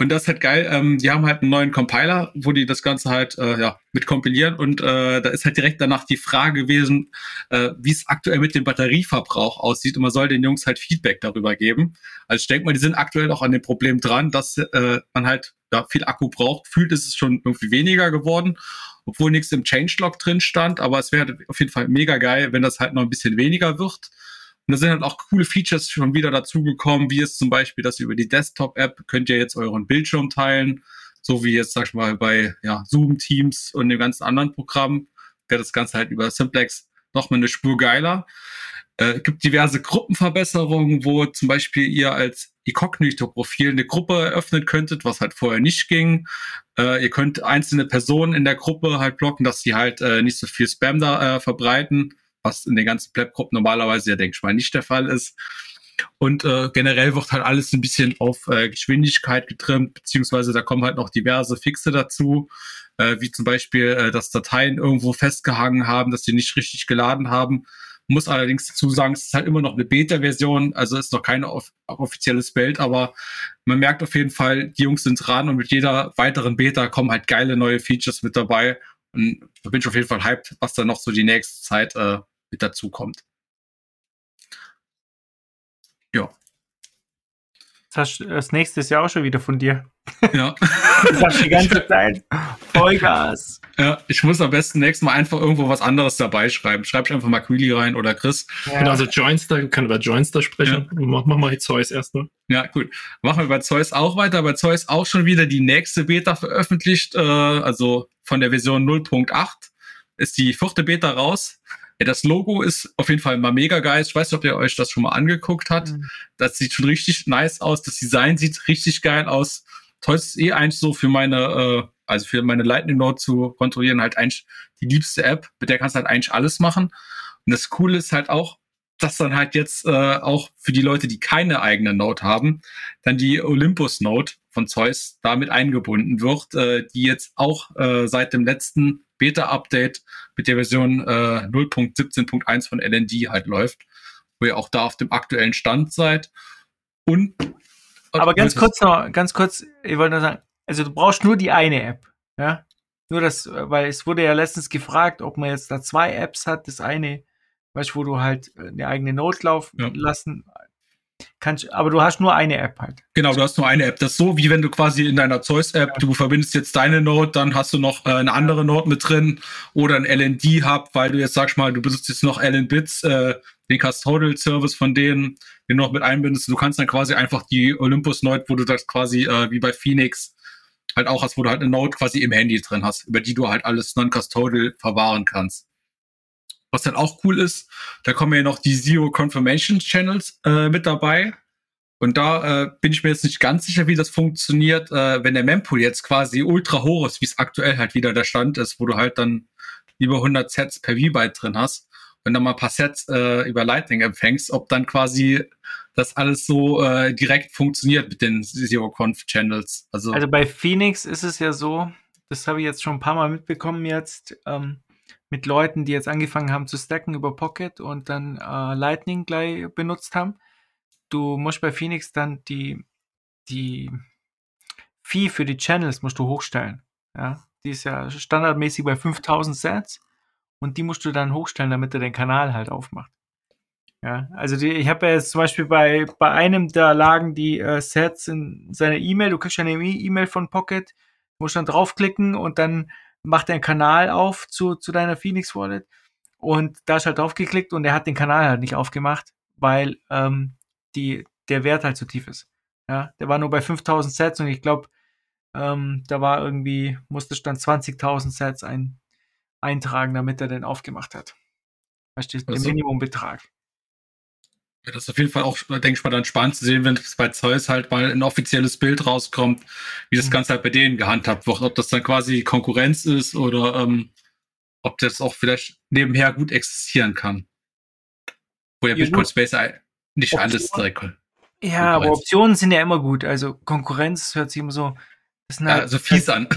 Und das ist halt geil. Ähm, die haben halt einen neuen Compiler, wo die das Ganze halt äh, ja, mit kompilieren. Und äh, da ist halt direkt danach die Frage gewesen, äh, wie es aktuell mit dem Batterieverbrauch aussieht. Und man soll den Jungs halt Feedback darüber geben. Also ich denke mal, die sind aktuell auch an dem Problem dran, dass äh, man halt ja, viel Akku braucht. Fühlt ist es schon irgendwie weniger geworden obwohl nichts im Changelog drin stand, aber es wäre auf jeden Fall mega geil, wenn das halt noch ein bisschen weniger wird. Und da sind halt auch coole Features schon wieder dazugekommen, wie es zum Beispiel, dass ihr über die Desktop-App könnt ihr jetzt euren Bildschirm teilen, so wie jetzt, sag ich mal, bei ja, Zoom, Teams und dem ganzen anderen Programm, wäre das Ganze halt über Simplex noch mal eine Spur geiler. Äh, gibt diverse Gruppenverbesserungen, wo zum Beispiel ihr als Inkognito-Profil eine Gruppe eröffnen könntet, was halt vorher nicht ging. Äh, ihr könnt einzelne Personen in der Gruppe halt blocken, dass sie halt äh, nicht so viel Spam da äh, verbreiten, was in den ganzen Pleb-Gruppen normalerweise ja, denke ich mal, nicht der Fall ist. Und äh, generell wird halt alles ein bisschen auf äh, Geschwindigkeit getrimmt, beziehungsweise da kommen halt noch diverse Fixe dazu, äh, wie zum Beispiel, äh, dass Dateien irgendwo festgehangen haben, dass sie nicht richtig geladen haben. Muss allerdings dazu sagen, es ist halt immer noch eine Beta-Version, also ist noch kein off offizielles Bild, aber man merkt auf jeden Fall, die Jungs sind dran und mit jeder weiteren Beta kommen halt geile neue Features mit dabei. Und da bin ich auf jeden Fall hyped, was da noch so die nächste Zeit äh, mit dazu kommt. Ja. Das, das nächste ist ja auch schon wieder von dir. Ja. Ich die ganze Zeit Vollgas. ja. Ich muss am besten nächstes Mal einfach irgendwo was anderes dabei schreiben. Schreib ich einfach mal Queely rein oder Chris. Ja. Genau, also Joinster, wir können über Joinster sprechen. Mach, mach mal die Zeus erstmal. Ja, gut. Machen wir bei Zeus auch weiter. Bei Zeus auch schon wieder die nächste Beta veröffentlicht. Äh, also von der Version 0.8 ist die vierte Beta raus. Ja, das Logo ist auf jeden Fall mal mega geil. Ich weiß nicht, ob ihr euch das schon mal angeguckt habt. Mhm. Das sieht schon richtig nice aus. Das Design sieht richtig geil aus. Zeus ist eh eigentlich so für meine, äh, also für meine Lightning Node zu kontrollieren, halt eigentlich die liebste App. Mit der kannst du halt eigentlich alles machen. Und das Coole ist halt auch, dass dann halt jetzt äh, auch für die Leute, die keine eigene Node haben, dann die Olympus Node von Zeus damit eingebunden wird, äh, die jetzt auch äh, seit dem letzten Beta-Update mit der Version äh, 0.17.1 von LND halt läuft, wo ihr auch da auf dem aktuellen Stand seid. Und Aber ganz kurz noch, ganz kurz, ich wollte nur sagen, also du brauchst nur die eine App, ja. Nur das, weil es wurde ja letztens gefragt, ob man jetzt da zwei Apps hat. Das eine, weißt du, wo du halt eine eigene Note laufen Ja. lassen kannst, aber du hast nur eine App halt. Genau, du hast nur eine App. Das ist so, wie wenn du quasi in deiner Zeus-App, du verbindest jetzt deine Node, dann hast du noch äh, eine andere Node mit drin oder ein LND-Hub, weil du jetzt sagst mal, du besitzt jetzt noch LN-Bits, äh, den Custodial-Service von denen, den du noch mit einbindest. Du kannst dann quasi einfach die Olympus-Node, wo du das quasi äh, wie bei Phoenix halt auch hast, wo du halt eine Node quasi im Handy drin hast, über die du halt alles non-custodial verwahren kannst. Was dann auch cool ist, da kommen ja noch die Zero Confirmation Channels äh, mit dabei. Und da äh, bin ich mir jetzt nicht ganz sicher, wie das funktioniert, äh, wenn der Mempool jetzt quasi ultra hoch ist, wie es aktuell halt wieder der Stand ist, wo du halt dann über 100 Sets per V-Byte drin hast und dann mal ein paar Sets äh, über Lightning empfängst, ob dann quasi das alles so äh, direkt funktioniert mit den Zero-Conf-Channels. Also, Also bei Phoenix ist es ja so, das habe ich jetzt schon ein paar Mal mitbekommen jetzt, ähm, mit Leuten, die jetzt angefangen haben zu stacken über Pocket und dann äh, Lightning gleich benutzt haben. Du musst bei Phoenix dann die, die Fee für die Channels musst du hochstellen. Ja, die ist ja standardmäßig bei 5000 Sets und die musst du dann hochstellen, damit er den Kanal halt aufmacht. Ja, also die, ich habe ja jetzt zum Beispiel bei, bei einem, da lagen die äh, Sets in seiner E-Mail, du kriegst ja eine E-Mail von Pocket, musst dann draufklicken und dann macht er einen Kanal auf zu, zu deiner Phoenix Wallet und da ist halt draufgeklickt und er hat den Kanal halt nicht aufgemacht, weil ähm, die, der Wert halt zu tief ist. Ja, der war nur bei 5000 Sets und ich glaube, ähm, da war irgendwie, musste dann 20.000 Sets ein, eintragen, damit er den aufgemacht hat. Weißt du, der Also- Minimumbetrag. Ja, das ist auf jeden Fall auch, denke ich mal, dann spannend zu sehen, wenn es bei Zeus halt mal ein offizielles Bild rauskommt, wie das Mhm. Ganze halt bei denen gehandhabt wird. Ob das dann quasi Konkurrenz ist oder ähm, ob das auch vielleicht nebenher gut existieren kann. Wo ja Bitcoin. Space nicht Option- alles direkt. Ja, aber. Optionen sind ja immer gut. Also Konkurrenz hört sich immer so. Das sind Ja, also fies an.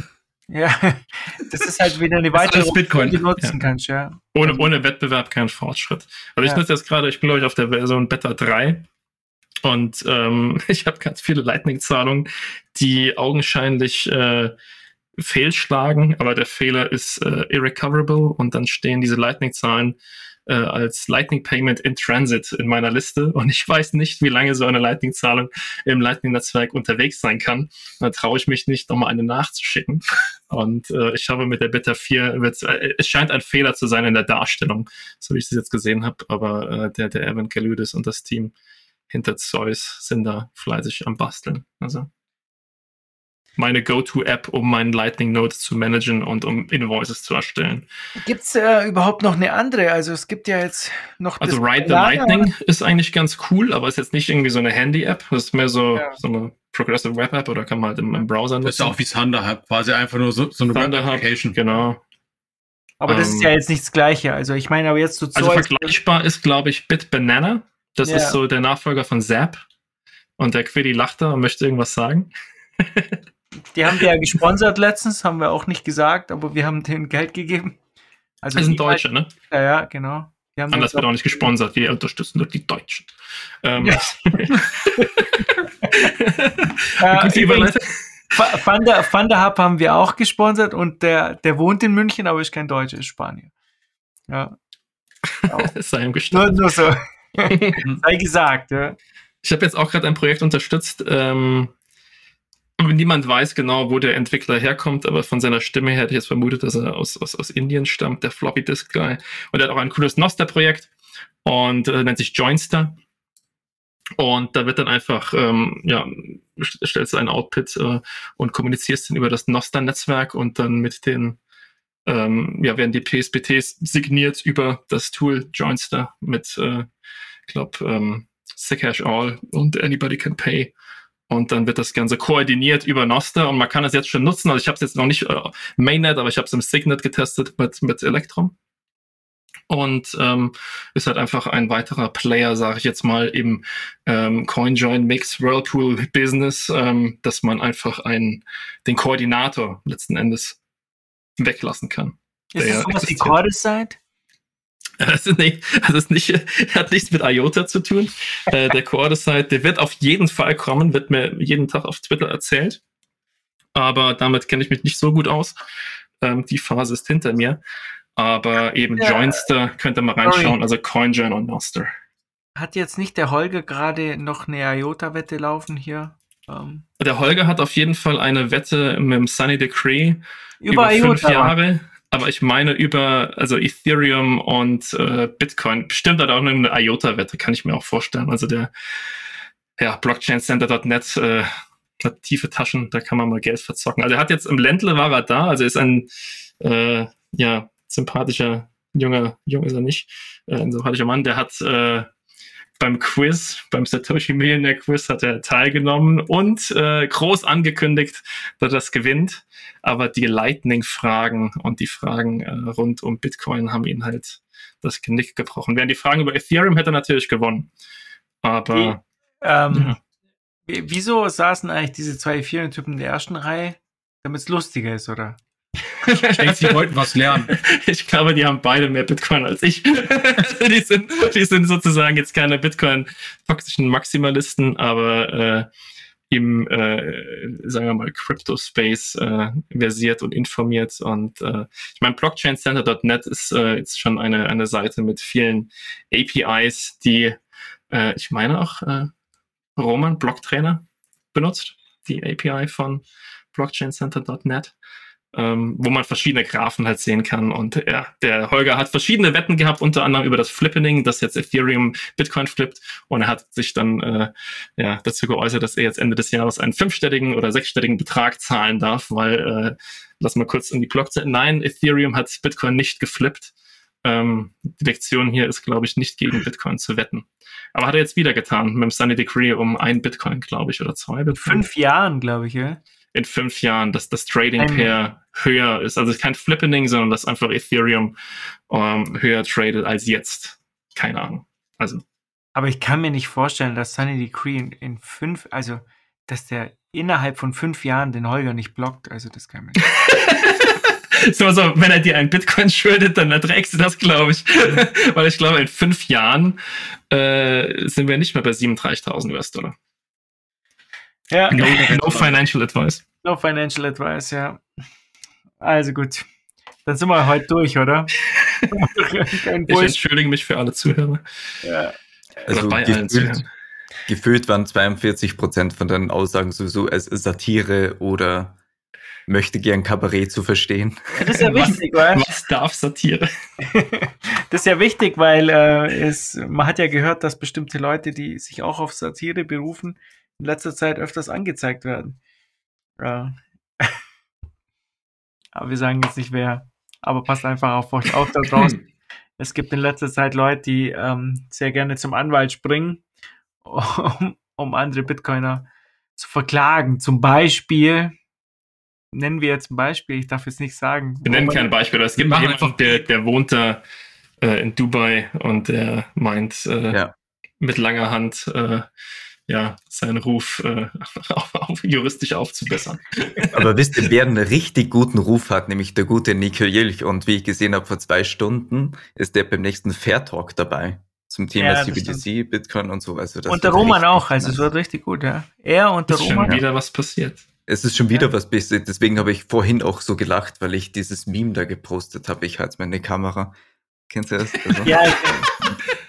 Ja, das ist halt wieder eine Das ist weitere Bitcoin. die du nutzen Ja. kannst, ja. Ohne, ohne Wettbewerb kein Fortschritt. Also ich Ja. nutze jetzt gerade, ich bin glaube ich auf der Version Beta 3 und ähm, ich habe ganz viele Lightning-Zahlungen, die augenscheinlich äh, fehlschlagen, aber der Fehler ist äh, irrecoverable und dann stehen diese Lightning-Zahlen äh, als Lightning Payment in Transit in meiner Liste und ich weiß nicht, wie lange so eine Lightning-Zahlung im Lightning-Netzwerk unterwegs sein kann. Da traue ich mich nicht, nochmal eine nachzuschicken. Und äh, ich habe mit der Beta 4, wird, äh, es scheint ein Fehler zu sein in der Darstellung, so wie ich es jetzt gesehen habe, aber äh, der, der Evan Galudis und das Team hinter Zeus sind da fleißig am Basteln. Also meine Go-To-App, um meinen Lightning Node zu managen und um Invoices zu erstellen. Gibt's äh, überhaupt noch eine andere? Also es gibt ja jetzt noch Also das Ride the Lager- Lightning ist eigentlich ganz cool, aber ist jetzt nicht irgendwie so eine Handy-App. Das ist mehr so, Ja. so eine Progressive Web-App oder kann man halt im, im Browser Das ist nutzen. auch wie Thunder Hub, quasi einfach nur so, so eine Thunder Hub, Web-Application. genau. Aber das ist ähm, ja jetzt nicht das Gleiche. Also ich meine aber jetzt zu Also vergleichbar ist, glaube ich, BitBanana. Das Ja. ist so der Nachfolger von Zap. Und der Quiddy lacht da und möchte irgendwas sagen. Die haben wir ja gesponsert letztens, haben wir auch nicht gesagt, aber wir haben denen Geld gegeben. Also Das sind Deutsche, ne? Ja, ja, genau. Anders wird auch nicht gesponsert. Wir unterstützen nur die Deutschen. Ähm, Ja. Gute übrigens, Thunder, Thunder Hub haben wir auch gesponsert und der, der wohnt in München, aber ist kein Deutscher, ist Spanier. Ja. Es sei ihm Nur, gestattet. nur so. Sei gesagt, ja. Ich habe jetzt auch gerade ein Projekt unterstützt. Ähm, niemand weiß genau, wo der Entwickler herkommt, aber von seiner Stimme her hätte ich jetzt vermutet, dass er aus, aus, aus Indien stammt, der Floppy Disk Guy. Und er hat auch ein cooles Noster-Projekt und äh, nennt sich Joinster. Und da wird dann einfach, ähm, ja, stellst du einen Output äh, und kommunizierst dann über das Noster-Netzwerk und dann mit den, ähm, ja, werden die PSBTs signiert über das Tool Joinster mit, äh, ich glaube, ähm, Sickhash All und Anybody Can Pay. Und dann wird das Ganze koordiniert über Noster und man kann es jetzt schon nutzen. Also ich habe es jetzt noch nicht äh, Mainnet, aber ich habe es im Signet getestet mit, mit Electrum und ähm, ist halt einfach ein weiterer Player, sage ich jetzt mal, im ähm, CoinJoin Mix Whirlpool Business, ähm, dass man einfach einen, den Koordinator letzten Endes weglassen kann. Ist das sowas wie Cordicide? Das ist nicht, das ist nicht, hat nichts mit IOTA zu tun. äh, der Cordicide, der wird auf jeden Fall kommen, wird mir jeden Tag auf Twitter erzählt. Aber damit kenne ich mich nicht so gut aus. Ähm, die Phase ist hinter mir. Aber eben ja. Joinster könnt ihr mal reinschauen, also CoinJoin und Noster. Hat jetzt nicht der Holger gerade noch eine IOTA-Wette laufen hier? Um. Ähm. Der Holger hat auf jeden Fall eine Wette mit dem Sunny Decree über, über fünf Jahre. Aber ich meine über also Ethereum und äh, Bitcoin. Bestimmt hat auch eine IOTA-Wette, kann ich mir auch vorstellen. Also der ja, Blockchaincenter.net äh, hat tiefe Taschen, da kann man mal Geld verzocken. Also er hat jetzt im Ländle war er da, also ist ein äh, ja, sympathischer junger, jung ist er nicht, äh, ein sympathischer Mann, der hat äh, beim Quiz, beim Satoshi Millionaire Quiz hat er teilgenommen und äh, groß angekündigt, dass er das gewinnt. Aber die Lightning-Fragen und die Fragen äh, rund um Bitcoin haben ihn halt das Genick gebrochen. Während die Fragen über Ethereum hätte er natürlich gewonnen. Aber Wie, ähm, ja. wieso saßen eigentlich diese zwei Ethereum-Typen in der ersten Reihe? Damit es lustiger ist, oder? Ich denke, sie wollten was lernen. Ich glaube, die haben beide mehr Bitcoin als ich. die, sind, die sind sozusagen jetzt keine Bitcoin-toxischen Maximalisten, aber äh, im, äh, sagen wir mal, Crypto-Space äh, versiert und informiert. Und äh, ich meine, BlockchainCenter.net ist äh, jetzt schon eine, eine Seite mit vielen APIs, die äh, ich meine auch äh, Roman, Blocktrainer, benutzt, die API von BlockchainCenter.net ähm, wo man verschiedene Graphen halt sehen kann. Und ja, der Holger hat verschiedene Wetten gehabt, unter anderem über das Flippening, das jetzt Ethereum Bitcoin flippt. Und er hat sich dann äh, ja, dazu geäußert, dass er jetzt Ende des Jahres einen fünfstelligen oder sechsstelligen Betrag zahlen darf, weil, äh, lass mal kurz in die Blockzeit. Nein, Ethereum hat Bitcoin nicht geflippt. Ähm, die Lektion hier ist, glaube ich, nicht gegen Bitcoin zu wetten. Aber hat er jetzt wieder getan mit dem Sunny Degree um ein Bitcoin, glaube ich, oder zwei Bitcoin. Fünf Jahren, glaube ich, ja in fünf Jahren, dass das Trading Pair höher ist. Also kein Flippening, sondern dass einfach Ethereum ähm, höher tradet als jetzt. Keine Ahnung. Also. Aber ich kann mir nicht vorstellen, dass Sunny Decree in, in fünf, also dass der innerhalb von fünf Jahren den Holger nicht blockt. Also das kann man nicht. so, so, wenn er dir ein Bitcoin schuldet, dann erträgst du das, glaube ich. Weil ich glaube, in fünf Jahren äh, sind wir nicht mehr bei 37.000 US-Dollar. Ja. No, no financial advice. No financial advice, ja. Also gut. Dann sind wir heute durch, oder? ich entschuldige mich für alle Zuhörer. Ja. Also bei gefühlt, allen Zuhörern. Gefühlt waren 42 Prozent von deinen Aussagen sowieso als Satire oder möchte gern Kabarett zu verstehen. Das ist ja wichtig, weil. Was darf Satire? das ist ja wichtig, weil äh, es, man hat ja gehört, dass bestimmte Leute, die sich auch auf Satire berufen, in letzter Zeit öfters angezeigt werden. Ja. Aber wir sagen jetzt nicht wer. Aber passt einfach auf euch auf da draußen. es gibt in letzter Zeit Leute, die ähm, sehr gerne zum Anwalt springen, um, um andere Bitcoiner zu verklagen. Zum Beispiel, nennen wir jetzt ein Beispiel, ich darf jetzt nicht sagen. Wir nennen kein Beispiel, es gibt jemanden, der, der wohnt da äh, in Dubai und der meint äh, ja. mit langer Hand äh, ja, seinen Ruf äh, auf, auf, juristisch aufzubessern. Aber wisst ihr, wer einen richtig guten Ruf hat, nämlich der gute Nico Jilch. Und wie ich gesehen habe, vor zwei Stunden ist der beim nächsten Fair Talk dabei. Zum Thema ja, CBDC, Bitcoin und so. Also das und der Roman auch, also es wird richtig gut, ja. Er und der ist Roman. schon wieder was passiert. Es ist schon wieder ja. was passiert. Deswegen habe ich vorhin auch so gelacht, weil ich dieses Meme da gepostet habe. Ich halte meine Kamera. Kennst du das? Also, ja,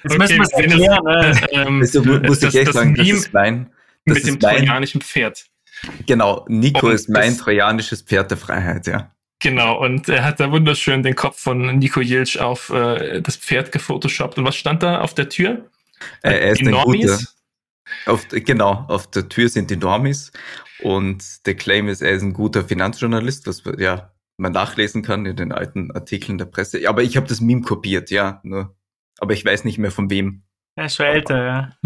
Jetzt müssen wir es erklären. Ne? äh, ähm, mu- muss das- ich echt das sagen, das ist mein, das mit dem mein, trojanischen Pferd. genau, Nico Und ist mein das- trojanisches Pferd der Freiheit, ja. Genau, und er hat da wunderschön den Kopf von Nico Jilch auf äh, das Pferd gefotoshoppt. Und was stand da auf der Tür? Äh, er ist Die guter. Auf, genau, auf der Tür sind die Normis und der Claim ist, er ist ein guter Finanzjournalist, was ja man nachlesen kann in den alten Artikeln der Presse. Aber ich habe das Meme kopiert, ja, nur. Aber ich weiß nicht mehr von wem. Er ist schon älter, ja.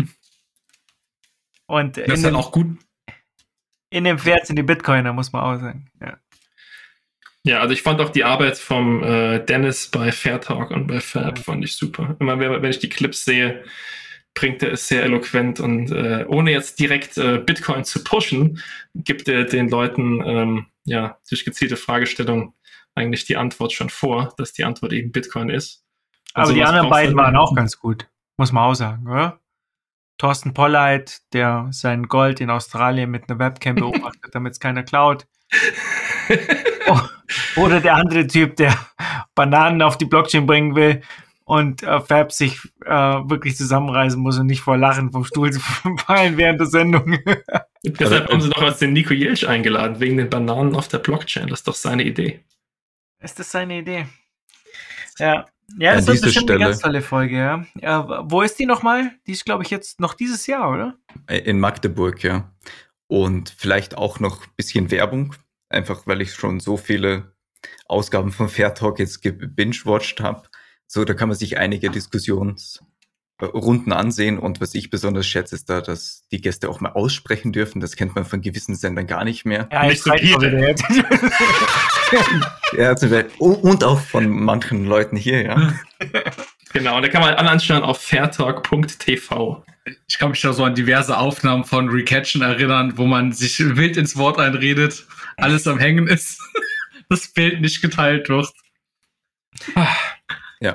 Und Das in ist dann dem, auch gut. in dem Pferd sind die Bitcoiner, muss man auch sagen. Ja. Ja, also ich fand auch die Arbeit vom äh, Dennis bei Fairtalk und bei Fab fand ich super. Immer wenn, wenn ich die Clips sehe, bringt er es sehr eloquent und äh, ohne jetzt direkt äh, Bitcoin zu pushen, gibt er den Leuten ähm, ja durch gezielte Fragestellungen eigentlich die Antwort schon vor, dass die Antwort eben Bitcoin ist. Aber die anderen beiden waren auch ganz gut, muss man auch sagen, oder? Thorsten Polleit, der sein Gold in Australien mit einer Webcam beobachtet, damit es keiner klaut. Oh, Oder der andere Typ, der Bananen auf die Blockchain bringen will und äh, Fab sich äh, wirklich zusammenreißen muss und nicht vor Lachen vom Stuhl zu fallen während der Sendung. Deshalb haben sie doch als den Nico Jelch eingeladen, wegen den Bananen auf der Blockchain. Das ist doch seine Idee. Ist das seine Idee? Ja. Ja, das dieser bestimmt eine Stelle- ganz tolle Folge, ja. ja wo ist die nochmal? Die ist, glaube ich, jetzt noch dieses Jahr, oder? Äh, In Magdeburg, ja. Und vielleicht auch noch ein bisschen Werbung, einfach weil ich schon so viele Ausgaben von Fair Talk jetzt gebingewatcht habe. So, da kann man sich einige Diskussionsrunden ansehen. Und was ich besonders schätze, ist da, dass die Gäste auch mal aussprechen dürfen. Das kennt man von gewissen Sendern gar nicht mehr. Ja, Nicht ich so viele. Ja, und auch von manchen Leuten hier, ja. Genau, und da kann man alle anschauen auf fairtalk.tv. Ich kann mich da so an diverse Aufnahmen von Recatchen erinnern, wo man sich wild ins Wort einredet, alles am Hängen ist, das Bild nicht geteilt wird.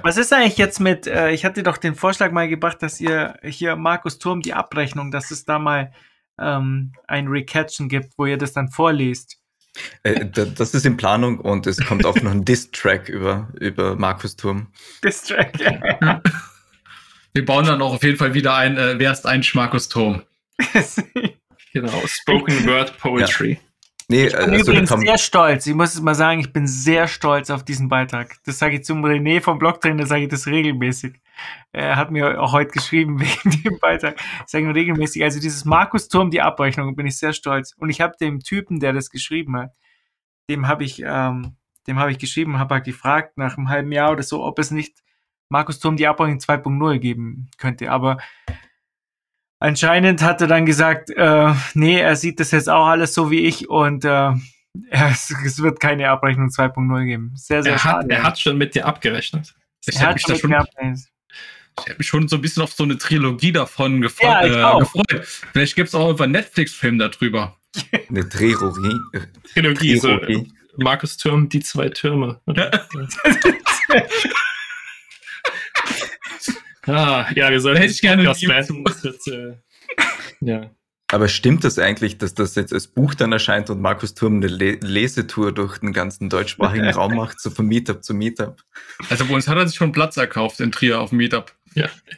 Was ist eigentlich jetzt mit, äh, ich hatte doch den Vorschlag mal gebracht, dass ihr hier Markus Turm die Abrechnung, dass es da mal ähm, ein Recatchen gibt, wo ihr das dann vorliest. Äh, da- Das ist in Planung und es kommt auch noch ein Diss-Track über, über Markus Turm. Das Track. Wir bauen dann auch auf jeden Fall wieder ein, äh, wer ist ein Markus Turm? Genau, Spoken Word Poetry. Nee, Ich bin also da übrigens sehr stolz. Ich muss es mal sagen, ich bin sehr stolz auf diesen Beitrag. Das sage ich zum René vom Blogtrainer, sage ich das regelmäßig. Er hat mir auch heute geschrieben wegen dem Beitrag. Ich sage ihm regelmäßig, also dieses Markus Turm, die Abrechnung, bin ich sehr stolz. Und ich habe dem Typen, der das geschrieben hat, dem habe ich, ähm, dem habe ich geschrieben, habe halt gefragt nach einem halben Jahr oder so, ob es nicht Markus Turm die Abrechnung 2.0 geben könnte. Aber anscheinend hat er dann gesagt, äh, nee, er sieht das jetzt auch alles so wie ich und äh, es, es wird keine Abrechnung 2.0 geben. Sehr, sehr Er schade. hat, er hat schon mit dir abgerechnet. Ich Er hat schon, mit mir abgerechnet. Ich hätte mich schon so ein bisschen auf so eine Trilogie davon gefre Ja, ich äh, gefreut. Vielleicht gibt es auch einen Netflix-Film darüber. eine Trilogie. Trilogie, so. Markus Turm, die zwei Türme. ah, ja, wir sollen Hätte ich gerne das wird, äh, ja. Aber stimmt das eigentlich, dass das jetzt als Buch dann erscheint und Markus Turm eine Le Lesetour durch den ganzen deutschsprachigen Raum macht, so von Meetup zu Meetup? Also bei uns hat er sich schon Platz erkauft in Trier auf dem Meetup.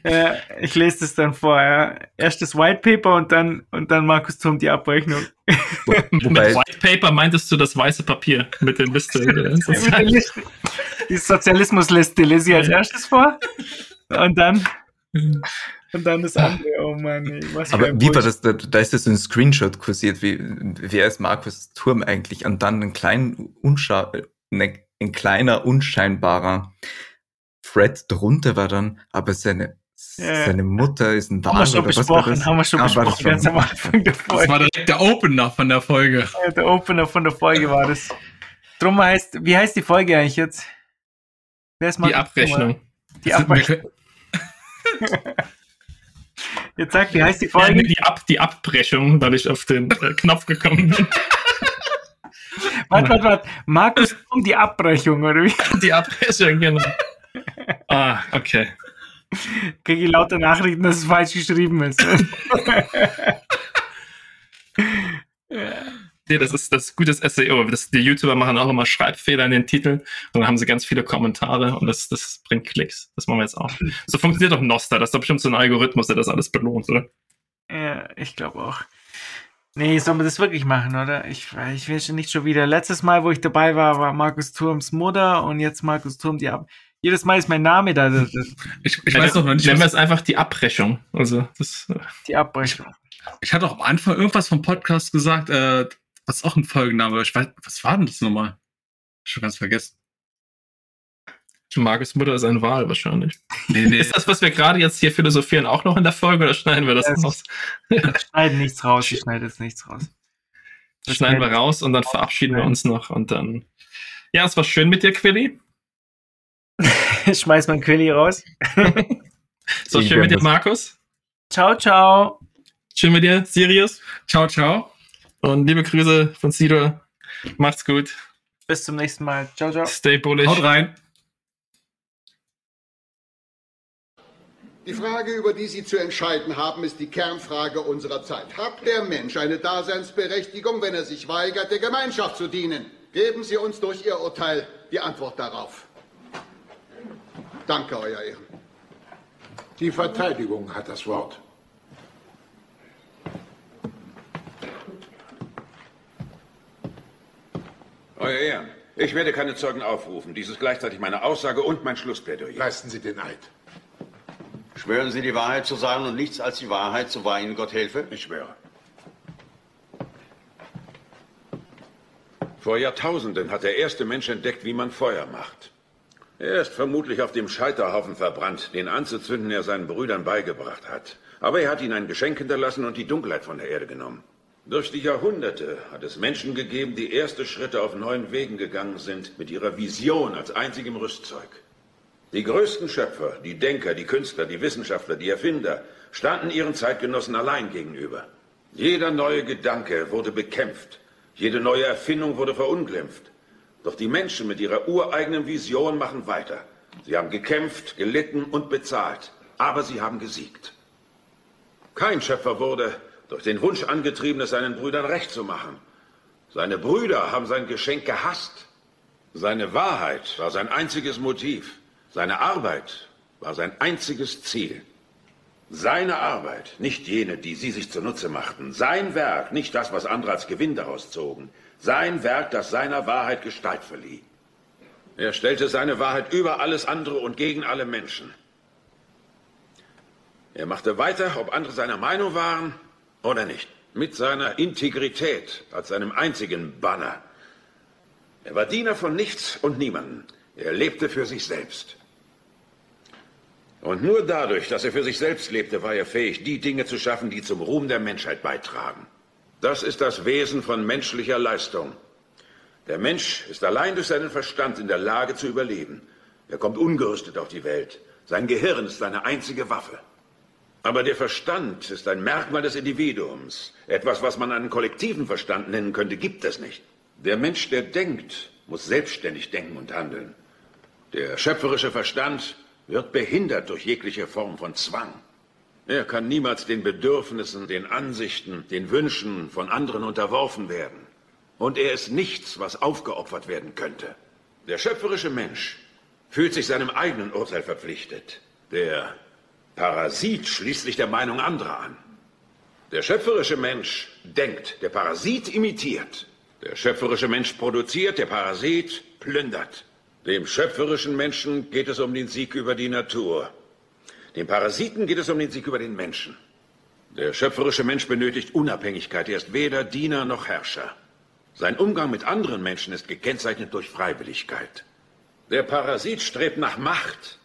Äh, ich lese das dann vor. Ja. Erst das White Paper und dann, und dann Markus Turm die Abrechnung. Wo, Mit wobei, White Paper meintest du das weiße Papier mit der Liste. Die Sozialismusliste lese ich als erstes vor. Und dann, und dann das andere. Oh Mann, ey, was aber wie war das? Da, da ist ja so ein Screenshot kursiert, wie, wer ist Markus Turm eigentlich? Und dann ein, klein, unscha ne, ein kleiner, unscheinbarer Thread drunter war dann, aber seine, Ja. seine Mutter ist ein Haben wir schon besprochen, das? haben wir schon Ah, war das besprochen, ganz am Anfang der Das Folge. war direkt der Opener von der Folge. Ja, Der Opener von der Folge war das. Drum heißt, wie heißt die Folge eigentlich jetzt? Wer ist Die Markus Abrechnung. Die Abrechnung. Jetzt sag, wie heißt die Ja, Folge? die, Ab die Abbrechung, weil ich auf den äh, Knopf gekommen bin. Warte, warte, warte. Markus Turm, die Abbrechung, oder wie? Die Abbrechung, genau. Ah, okay. Kriege ich lauter Nachrichten, dass es falsch geschrieben ist. Nee, das ist das gutes SEO. Das, die YouTuber machen auch immer Schreibfehler in den Titeln und dann haben sie ganz viele Kommentare und das, das bringt Klicks. Das machen wir jetzt auch. So funktioniert doch Noster. Das ist doch bestimmt so ein Algorithmus, der das alles belohnt, oder? Ja, ich glaube auch. Nee, soll man das wirklich machen, oder? Ich, ich will schon nicht schon wieder. Letztes Mal, wo ich dabei war, war Markus Turms Mutter und jetzt Markus Turm die Ab. Jedes Mal ist mein Name da. Das, das, Ich, ich weiß noch nicht, Nennen wir es einfach die Abbrechung. Also, das, die Abbrechung. ich hatte auch am Anfang irgendwas vom Podcast gesagt, äh, was ist auch ein Folgenname. Ich weiß, was war denn das nochmal? Schon ganz vergessen. Markus Mutter ist ein Wahl wahrscheinlich. Nee, nee. Ist das, was wir gerade jetzt hier philosophieren, auch noch in der Folge oder schneiden wir das Ja, raus? Schneiden nichts raus, ich schneide jetzt nichts raus. Das schneiden wir raus und dann verabschieden wir uns noch und dann. Ja, es war schön mit dir, Quilly. Schmeiß mein Quelli raus. So schön mit dir, Markus. Ciao, ciao. Schön mit dir, Sirius. Ciao, ciao. Und liebe Grüße von Sido. Macht's gut. Bis zum nächsten Mal. Ciao, ciao. Stay bullish. Haut rein. Die Frage, über die Sie zu entscheiden haben, ist die Kernfrage unserer Zeit. Hat der Mensch eine Daseinsberechtigung, wenn er sich weigert, der Gemeinschaft zu dienen? Geben Sie uns durch Ihr Urteil die Antwort darauf. Danke, Euer Ehren. Die Verteidigung hat das Wort. Euer Ehren, ich werde keine Zeugen aufrufen. Dies ist gleichzeitig meine Aussage und mein Schlussplädoyer. Leisten Sie den Eid. Schwören Sie die Wahrheit zu sagen und nichts als die Wahrheit, so wahr Ihnen Gott helfe? Ich schwöre. Vor Jahrtausenden hat der erste Mensch entdeckt, wie man Feuer macht. Er ist vermutlich auf dem Scheiterhaufen verbrannt, den anzuzünden er seinen Brüdern beigebracht hat. Aber er hat ihnen ein Geschenk hinterlassen und die Dunkelheit von der Erde genommen. Durch die Jahrhunderte hat es Menschen gegeben, die erste Schritte auf neuen Wegen gegangen sind, mit ihrer Vision als einzigem Rüstzeug. Die größten Schöpfer, die Denker, die Künstler, die Wissenschaftler, die Erfinder, standen ihren Zeitgenossen allein gegenüber. Jeder neue Gedanke wurde bekämpft, jede neue Erfindung wurde verunglimpft. Doch die Menschen mit ihrer ureigenen Vision machen weiter. Sie haben gekämpft, gelitten und bezahlt, aber sie haben gesiegt. Kein Schöpfer wurde durch den Wunsch angetrieben, es seinen Brüdern recht zu machen. Seine Brüder haben sein Geschenk gehasst. Seine Wahrheit war sein einziges Motiv. Seine Arbeit war sein einziges Ziel. Seine Arbeit, nicht jene, die sie sich zunutze machten. Sein Werk, nicht das, was andere als Gewinn daraus zogen. Sein Werk, das seiner Wahrheit Gestalt verlieh. Er stellte seine Wahrheit über alles andere und gegen alle Menschen. Er machte weiter, ob andere seiner Meinung waren oder nicht. Mit seiner Integrität als seinem einzigen Banner. Er war Diener von nichts und niemanden. Er lebte für sich selbst. Und nur dadurch, dass er für sich selbst lebte, war er fähig, die Dinge zu schaffen, die zum Ruhm der Menschheit beitragen. Das ist das Wesen von menschlicher Leistung. Der Mensch ist allein durch seinen Verstand in der Lage zu überleben. Er kommt ungerüstet auf die Welt. Sein Gehirn ist seine einzige Waffe. Aber der Verstand ist ein Merkmal des Individuums. Etwas, was man einen kollektiven Verstand nennen könnte, gibt es nicht. Der Mensch, der denkt, muss selbstständig denken und handeln. Der schöpferische Verstand wird behindert durch jegliche Form von Zwang. Er kann niemals den Bedürfnissen, den Ansichten, den Wünschen von anderen unterworfen werden. Und er ist nichts, was aufgeopfert werden könnte. Der schöpferische Mensch fühlt sich seinem eigenen Urteil verpflichtet. Der Parasit schließt sich der Meinung anderer an. Der schöpferische Mensch denkt, der Parasit imitiert. Der schöpferische Mensch produziert, der Parasit plündert. Dem schöpferischen Menschen geht es um den Sieg über die Natur. Dem Parasiten geht es um den Sieg über den Menschen. Der schöpferische Mensch benötigt Unabhängigkeit. Er ist weder Diener noch Herrscher. Sein Umgang mit anderen Menschen ist gekennzeichnet durch Freiwilligkeit. Der Parasit strebt nach Macht.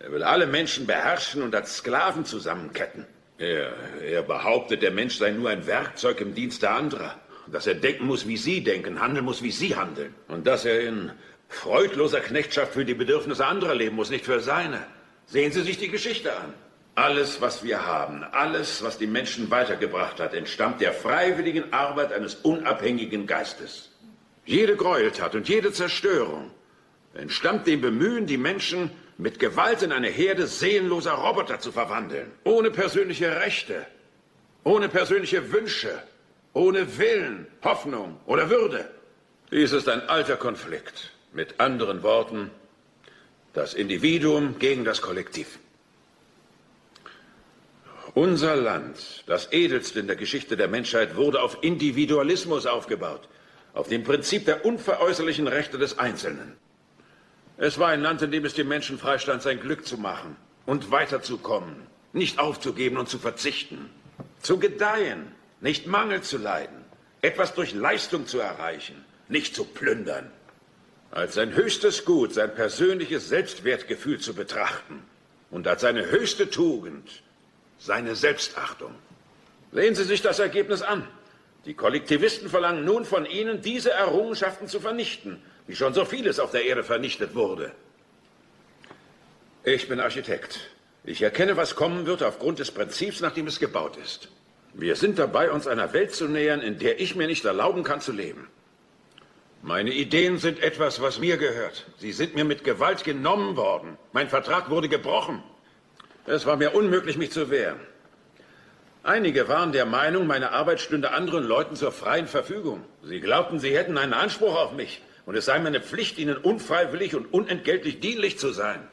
Er will alle Menschen beherrschen und als Sklaven zusammenketten. Er, er behauptet, der Mensch sei nur ein Werkzeug im Dienste anderer. Dass er denken muss, wie sie denken, handeln muss, wie sie handeln. Und dass er in freudloser Knechtschaft für die Bedürfnisse anderer leben muss, nicht für seine. Sehen Sie sich die Geschichte an. Alles, was wir haben, alles, was die Menschen weitergebracht hat, entstammt der freiwilligen Arbeit eines unabhängigen Geistes. Jede Gräueltat und jede Zerstörung entstammt dem Bemühen, die Menschen mit Gewalt in eine Herde seelenloser Roboter zu verwandeln. Ohne persönliche Rechte, ohne persönliche Wünsche, ohne Willen, Hoffnung oder Würde. Dies ist ein alter Konflikt. Mit anderen Worten, das Individuum gegen das Kollektiv. Unser Land, das edelste in der Geschichte der Menschheit, wurde auf Individualismus aufgebaut, auf dem Prinzip der unveräußerlichen Rechte des Einzelnen. Es war ein Land, in dem es dem Menschen freistand, sein Glück zu machen und weiterzukommen, nicht aufzugeben und zu verzichten, zu gedeihen, nicht Mangel zu leiden, etwas durch Leistung zu erreichen, nicht zu plündern, als sein höchstes Gut sein persönliches Selbstwertgefühl zu betrachten und als seine höchste Tugend seine Selbstachtung. Sehen Sie sich das Ergebnis an. Die Kollektivisten verlangen nun von Ihnen, diese Errungenschaften zu vernichten, wie schon so vieles auf der Erde vernichtet wurde. Ich bin Architekt. Ich erkenne, was kommen wird aufgrund des Prinzips, nach dem es gebaut ist. Wir sind dabei, uns einer Welt zu nähern, in der ich mir nicht erlauben kann zu leben. Meine Ideen sind etwas, was mir gehört. Sie sind mir mit Gewalt genommen worden. Mein Vertrag wurde gebrochen. Es war mir unmöglich, mich zu wehren. Einige waren der Meinung, meine Arbeit stünde anderen Leuten zur freien Verfügung. Sie glaubten, sie hätten einen Anspruch auf mich und es sei meine Pflicht, ihnen unfreiwillig und unentgeltlich dienlich zu sein.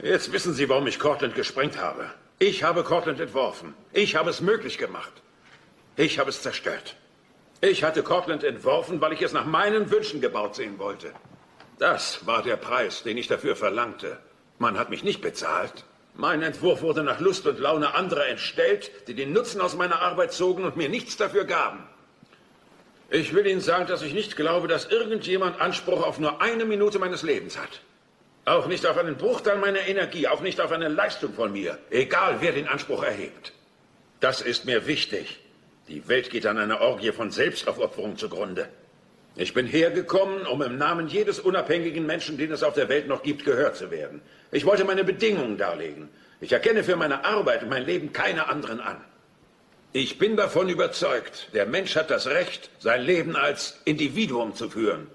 Jetzt wissen Sie, warum ich Cortland gesprengt habe. Ich habe Cortland entworfen. Ich habe es möglich gemacht. Ich habe es zerstört. Ich hatte Cortland entworfen, weil ich es nach meinen Wünschen gebaut sehen wollte. Das war der Preis, den ich dafür verlangte. Man hat mich nicht bezahlt. Mein Entwurf wurde nach Lust und Laune anderer entstellt, die den Nutzen aus meiner Arbeit zogen und mir nichts dafür gaben. Ich will Ihnen sagen, dass ich nicht glaube, dass irgendjemand Anspruch auf nur eine Minute meines Lebens hat. Auch nicht auf einen Bruchteil meiner Energie, auch nicht auf eine Leistung von mir, egal wer den Anspruch erhebt. Das ist mir wichtig. Die Welt geht an einer Orgie von Selbstaufopferung zugrunde. Ich bin hergekommen, um im Namen jedes unabhängigen Menschen, den es auf der Welt noch gibt, gehört zu werden. Ich wollte meine Bedingungen darlegen. Ich erkenne für meine Arbeit und mein Leben keine anderen an. Ich bin davon überzeugt, der Mensch hat das Recht, sein Leben als Individuum zu führen